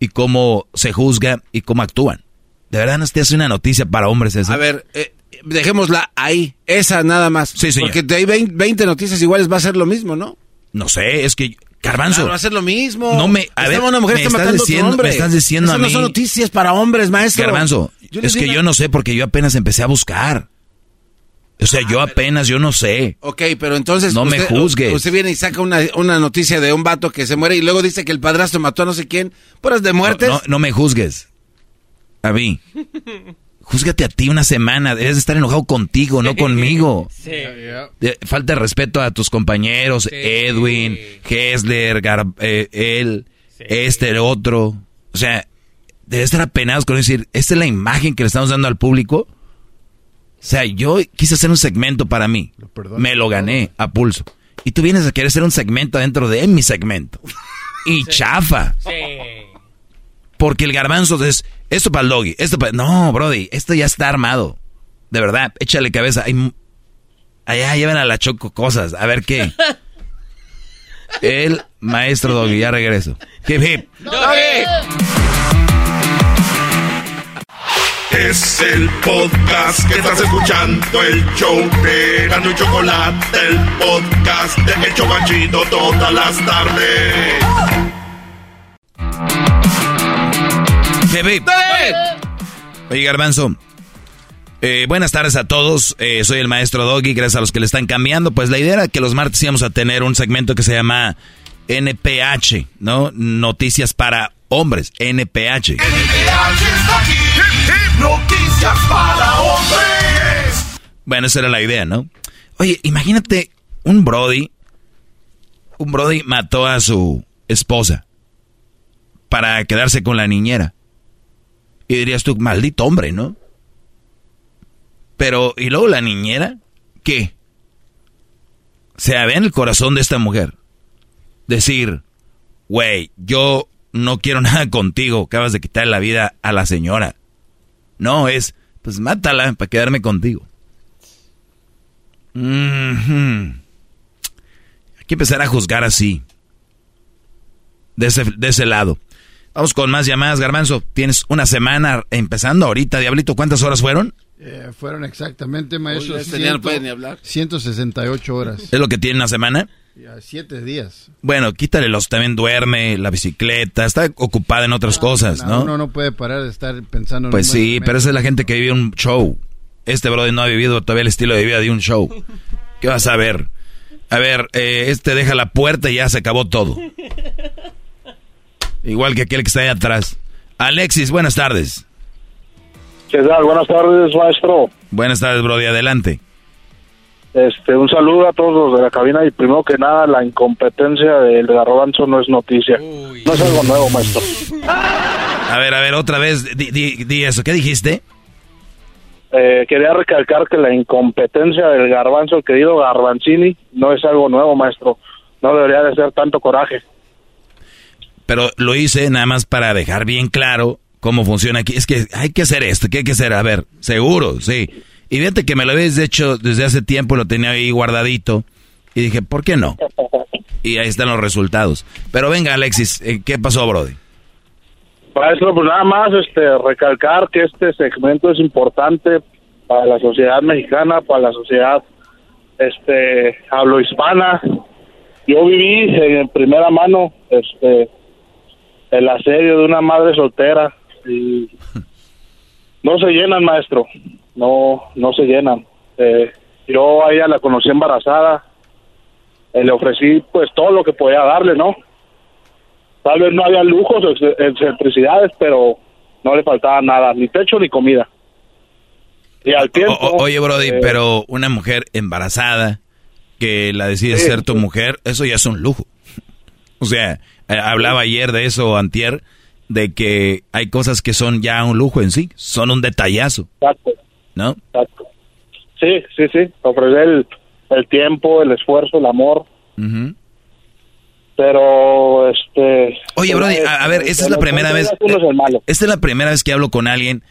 y cómo se juzga y cómo actúan. De verdad, no te hace una noticia para hombres esa. A ver, eh, dejémosla ahí. Esa nada más. Sí, señor. Porque hay 20 noticias iguales va a ser lo mismo, ¿no? No sé, es que Garbanzo. va a ser lo mismo. No me. A ver, una mujer me está estás diciendo, me estás diciendo a mí. no son noticias para hombres, maestro. Garbanzo, es que yo no sé porque yo apenas empecé a buscar. O sea, yo apenas, yo no sé. Ok, pero entonces. No me juzgues. Usted viene y saca una, una, noticia de un vato que se muere y luego dice que el padrastro mató a no sé quién. Puras de muertes. No, no, me juzgues. A mí. Júzgate a ti una semana. Debes estar enojado contigo, no conmigo. Sí. Falta de respeto a tus compañeros, Edwin, Hessler, eh, él, este, el otro. O sea, debes estar apenados con decir, esta es la imagen que le estamos dando al público. O sea, yo quise hacer un segmento para mí. Me lo gané a pulso. Y tú vienes a querer hacer un segmento dentro de mi segmento. Y chafa. Sí. Porque el garbanzo es esto para el doggy, esto para... No, Brody, esto ya está armado. De verdad, échale cabeza. Allá llevan a la choco cosas. A ver qué. *laughs* El maestro doggy, ya regreso. Hip hip. Es el podcast que estás escuchando, el show de Gano y Chocolate, el podcast de Hecho Banchito todas las tardes. Oye, Garbanzo. eh, buenas tardes a todos. Eh, soy el maestro Doggy. Gracias a los que le están cambiando. Pues la idea era que los martes íbamos a tener un segmento que se llama NPH, ¿no? Noticias para hombres. NPH. está aquí. Noticias para hombres. Bueno, esa era la idea, ¿no? Oye, imagínate un Brody. Un Brody mató a su esposa para quedarse con la niñera. Y dirías tú, maldito hombre, ¿no? Pero, ¿y luego la niñera? ¿Qué? O sea, vean el corazón de esta mujer. Decir, güey, yo no quiero *laughs* nada contigo, acabas de quitar la vida a la señora. No, es, pues mátala para quedarme contigo. Mhm. Hay que empezar a juzgar así. De ese, de ese lado. Vamos con más llamadas, Garbanzo. Tienes una semana empezando ahorita, Diablito. ¿Cuántas horas fueron? Eh, fueron exactamente, maestro, Oye, este ya no 100 puede ni hablar. 168 horas. ¿Es lo que tiene una semana? Ya, siete días. Bueno, quítale los también duerme, la bicicleta, está ocupada en otras cosas, ¿no? Uno no puede parar de estar pensando en Pues sí, pero esa es la gente que vive un show. Este brother no ha vivido todavía el estilo de vida de un show. ¿Qué vas a ver? A ver, eh, este deja la puerta y ya se acabó todo. Igual que aquel que está ahí atrás. Alexis, buenas tardes. ¿Qué tal? Buenas tardes, maestro. Buenas tardes, Brody, adelante. Este, un saludo a todos los de la cabina y primero que nada, la incompetencia del garbanzo no es noticia. No es algo nuevo, maestro. A ver, a ver, otra vez, di, di- di eso. ¿Qué dijiste? Eh, quería recalcar que la incompetencia del garbanzo, el querido Garbanzini, no es algo nuevo, maestro. No debería de ser tanto coraje. Pero lo hice nada más para dejar bien claro cómo funciona aquí. Es que hay que hacer esto, ¿qué hay que hacer? A ver, seguro, sí. Y fíjate que me lo habéis hecho desde hace tiempo, lo tenía ahí guardadito. Y dije, ¿por qué no? Y ahí están los resultados. Pero venga, Alexis, eh, ¿qué pasó, Brody? Maestro, pues nada más este, recalcar que este segmento es importante para la sociedad mexicana, para la sociedad este, hablohispana. Yo viví en primera mano este, el asedio de una madre soltera y no se llenan, maestro, no, no se llenan. Eh, yo a ella la conocí embarazada, eh, le ofrecí pues todo lo que podía darle, ¿no? Tal vez no había lujos excentricidades, pero no le faltaba nada, ni techo ni comida. Y al tiempo... O- oye, Brody, eh, pero una mujer embarazada que la decide Sí, ser tu mujer, eso ya es un lujo. *laughs* O sea, hablaba ayer de eso, antier, de que hay cosas que son ya un lujo en sí, son un detallazo, Exacto, ¿no? exacto. Sí, sí, sí, ofrecer el, el tiempo, el esfuerzo, el amor, pero este... Oye, Brody, a, a ver, esta es la primera vez. Esta es la primera vez que hablo con alguien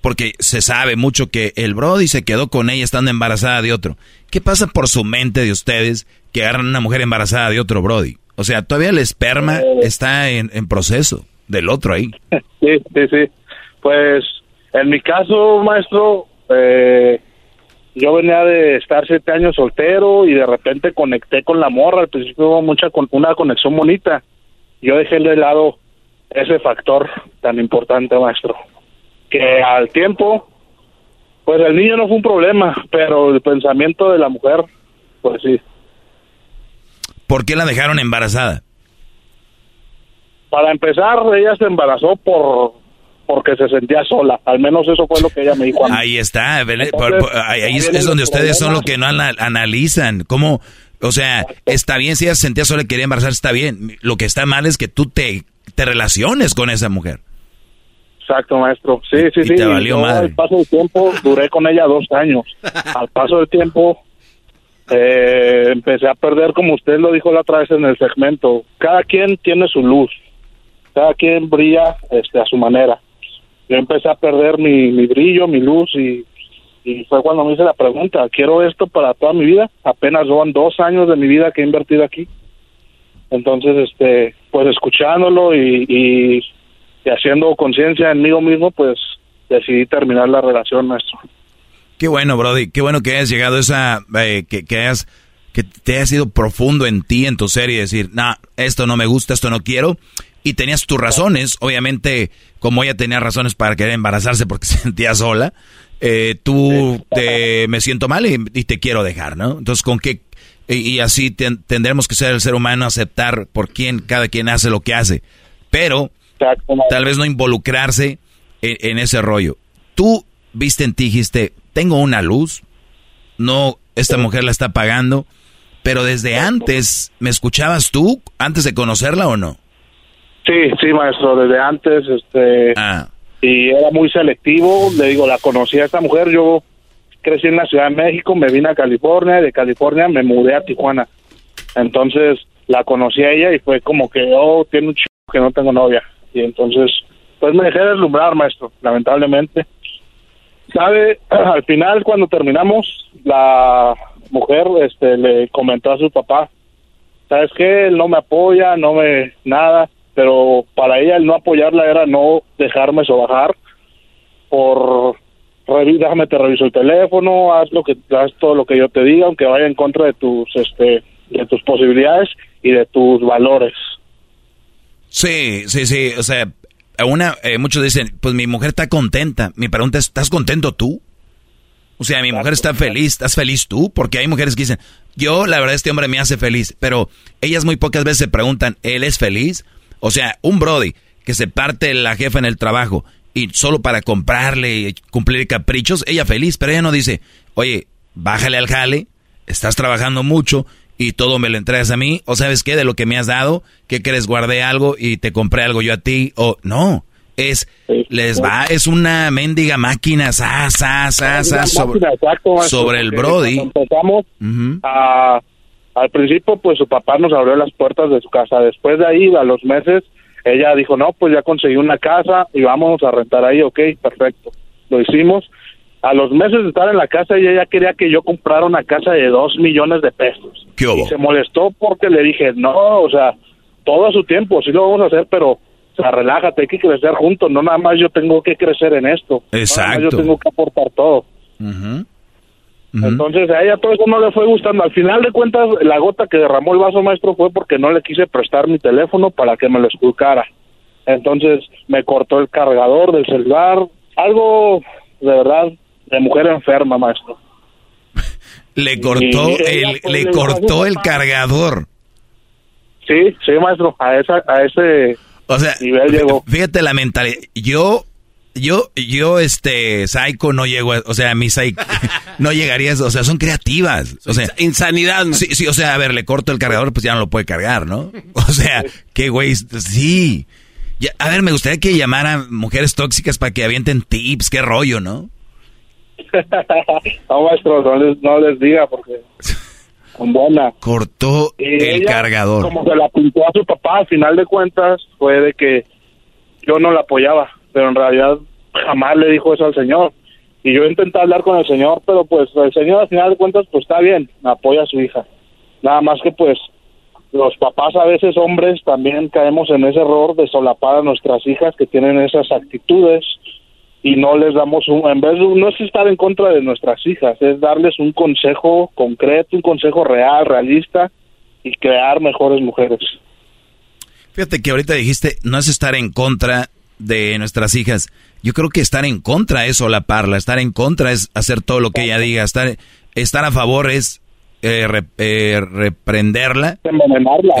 porque se sabe mucho que el Brody se quedó con ella estando embarazada de otro. ¿Qué pasa por su mente de ustedes que agarran una mujer embarazada de otro Brody? O sea, todavía el esperma está en, en proceso del otro ahí. *laughs* Sí, sí, sí. Pues en mi caso, maestro, eh, yo venía de estar siete años soltero y de repente conecté con la morra. Al principio hubo mucha una conexión bonita. Yo dejé de lado ese factor tan importante, maestro. Que al tiempo, pues el niño no fue un problema, pero el pensamiento de la mujer, pues sí. ¿Por qué la dejaron embarazada? Para empezar, ella se embarazó por porque se sentía sola. Al menos eso fue lo que ella me dijo. a mí. Ahí está, ¿vele? Entonces, Por- por- ahí, es, donde los ustedes son problemas. lo que no ana- analizan. ¿Cómo? O sea, está bien si ella se sentía sola y quería embarazar, está bien. Lo que está mal es que tú te, te relaciones con esa mujer. Exacto, maestro. Sí, sí, y sí. te valió Yo, madre. Al paso del tiempo, duré con ella dos años. Al paso del tiempo, eh, empecé a perder, como usted lo dijo la otra vez en el segmento. Cada quien tiene su luz. Cada quien brilla este, a su manera. Yo empecé a perder mi, mi brillo, mi luz y, fue cuando me hice la pregunta, ¿quiero esto para toda mi vida? Apenas van dos años de mi vida que he invertido aquí. Entonces, este, pues escuchándolo y, y, y haciendo conciencia en mí mismo, pues decidí terminar la relación, maestro. Qué bueno, Brody, qué bueno que hayas llegado a esa, eh, que, que hayas, que te hayas sido profundo en ti, en tu ser y decir, no, esto no me gusta, esto no quiero. Y tenías tus razones, obviamente, como ella tenía razones para querer embarazarse porque *laughs* se sentía sola, eh, tú te, me siento mal y, y te quiero dejar, ¿no? Entonces, ¿con qué? Y, y así ten- tendremos que ser el ser humano, aceptar por quién cada quien hace lo que hace. Pero, tal vez no involucrarse en, en ese rollo. Tú viste en ti, dijiste, tengo una luz, no, esta mujer la está pagando, pero desde antes, ¿me escuchabas tú antes de conocerla o no? Sí, sí, maestro, desde antes, este, Ah. y era muy selectivo, le digo, la conocí a esta mujer, yo crecí en la Ciudad de México, me vine a California, de California me mudé a Tijuana, entonces la conocí a ella y fue como que, oh, tiene un chico que no tengo novia, y entonces, pues me dejé deslumbrar, maestro, lamentablemente. ¿Sabe? *clears throat* Al final, cuando terminamos, la mujer este, le comentó a su papá, ¿sabes qué? Él no me apoya, no me nada, pero para ella el no apoyarla era no dejarme sobajar por déjame te reviso el teléfono, haz lo que haz todo lo que yo te diga, aunque vaya en contra de tus este de tus posibilidades y de tus valores. Sí, sí, sí, o sea, una, eh, muchos dicen, pues mi mujer está contenta. Mi pregunta es, ¿estás contento tú? O sea, mi mujer está feliz, ¿estás feliz tú? Porque hay mujeres que dicen, yo la verdad este hombre me hace feliz, pero ellas muy pocas veces se preguntan, ¿él es feliz? O sea, un Brody que se parte la jefa en el trabajo y solo para comprarle y cumplir caprichos, ella feliz, pero ella no dice, oye, bájale al jale, estás trabajando mucho y todo me lo entregas a mí, o sabes qué, de lo que me has dado, ¿qué crees? Guardé algo y te compré algo yo a ti, o no, es, les va, es una mendiga máquina, sa, sa, sa, sobre, exacto, el Brody. empezamos a- al principio pues su papá nos abrió las puertas de su casa. Después de ahí a los meses ella dijo no pues ya conseguí una casa y vamos a rentar ahí ok perfecto. Lo hicimos a los meses de estar en la casa ella ya quería que yo comprara una casa de dos millones de pesos ¿Qué hubo? y se molestó porque le dije no o sea todo a su tiempo sí lo vamos a hacer pero o sea relájate hay que crecer juntos no nada más yo tengo que crecer en esto No Exacto. yo tengo que aportar todo entonces a ella todo eso no le fue gustando. Al final de cuentas, la gota que derramó el vaso maestro fue porque no le quise prestar mi teléfono para que me lo esculcara. Entonces me cortó el cargador del celular. Algo de verdad de mujer enferma, maestro. *laughs* Le cortó Y el, pues, le le cortó el cargador. Sí, sí, maestro. A esa, a ese O sea, nivel llegó. fíjate la mentalidad. Yo, yo, yo, este, psycho no llego, a- o sea, mi psycho *laughs* no llegaría, a eso, o sea, son creativas. O sea, insanidad. Sí, sí, o sea, a ver, le corto el cargador, pues ya no lo puede cargar, ¿no? *laughs* O sea, qué güey, sí. Ya, a ver, me gustaría que llamaran mujeres tóxicas para que avienten tips, qué rollo, ¿no? *laughs* no, maestro, no les, no les diga porque son buenas. Cortó Y el ella, cargador. Como se la pintó a su papá, al final de cuentas, fue de que yo no la apoyaba, pero en realidad jamás le dijo eso al señor. Y yo intenté hablar con el señor, pero pues el señor al final de cuentas, pues está bien, apoya a su hija. Nada más que pues los papás a veces hombres también caemos en ese error de solapar a nuestras hijas que tienen esas actitudes y no les damos un, en vez de, no es estar en contra de nuestras hijas, es darles un consejo concreto, un consejo real, realista y crear mejores mujeres. Fíjate que ahorita dijiste, no es estar en contra de nuestras hijas. Yo creo que estar en contra es solaparla, estar en contra es hacer todo lo que ella diga, estar, estar a favor es eh, re- eh, reprenderla,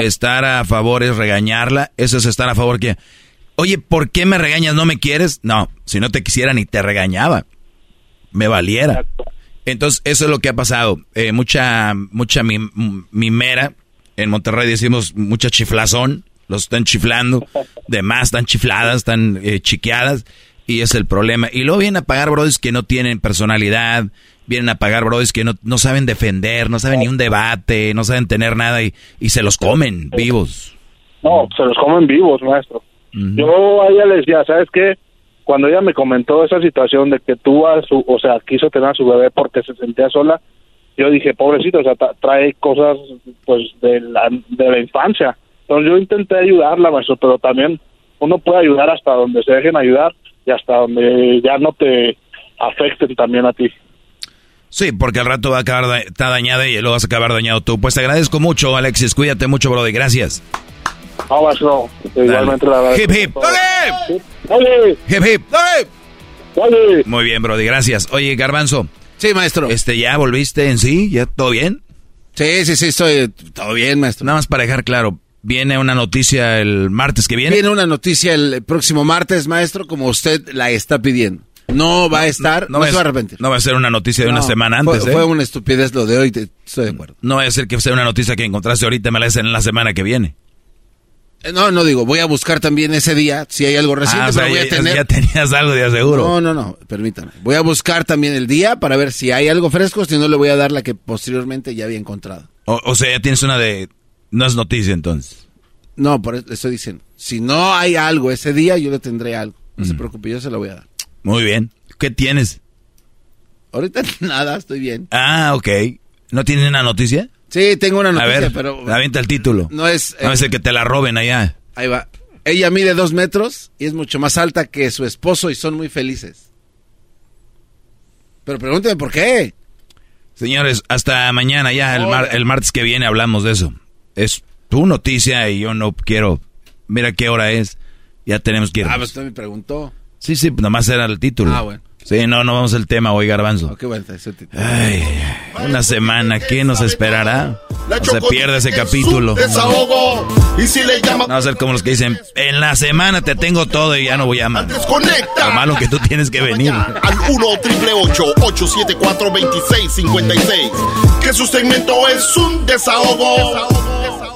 estar a favor es regañarla, eso es estar a favor que, oye, ¿por qué me regañas? ¿No me quieres? No, si no te quisiera ni te regañaba, me valiera. Entonces, eso es lo que ha pasado. Eh, mucha, mucha mim- mimera. En Monterrey decimos mucha chiflazón. Los están chiflando. De más, están chifladas, están eh, chiqueadas. Y es el problema. Y luego vienen a pagar brodis que no tienen personalidad. Vienen a pagar brodis que no, no saben defender, no saben ni un debate, no saben tener nada y, y se los comen vivos. No, se los comen vivos, maestro. Yo a ella le decía, ¿sabes qué? Cuando ella me comentó esa situación de que tuvo a su, o sea, quiso tener a su bebé porque se sentía sola, yo dije, pobrecito, o sea, tra- trae cosas, pues, de la, de la infancia. Entonces yo intenté ayudarla, maestro, pero también uno puede ayudar hasta donde se dejen ayudar, y hasta donde ya no te afecten también a ti. Sí, porque al rato va a acabar da- está dañada y luego vas a acabar dañado tú. Pues te agradezco mucho, Alexis. Cuídate mucho, Brody. Gracias. No, maestro, igualmente la verdad. Hip, hip. Oye, Hip, hip. oye. Muy bien, Brody. Gracias. Oye, Garbanzo. Sí, maestro. Este, ¿ya volviste en sí? ¿Ya todo bien? Sí, sí, sí, estoy todo bien, maestro. Nada más para dejar claro, viene una noticia el martes que viene. Viene una noticia el próximo martes, maestro, como usted la está pidiendo. No va a estar, no, va se va a arrepentir. No va a ser una noticia de una No, semana fue- antes, ¿eh? Fue una estupidez lo de hoy, te- estoy de acuerdo. No va a ser que sea una noticia que encontraste ahorita, me la hacen en la semana que viene. Eh, No, no digo, voy a buscar también ese día si hay algo reciente, Ah, o sea, pero voy a ya, tener... ya tenías algo de aseguro. No, no, no, permítame. Voy a buscar también el día para ver si hay algo fresco, si no le voy a dar la que posteriormente ya había encontrado. O, o sea, ya tienes una de... No es noticia entonces. No, por eso estoy diciendo. Si no hay algo ese día, yo le tendré algo. No Mm. se preocupe, yo se lo voy a dar. Muy bien. ¿Qué tienes? Ahorita *laughs* nada, estoy bien. Ah, ok. ¿No tienes una noticia? Sí, tengo una A noticia, ver, pero avienta el título. no es... No es el que te la roben allá. Ahí va. Ella mide dos metros y es mucho más alta que su esposo y son muy felices. Pero pregúnteme por qué. Señores, hasta mañana ya, el, mar- el martes que viene hablamos de eso. Es tu noticia y yo no quiero... Mira qué hora es. Ya tenemos que ir. Ah, pues usted me preguntó. Sí, sí, nomás era el título. Ah, bueno. Sí, no, no vamos al tema hoy, Garbanzo. Oh, qué bueno, ese título. Ay, una semana, ¿qué nos esperará? No se pierde ese capítulo. Desahogo. Y si le llama, No va a ser como los que dicen, en la semana te tengo todo y ya no voy a llamar. desconecta. Lo malo que tú tienes que venir. Al 1 triple 874 2656. Que su segmento es un desahogo.